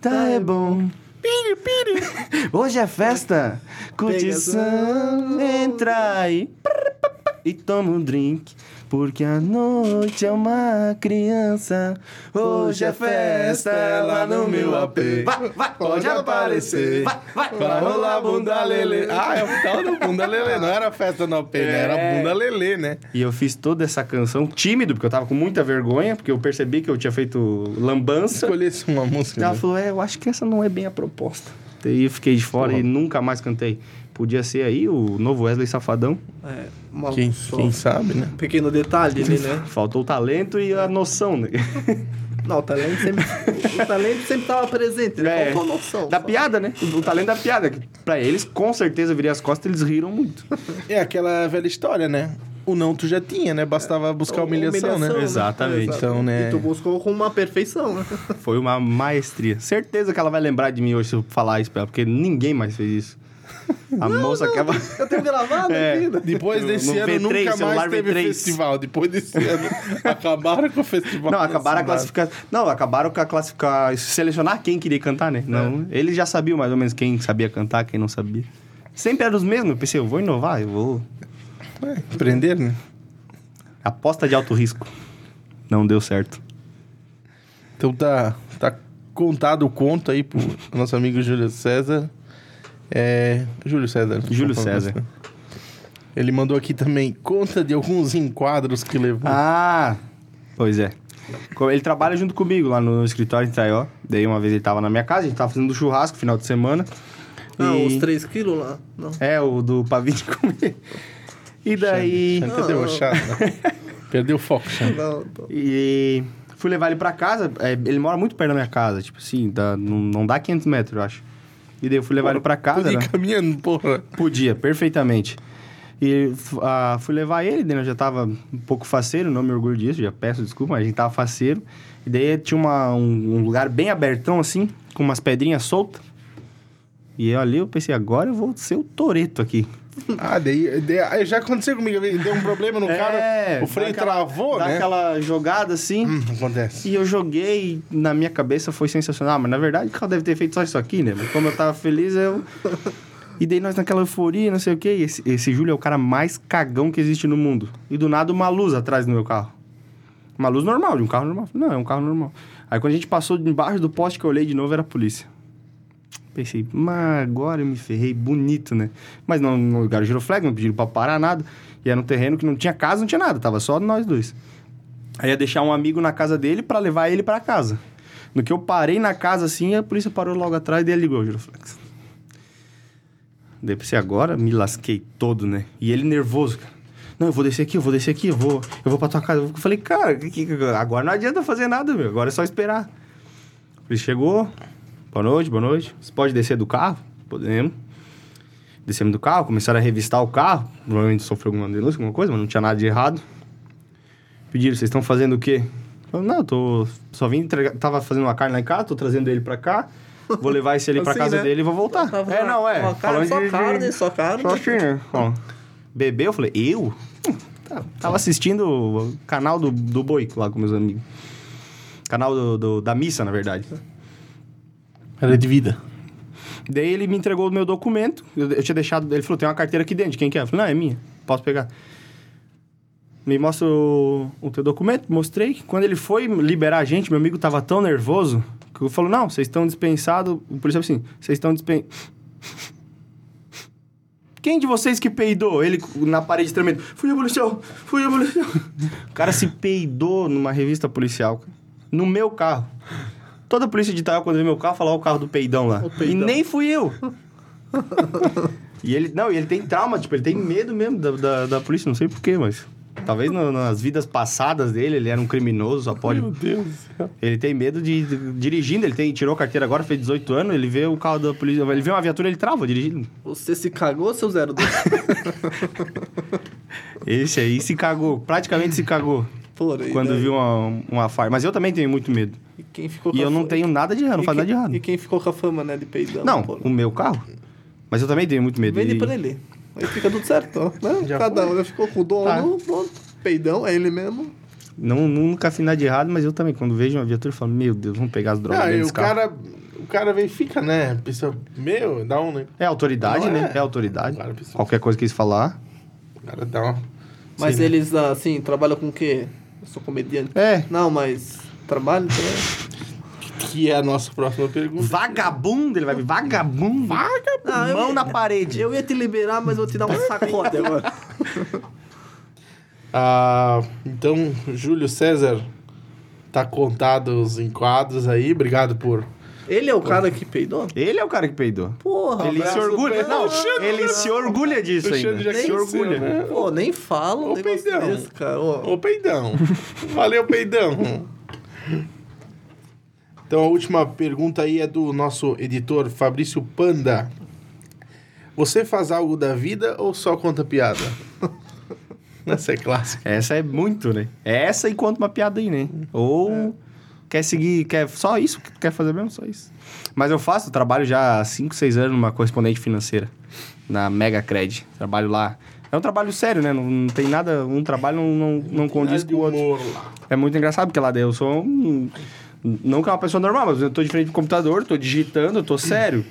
tá é bom. Piri, piri. *laughs* Hoje é festa, curtição, entra aí. E toma um drink. Porque a noite é uma criança. Hoje é festa lá no meu AP. Vai, vai, pode aparecer. Vai, vai, Vai rolar bunda lelê. Ah, é o tal do bunda lelê. Não era festa no AP, né? Era É. bunda lelê, né? E eu fiz toda essa canção tímido, porque eu tava com muita vergonha, porque eu percebi que eu tinha feito lambança. Escolhesse uma música. Ela né? falou, é, eu acho que essa não é bem a proposta. Daí eu fiquei de fora Porra. e nunca mais cantei. Podia ser aí o novo Wesley Safadão. É, uma, Quem, quem sabe, né? um pequeno detalhe ali, né? *laughs* Faltou o talento e a noção, né? *laughs* Não, o talento sempre, o talento sempre tava presente, né? É. Faltou noção. Da só. piada, né? O, talento da piada. que Pra eles, com certeza, virei as costas eles riram muito. É aquela velha história, né? O não tu já tinha, né? Bastava buscar humilhação, né? Exatamente. Então, né? E tu buscou com uma perfeição, né? Foi uma maestria. Certeza que ela vai lembrar de mim hoje se eu falar isso pra ela, porque ninguém mais fez isso. A moça acaba... Eu tenho gravado *laughs* É. aqui, né? Depois desse no ano V3, nunca mais teve V3. festival. Depois desse *laughs* ano acabaram com o festival. Não, acabaram a cidade. classificação. Não, acabaram com a classificar. Selecionar quem queria cantar, né? Não, eles já sabiam mais ou menos quem sabia cantar, quem não sabia. Sempre eram os mesmos. Eu pensei, eu vou inovar, eu vou. É, Aprender, né? Aposta de alto risco. Não deu certo. Então tá, tá contado o conto aí pro nosso amigo Júlio César. É. Júlio César. Júlio. César. Ele mandou aqui também conta de alguns enquadros que levou. Ah, pois é. Ele trabalha junto comigo lá no escritório em Taió. Daí uma vez ele tava na minha casa, a gente tava fazendo churrasco final de semana. Não, E- os 3 quilos lá. Não. É, o do pavio de comer. E daí. Xande tá debochado, né? *laughs* Perdeu o foco, Xande. Não, não. E fui levar ele pra casa. é, ele mora muito perto da minha casa, tipo assim, dá, não, não dá 500 metros, eu acho. E daí eu fui levar ele pra casa, Podia né? ir caminhando, porra. Podia, perfeitamente. E ah, fui levar ele, daí eu já tava um pouco faceiro, não me orgulho disso, já peço desculpa, mas a gente tava faceiro. E daí tinha uma, um, um lugar bem abertão, assim, com umas pedrinhas soltas. E eu ali eu pensei, agora eu vou ser o Toreto aqui. Ah, daí, daí- aí já aconteceu comigo. Deu um problema no cara, o freio É, aquela- travou, dá né? aquela jogada assim. Hum, acontece. E eu joguei, na minha cabeça foi sensacional, mas na verdade o carro deve ter feito só isso aqui, né? Mas como eu tava feliz, eu. E daí nós naquela euforia, não sei o quê. E esse, esse Júlio é o cara mais cagão que existe no mundo. E do nada uma luz atrás do meu carro. Uma luz normal, de um carro normal. Não, é um carro normal. Aí quando a gente passou embaixo do poste que eu olhei de novo, era a polícia. Pensei, mas agora eu me ferrei bonito, né? Mas não, no lugar giroflex, não pediram pra parar nada. E era um terreno que não tinha casa, não tinha nada, tava só nós dois. Aí ia deixar um amigo na casa dele pra levar ele pra casa. No que eu parei na casa assim, a polícia parou logo atrás e ele ligou o giroflex. Daí pensei, agora me lasquei todo, né? E ele nervoso, cara. Não, eu vou descer aqui, eu vou descer aqui, eu vou, eu vou pra tua casa. Eu falei, cara, agora não adianta fazer nada, meu. Agora é só esperar. Ele chegou, boa noite, boa noite. Você pode descer do carro? Podemos. Descemos do carro, começaram a revistar o carro. Provavelmente sofreu alguma denúncia, alguma coisa, mas não tinha nada de errado. Pediram, vocês estão fazendo o quê? Eu não, eu tô. Só vim entregar. Tava fazendo uma carne lá em casa, tô trazendo ele pra cá. Vou levar esse ali pra *laughs* Assim, casa né? dele e vou voltar. Tava é, não, é. Uma carne, só de- de- carne, só carne. Só assim, né? Ó. Bebeu? Eu falei, eu? Tá- Tava assistindo o canal do, do Boi lá com meus amigos. Canal do, do- da missa, na verdade. Era de vida. Daí ele me entregou o meu documento. Eu, eu tinha deixado. Ele falou: tem uma carteira aqui dentro. Quem quer? Eu falei: não, é minha. Posso pegar. Me mostra o, o teu documento. Mostrei. Quando ele foi liberar a gente, meu amigo tava tão nervoso que eu falou: não, vocês estão dispensados. O policial assim: vocês estão dispensados. Quem de vocês que peidou? Ele na parede tremendo. Fui o policial, fui o policial. O cara se peidou numa revista policial. No meu carro. Toda a polícia de Itaú, quando vê meu carro, fala ó, o carro do peidão lá. Peidão. E nem fui eu. *laughs* e ele, não, e ele tem trauma, tipo, ele tem medo mesmo da, da, da polícia, não sei porquê, mas. Talvez no- nas vidas passadas dele, ele era um criminoso, só pode. Meu Deus do céu. Ele tem medo de, de- dirigindo, ele tem, tirou a carteira agora, fez 18 anos, ele vê o carro da polícia, ele vê uma viatura, ele trava dirigindo. Você se cagou, seu 02? *laughs* Esse aí se cagou, praticamente se cagou. Quando daí. viu uma, uma farm. Mas eu também tenho muito medo. E quem ficou E eu não tenho nada de errado, não e faço nada de quem- errado. E quem ficou com a fama, né, de peidão? Não, o meu carro. Mas eu também tenho muito medo. Vende E- pra ele. Aí fica tudo certo, ó. Né? Já Cada foi. um ficou com o dono, Tá. pronto. Peidão, é ele mesmo. Não, nunca fiz nada de errado, mas eu também, quando vejo uma viatura, eu falo, meu Deus, vamos pegar as drogas Não, e o carro. cara, o cara vem e fica, né? Pensa, meu, dá um, né? É autoridade, Não né? é. É autoridade. Qualquer coisa que eles falar. O cara dá uma. Mas Sim, né? eles, assim, trabalham com o quê? Eu sou comediante. É. Não, mas trabalho também. Que é a nossa próxima pergunta. Vagabundo, ele vai vir. Vagabundo. Vagabundo. Ah, eu Mão ia- na parede. Eu ia te liberar, mas vou te dar um *laughs* sacode agora. Ah, então, Júlio César, tá contado os enquadros aí. Obrigado por. Ele é o cara que peidou? Ele é o cara que peidou. Porra, ele se orgulha. Não, ele se orgulha disso ainda. já Se orgulha. né? Pô, nem fala um Ô, peidão. desse, cara. Ô, Ô, peidão. Valeu, peidão. Então, a última pergunta aí é do nosso editor Fabrício Panda. Você faz algo da vida ou só conta piada? *laughs* Essa é clássica. Essa é muito, né? Essa e conta uma piada aí, né? Ou quer seguir, quer só isso, quer fazer mesmo só isso. Mas eu faço, trabalho já há 5, 6 anos numa correspondente financeira, na Mega Cred. Trabalho lá. É um trabalho sério, né? Não, não tem nada, um trabalho não, não, não condiz com o outro. É muito engraçado, porque lá daí eu sou um... Não que é uma pessoa normal, mas eu tô de frente pro computador, tô digitando, tô sério.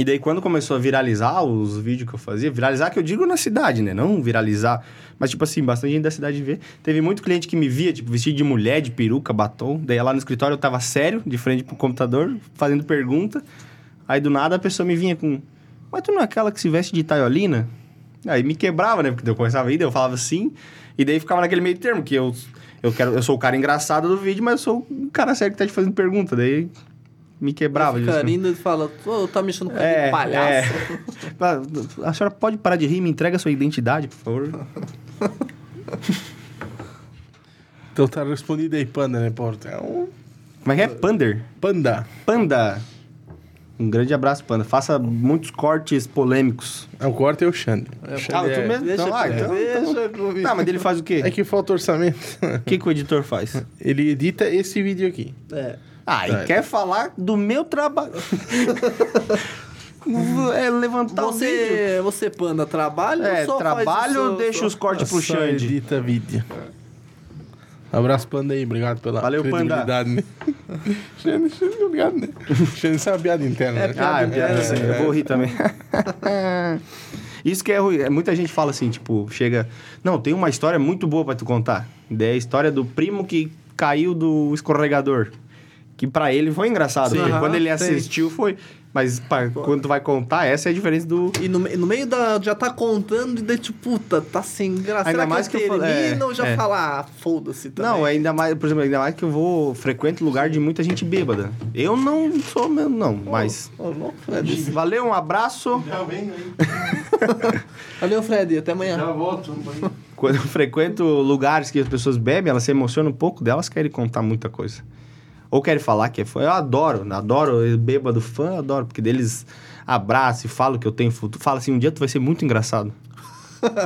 E daí, quando começou a viralizar os vídeos que eu fazia, viralizar que eu digo na cidade, né? Não viralizar. Mas, tipo assim, bastante gente da cidade vê. Teve muito cliente que me via, tipo, vestido de mulher, de peruca, batom. Daí lá no escritório eu tava sério, de frente pro computador, fazendo pergunta. Aí do nada a pessoa me vinha com. Mas tu não é aquela que se veste de taiolina? Aí me quebrava, né? Porque eu começava a ir, eu falava sim. E daí ficava naquele meio termo, que eu, eu, quero, eu sou o cara engraçado do vídeo, mas eu sou o cara sério que tá te fazendo pergunta. Daí me quebrava. disso, rindo e fala, pô, tá mexendo com cara É, de palhaço. é. A senhora pode parar de rir, me entrega a sua identidade, por favor. *laughs* Então tá respondido aí, Panda, né, Porto? É um Como é que é? Pander? panda. Panda. Um grande abraço, Panda. Faça muitos cortes polêmicos. É o corte e o Xande. É, Xande Ah, tu é- mesmo? Deixa, Então, ah, então- deixa comigo. Tá, mas ele faz o quê? É que falta orçamento. *laughs* O que, que o editor faz? Ele edita esse vídeo aqui. É. Ah, e quer falar do meu trabalho. *laughs* é levantar o vídeo. Você, você, Panda, trabalha É, ou só faz trabalho o ou seu- deixa os cortes pro Xande? edita vídeo. Abraço, Panda aí. Obrigado pela Valeu, Panda. credibilidade, né? *laughs* Xande, Xande, obrigado, né? Xande sabe a piada interna, É né? Ah, é piada É, assim. é. Eu vou rir também. Isso que é ruim. É, Muita gente fala assim, tipo, chega... Não, tem uma história muito boa pra tu contar. É a história do primo que caiu do escorregador. Que pra ele foi engraçado. Sim. porque Aham, quando ele sim. assistiu, foi... Mas pra, quando tu vai contar, essa é a diferença do... E no, me- no meio da. Já tá contando e daí, tipo, puta, tá sem graça. Ainda Será mais que eu que eu falo- termino é, ou já é. falar, ah, foda-se também? Não, é ainda mais, por exemplo, ainda mais que eu vou frequento lugar de muita gente bêbada. Eu não sou mesmo, não, mas... Ô, louco, Fred. Valeu, um abraço. Já vem aí. *laughs* Valeu, Fred. Até amanhã. Já volto. Quando eu frequento lugares que as pessoas bebem, elas se emocionam um pouco delas, querem contar muita coisa. Ou querem falar que é fã. Eu adoro, adoro bêbado fã, adoro, porque deles abraçam e falam que eu tenho futuro. Fala assim, um dia tu vai ser muito engraçado. *laughs*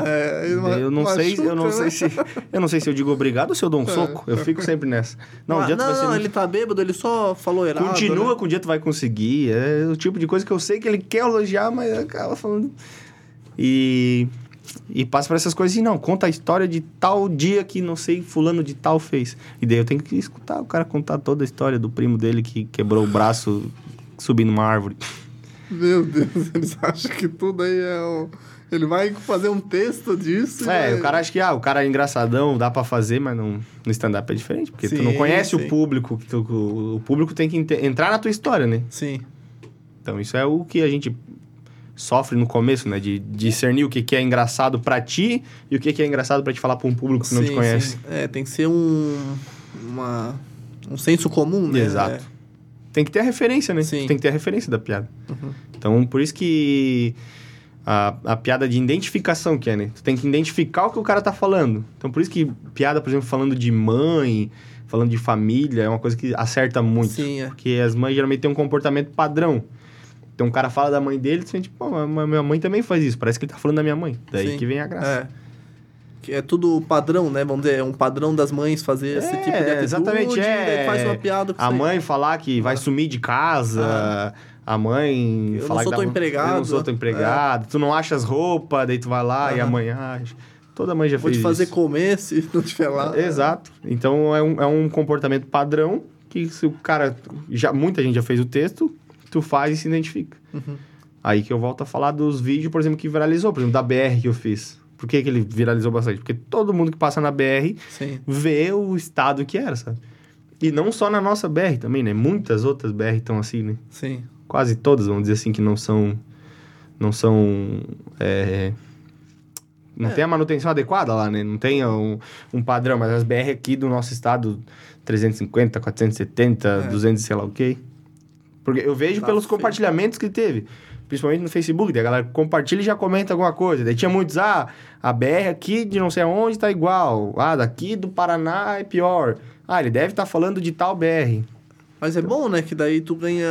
É, eu não sei, eu não machuca, sei né? se eu não sei se eu digo obrigado ou se eu dou um soco. Eu fico sempre nessa. Não, um Ah, dia tu não, vai ser não, muito... ele tá bêbado, ele só falou errado. Continua né? com o dia tu vai conseguir. É o tipo de coisa que eu sei que ele quer elogiar, mas acaba falando. E E passa por essas coisas e não, conta a história de tal dia que não sei, fulano de tal fez. E daí eu tenho que escutar o cara contar toda a história do primo dele que quebrou o braço subindo uma árvore. Meu Deus, eles acham que tudo aí é. Ele vai fazer um texto disso. É, e o cara acha que ah, o cara é engraçadão, dá pra fazer, mas não, no stand-up é diferente, porque tu não Sim, conhece sim. o público, que tu- o, público tem que entrar na tua história, né? Sim. Então isso é o que a gente sofre no começo, né? De discernir o que, que é engraçado pra ti e o que, que é engraçado pra te falar pra um público que não te Sim, conhece. sim. É, tem que ser um... Uma... Um senso comum, né? Exato. Tem que ter a referência, né? Sim. Tem que ter a referência da piada. Uhum. Então, por isso que a, a piada de identificação que é, né? Tu tem que identificar o que o cara tá falando. Então, por isso que piada, por exemplo, falando de mãe, falando de família, é uma coisa que acerta muito. Sim, é. Porque as mães geralmente têm um comportamento padrão. Então, o cara fala da mãe dele, tu sente, pô, minha mãe também faz isso. Parece que ele tá falando da minha mãe. Daí Sim. que vem a graça. É. Que é tudo padrão, né? Vamos dizer, é um padrão das mães fazer esse É, tipo de atitude. exatamente, é. faz uma piada com A aí. mãe falar que vai Ah. sumir de casa, a mãe Eu não falar sou que teu empregado. Eu não sou teu empregado. Tu não achas roupa, daí tu vai lá e a mãe acha. Toda mãe já Vou fez te fazer isso. comer se não tiver lá. Exato. Então é um, é um comportamento padrão que se o cara... Já, muita gente já fez o texto, tu faz e se identifica. Uhum. Aí que eu volto a falar dos vídeos, por exemplo, que viralizou. Por exemplo, da BR que eu fiz. Por que, que ele viralizou bastante? Porque todo mundo que passa na BR Sim. ver o estado que era, sabe? E não só na nossa BR também, né? Muitas outras BR estão assim, né? Sim. Quase todas, vamos dizer assim, que não são... Não são... é, não tem a manutenção adequada lá, né? Não tem um, um padrão, mas as BR aqui do nosso estado, 350, 470, É. 200 sei lá o quê. Porque eu vejo Tá pelos feio. compartilhamentos que teve. Principalmente no Facebook, daí a galera compartilha e já comenta alguma coisa. Daí tinha muitos, ah, a BR aqui de não sei aonde tá igual. Ah, daqui do Paraná é pior. Ah, ele deve estar falando de tal BR. Mas é bom, né? Que daí tu ganha.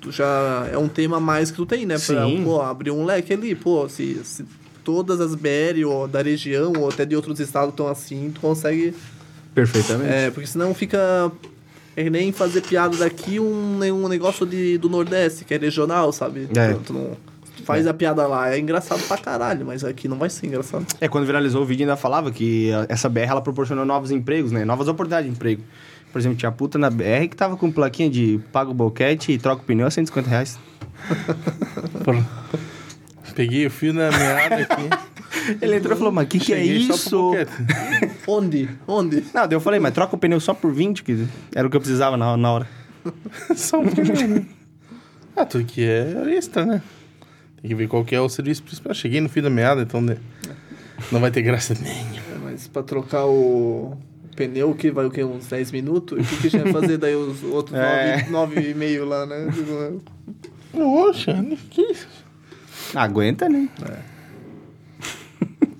Tu já. É um tema a mais que tu tem, né? Pra, Sim. pô, abrir um leque ali. Pô, se, se todas as BR ou da região ou até de outros estados estão assim, tu consegue. Perfeitamente. É, porque senão fica. É nem fazer piada daqui um, um negócio de, do Nordeste, que é regional, sabe? É. Tu, tu não, faz a piada lá, é engraçado pra caralho, mas aqui não vai ser engraçado. É, quando viralizou o vídeo ainda falava que essa BR ela proporcionou novos empregos, né? Novas oportunidades de emprego. Por exemplo, tinha puta na BR que tava com plaquinha de paga o boquete e troca o pneu a 150 reais. *laughs* *laughs* Peguei o fio na meada aqui. *laughs* Ele entrou e falou, mas o que, que é isso? *laughs* Onde? Onde? Não, daí eu falei, mas troca o pneu só por 20, que era o que eu precisava na, na hora. *laughs* Só um pneu, né? Ah, tudo que é extra, né? Tem que ver qual que é o serviço principal. Cheguei no fim da meada, então né? não vai ter graça nenhuma. É, mas pra trocar o pneu, que vai o quê? Uns 10 minutos? O que, que a gente vai fazer daí os outros É. 9 e meio lá, né? Poxa, que isso? Aguenta, né?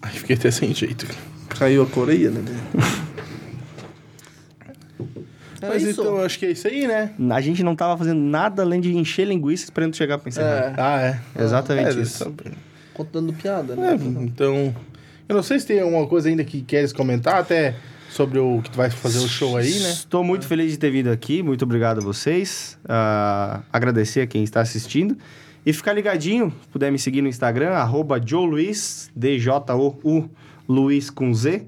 Ai, fiquei até sem jeito. Caiu a Coreia, né? É Mas isso. então, acho que é isso aí, né? A gente não tava fazendo nada além de encher linguiça esperando chegar pra encerrar. É, Ah, é. Exatamente É, isso. só- contando piada, É, né? então, eu não sei se tem alguma coisa ainda que queres comentar, até sobre o que tu vai fazer o show aí, né? Estou muito feliz de ter vindo aqui. Muito obrigado a vocês. Ah, agradecer a quem está assistindo. E ficar ligadinho, se puder me seguir no Instagram, arroba JoeLuiz, D-J-O-U, Luiz com Z.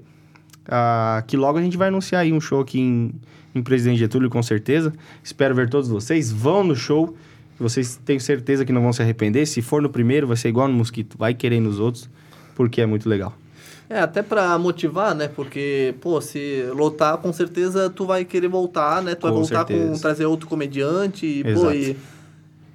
Ah, que logo a gente vai anunciar aí um show aqui em, em Presidente Getúlio, com certeza. Espero ver todos vocês. Vão no show. Vocês tenho certeza que não vão se arrepender. Se for no primeiro, vai ser igual no Mosquito. Vai querer nos outros, porque é muito legal. É, até pra motivar, né? Porque, pô, se lotar, com certeza tu vai querer voltar, né? Tu vai Com voltar com certeza. trazer outro comediante e, pô, e,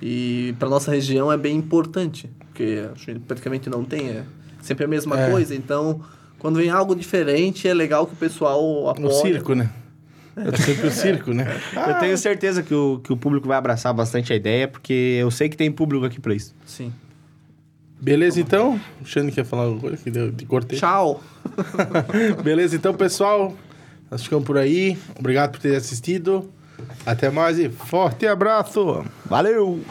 e pra nossa região é bem importante. Porque a gente praticamente não tem, é sempre a mesma É. coisa. Então, quando vem algo diferente, é legal que o pessoal apoie. No circo, né? É sempre o circo, né? *laughs* Eu tenho certeza que o, que o público vai abraçar bastante a ideia, porque eu sei que tem público aqui pra isso. Sim. Beleza, então? O Xande quer falar alguma coisa que deu de cortei. Tchau. *laughs* Beleza, então, pessoal. Nós ficamos por aí. Obrigado por ter assistido. Até mais e forte abraço. Valeu!